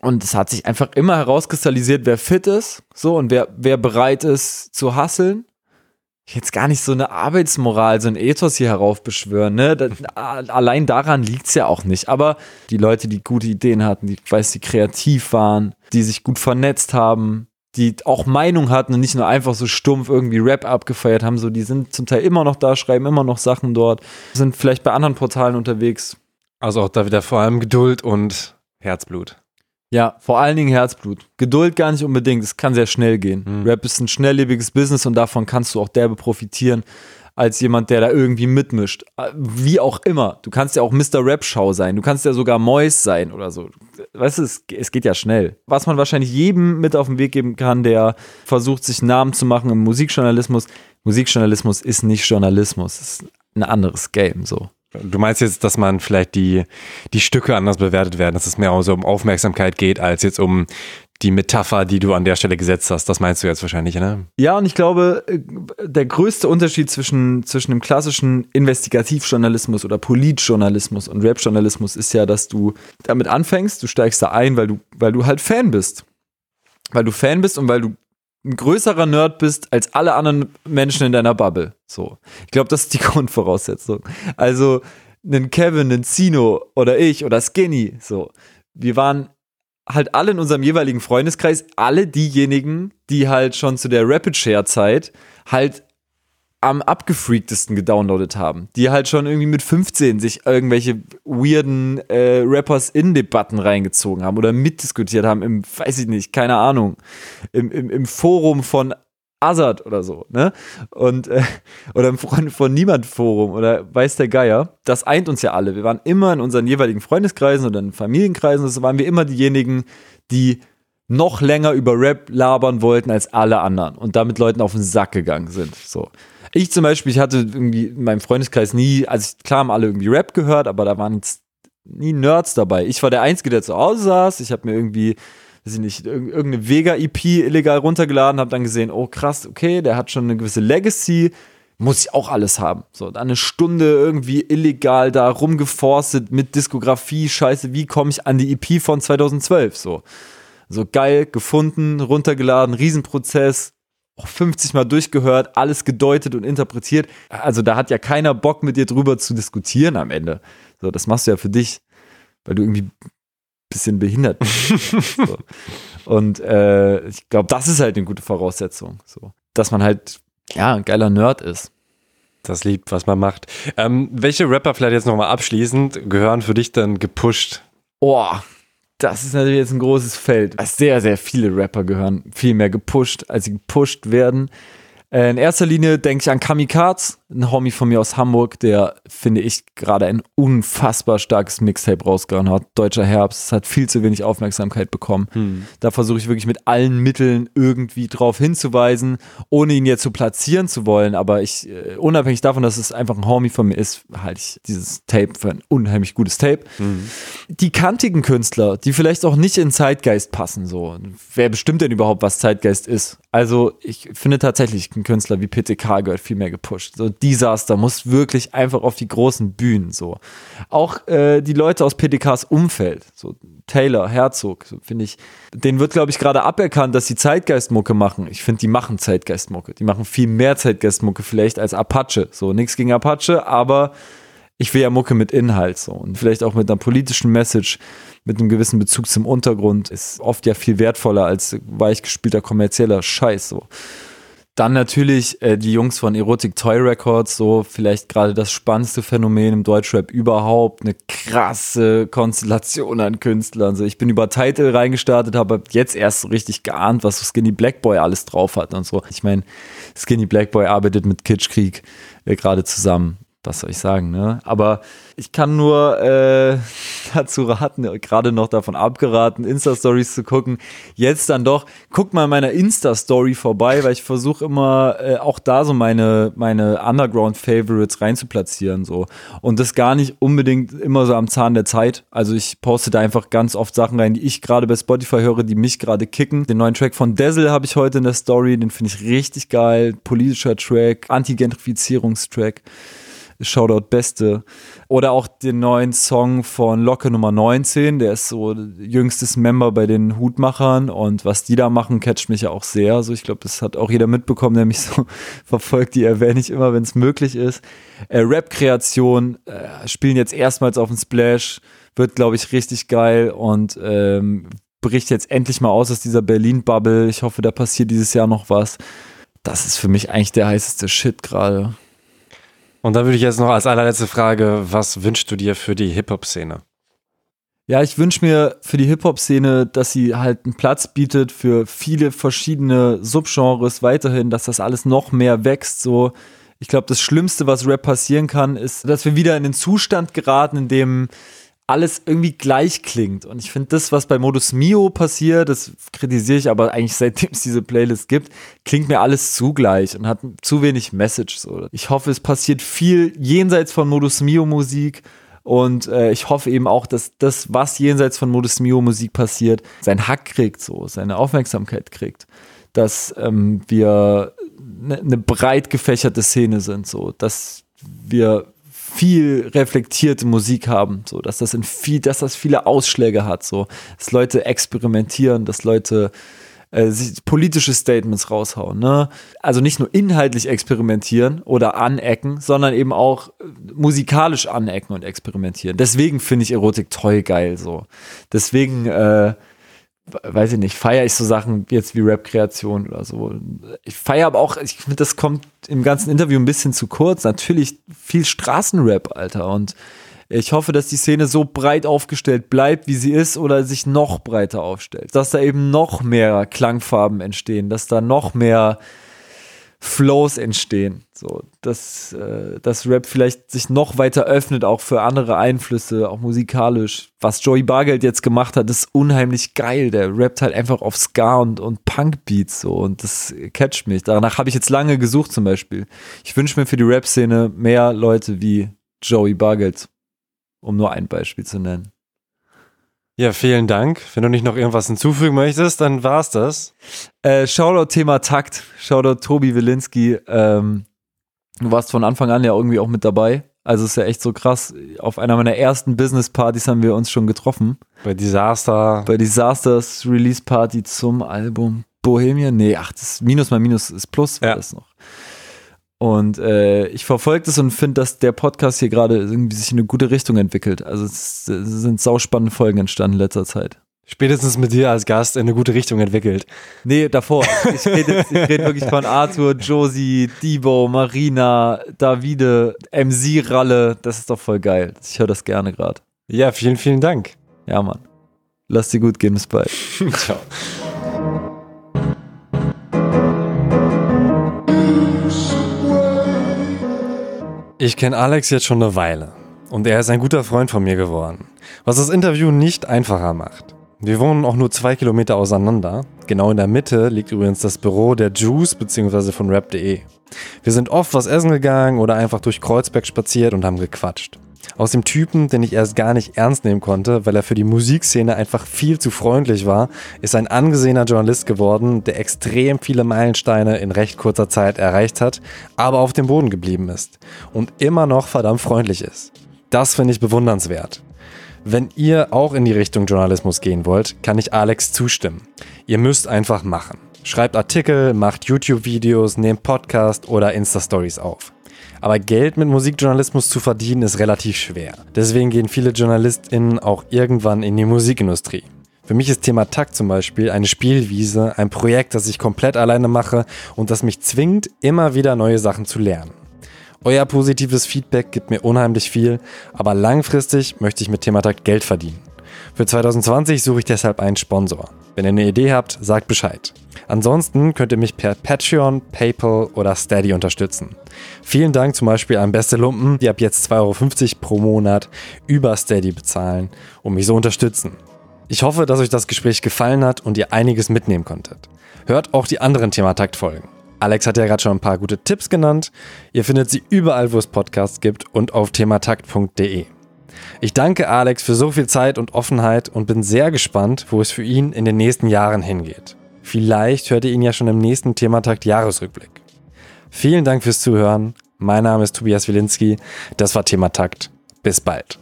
Und es hat sich einfach immer herauskristallisiert, wer fit ist, so, und wer, wer bereit ist zu hasseln jetzt gar nicht so eine Arbeitsmoral, so ein Ethos hier heraufbeschwören. Ne? Allein daran liegt es ja auch nicht. Aber die Leute, die gute Ideen hatten, die, weiß, die kreativ waren, die sich gut vernetzt haben, die auch Meinung hatten und nicht nur einfach so stumpf irgendwie Rap abgefeiert haben, so die sind zum Teil immer noch da, schreiben immer noch Sachen dort, sind vielleicht bei anderen Portalen unterwegs. Also auch da wieder vor allem Geduld und Herzblut. Ja, vor allen Dingen Herzblut. Geduld gar nicht unbedingt, es kann sehr schnell gehen. Mhm. Rap ist ein schnelllebiges Business und davon kannst du auch derbe profitieren als jemand, der da irgendwie mitmischt. Wie auch immer. Du kannst ja auch Mr. Rap-Show sein. Du kannst ja sogar Mois sein oder so. Weißt du, es, es, geht ja schnell. Was man wahrscheinlich jedem mit auf den Weg geben kann, der versucht, sich Namen zu machen im Musikjournalismus. Musikjournalismus ist nicht Journalismus. Es ist ein anderes Game, so. Du meinst jetzt, dass man vielleicht die, die Stücke anders bewertet werden, dass es mehr so um Aufmerksamkeit geht, als jetzt um die Metapher, die du an der Stelle gesetzt hast. Das meinst du jetzt wahrscheinlich, ne? Ja, und ich glaube, äh, der größte Unterschied zwischen, zwischen dem klassischen Investigativjournalismus oder Politjournalismus und Rapjournalismus ist ja, dass du damit anfängst, du steigst da ein, weil du, weil du halt Fan bist. Weil du Fan bist und weil du ein größerer Nerd bist als alle anderen Menschen in deiner Bubble. So. Ich glaube, das ist die Grundvoraussetzung. Also, einen Kevin, einen Zino oder ich oder Skinny, so. Wir waren halt alle in unserem jeweiligen Freundeskreis, alle diejenigen, die halt schon zu der Rapid Share Zeit halt am abgefreaktesten gedownloadet haben, die halt schon irgendwie mit 15 sich irgendwelche weirden äh, Rappers in Debatten reingezogen haben oder mitdiskutiert haben im, weiß ich nicht, keine Ahnung, im, im, im Forum von Azad oder so, ne? Und äh, oder im Freund von Niemand Forum oder weiß der Geier. Das eint uns ja alle. Wir waren immer in unseren jeweiligen Freundeskreisen oder in Familienkreisen, das waren wir immer diejenigen, die noch länger über Rap labern wollten als alle anderen und damit Leuten auf den Sack gegangen sind. So. Ich zum Beispiel, ich hatte irgendwie in meinem Freundeskreis nie, also klar haben alle irgendwie Rap gehört, aber da waren jetzt nie Nerds dabei. Ich war der Einzige, der zu Hause saß. Ich habe mir irgendwie, weiß ich nicht, irgendeine Vega-EP illegal runtergeladen, habe dann gesehen, oh krass, okay, der hat schon eine gewisse Legacy, muss ich auch alles haben. So, dann eine Stunde irgendwie illegal da rumgeforstet mit Diskografie, scheiße, wie komme ich an die EP von 2012? So, so geil, gefunden, runtergeladen, Riesenprozess, 50 Mal durchgehört, alles gedeutet und interpretiert. Also da hat ja keiner Bock mit dir drüber zu diskutieren am Ende. So, das machst du ja für dich, weil du irgendwie ein bisschen behindert bist. so. Und äh, ich glaube, das ist halt eine gute Voraussetzung. So. Dass man halt, ja, ein geiler Nerd ist. Das liebt, was man macht. Ähm, welche Rapper vielleicht jetzt nochmal abschließend gehören für dich dann gepusht? Oh, das ist natürlich jetzt ein großes Feld. Sehr, sehr viele Rapper gehören viel mehr gepusht, als sie gepusht werden. Äh, in erster Linie denke ich an Kamikaze, ein Homie von mir aus Hamburg, der, finde ich, gerade ein unfassbar starkes Mixtape rausgehauen hat. Deutscher Herbst, es hat viel zu wenig Aufmerksamkeit bekommen. Hm. Da versuche ich wirklich mit allen Mitteln irgendwie drauf hinzuweisen, ohne ihn jetzt zu platzieren zu wollen. Aber ich, äh, unabhängig davon, dass es einfach ein Homie von mir ist, halte ich dieses Tape für ein unheimlich gutes Tape. Hm. Die kantigen Künstler, die vielleicht auch nicht in Zeitgeist passen, so. Wer bestimmt denn überhaupt, was Zeitgeist ist? Also, ich finde tatsächlich, ein Künstler wie PTK gehört viel mehr gepusht. So Disaster muss wirklich einfach auf die großen Bühnen so. Auch äh, die Leute aus PTKs Umfeld, so Taylor, Herzog, so finde ich, denen wird glaube ich gerade aberkannt, dass sie Zeitgeistmucke machen. Ich finde, die machen Zeitgeistmucke. Die machen viel mehr Zeitgeistmucke vielleicht als Apache. So nichts gegen Apache, aber ich will ja Mucke mit Inhalt so und vielleicht auch mit einer politischen Message, mit einem gewissen Bezug zum Untergrund ist oft ja viel wertvoller als weichgespielter kommerzieller Scheiß so. Dann natürlich äh, die Jungs von Erotic Toy Records, so vielleicht gerade das spannendste Phänomen im Deutschrap überhaupt. Eine krasse Konstellation an Künstlern. So, ich bin über Title reingestartet, habe jetzt erst so richtig geahnt, was so Skinny Blackboy alles drauf hat und so. Ich meine, Skinny Blackboy arbeitet mit Kitschkrieg äh, gerade zusammen was soll ich sagen, ne? Aber ich kann nur äh, dazu raten, gerade noch davon abgeraten, Insta-Stories zu gucken. Jetzt dann doch, guckt mal in meiner Insta-Story vorbei, weil ich versuche immer äh, auch da so meine, meine Underground-Favorites reinzuplatzieren. So. Und das gar nicht unbedingt immer so am Zahn der Zeit. Also ich poste da einfach ganz oft Sachen rein, die ich gerade bei Spotify höre, die mich gerade kicken. Den neuen Track von Dazzle habe ich heute in der Story, den finde ich richtig geil. Politischer Track, Anti-Gentrifizierungstrack. Shoutout Beste. Oder auch den neuen Song von Locke Nummer 19, der ist so jüngstes Member bei den Hutmachern und was die da machen, catcht mich ja auch sehr. Also ich glaube, das hat auch jeder mitbekommen, der mich so verfolgt. Die erwähne ich immer, wenn es möglich ist. Äh, Rap-Kreation äh, spielen jetzt erstmals auf dem Splash, wird, glaube ich, richtig geil und ähm, bricht jetzt endlich mal aus aus dieser Berlin-Bubble. Ich hoffe, da passiert dieses Jahr noch was. Das ist für mich eigentlich der heißeste Shit gerade. Und dann würde ich jetzt noch als allerletzte Frage, was wünschst du dir für die Hip-Hop-Szene? Ja, ich wünsche mir für die Hip-Hop-Szene, dass sie halt einen Platz bietet für viele verschiedene Subgenres weiterhin, dass das alles noch mehr wächst. So, ich glaube, das Schlimmste, was Rap passieren kann, ist, dass wir wieder in den Zustand geraten, in dem alles irgendwie gleich klingt. Und ich finde, das, was bei Modus Mio passiert, das kritisiere ich aber eigentlich seitdem es diese Playlist gibt, klingt mir alles zugleich und hat zu wenig Message. So. Ich hoffe, es passiert viel jenseits von Modus Mio Musik. Und äh, ich hoffe eben auch, dass das, was jenseits von Modus Mio Musik passiert, seinen Hack kriegt, so, seine Aufmerksamkeit kriegt. Dass ähm, wir eine ne breit gefächerte Szene sind, so, dass wir viel reflektierte Musik haben, so dass das in viel, dass das viele Ausschläge hat, so dass Leute experimentieren, dass Leute äh, politische Statements raushauen, ne? Also nicht nur inhaltlich experimentieren oder anecken, sondern eben auch äh, musikalisch anecken und experimentieren. Deswegen finde ich Erotik toll geil, so. Deswegen äh, weiß ich nicht, feiere ich so Sachen jetzt wie Rap-Kreation oder so. Ich feiere aber auch, ich finde, das kommt im ganzen Interview ein bisschen zu kurz. Natürlich viel Straßenrap, Alter. Und ich hoffe, dass die Szene so breit aufgestellt bleibt, wie sie ist, oder sich noch breiter aufstellt. Dass da eben noch mehr Klangfarben entstehen, dass da noch mehr Flows entstehen. So, dass, äh, dass Rap vielleicht sich noch weiter öffnet, auch für andere Einflüsse, auch musikalisch. Was Joey Bargeld jetzt gemacht hat, ist unheimlich geil. Der rappt halt einfach auf Ska und, und Punk-Beats so und das catcht mich. Danach habe ich jetzt lange gesucht zum Beispiel. Ich wünsche mir für die Rap-Szene mehr Leute wie Joey Bargeld, um nur ein Beispiel zu nennen. Ja, vielen Dank. Wenn du nicht noch irgendwas hinzufügen möchtest, dann war's das. Äh, Shoutout Thema Takt. Shoutout Tobi Wilinski. Ähm, du warst von Anfang an ja irgendwie auch mit dabei. Also ist ja echt so krass. Auf einer meiner ersten Business-Partys haben wir uns schon getroffen. Bei Disaster. Bei Disasters Release Party zum Album Bohemian. Nee, ach, das Minus mal Minus ist Plus war ja. das noch. Und äh, ich verfolge das und finde, dass der Podcast hier gerade irgendwie sich in eine gute Richtung entwickelt. Also es, es sind sauspannende Folgen entstanden in letzter Zeit. Spätestens mit dir als Gast in eine gute Richtung entwickelt. Nee, davor. Ich rede red wirklich von Arthur, Josie, Debo, Marina, Davide, MC Ralle. Das ist doch voll geil. Ich höre das gerne gerade. Ja, vielen, vielen Dank. Ja, Mann. Lass dir gut gehen. Bis bald. Ciao. Ich kenne Alex jetzt schon eine Weile und er ist ein guter Freund von mir geworden, was das Interview nicht einfacher macht. Wir wohnen auch nur zwei Kilometer auseinander. Genau in der Mitte liegt übrigens das Büro der Juice bzw. von rap.de. Wir sind oft was essen gegangen oder einfach durch Kreuzberg spaziert und haben gequatscht. Aus dem Typen, den ich erst gar nicht ernst nehmen konnte, weil er für die Musikszene einfach viel zu freundlich war, ist ein angesehener Journalist geworden, der extrem viele Meilensteine in recht kurzer Zeit erreicht hat, aber auf dem Boden geblieben ist und immer noch verdammt freundlich ist. Das finde ich bewundernswert. Wenn ihr auch in die Richtung Journalismus gehen wollt, kann ich Alex zustimmen. Ihr müsst einfach machen. Schreibt Artikel, macht YouTube-Videos, nehmt Podcast oder Insta-Stories auf. Aber Geld mit Musikjournalismus zu verdienen ist relativ schwer. Deswegen gehen viele JournalistInnen auch irgendwann in die Musikindustrie. Für mich ist Thema Takt zum Beispiel eine Spielwiese, ein Projekt, das ich komplett alleine mache und das mich zwingt, immer wieder neue Sachen zu lernen. Euer positives Feedback gibt mir unheimlich viel, aber langfristig möchte ich mit Thema Takt Geld verdienen. Für 2020 suche ich deshalb einen Sponsor. Wenn ihr eine Idee habt, sagt Bescheid. Ansonsten könnt ihr mich per Patreon, PayPal oder Steady unterstützen. Vielen Dank zum Beispiel an Beste Lumpen, die ab jetzt 2,50 Euro pro Monat über Steady bezahlen und mich so unterstützen. Ich hoffe, dass euch das Gespräch gefallen hat und ihr einiges mitnehmen konntet. Hört auch die anderen Thematakt-Folgen. Alex hat ja gerade schon ein paar gute Tipps genannt. Ihr findet sie überall, wo es Podcasts gibt und auf thematakt.de. Ich danke Alex für so viel Zeit und Offenheit und bin sehr gespannt, wo es für ihn in den nächsten Jahren hingeht. Vielleicht hört ihr ihn ja schon im nächsten Thematakt Jahresrückblick. Vielen Dank fürs Zuhören. Mein Name ist Tobias Wilinski. Das war Thematakt. Bis bald.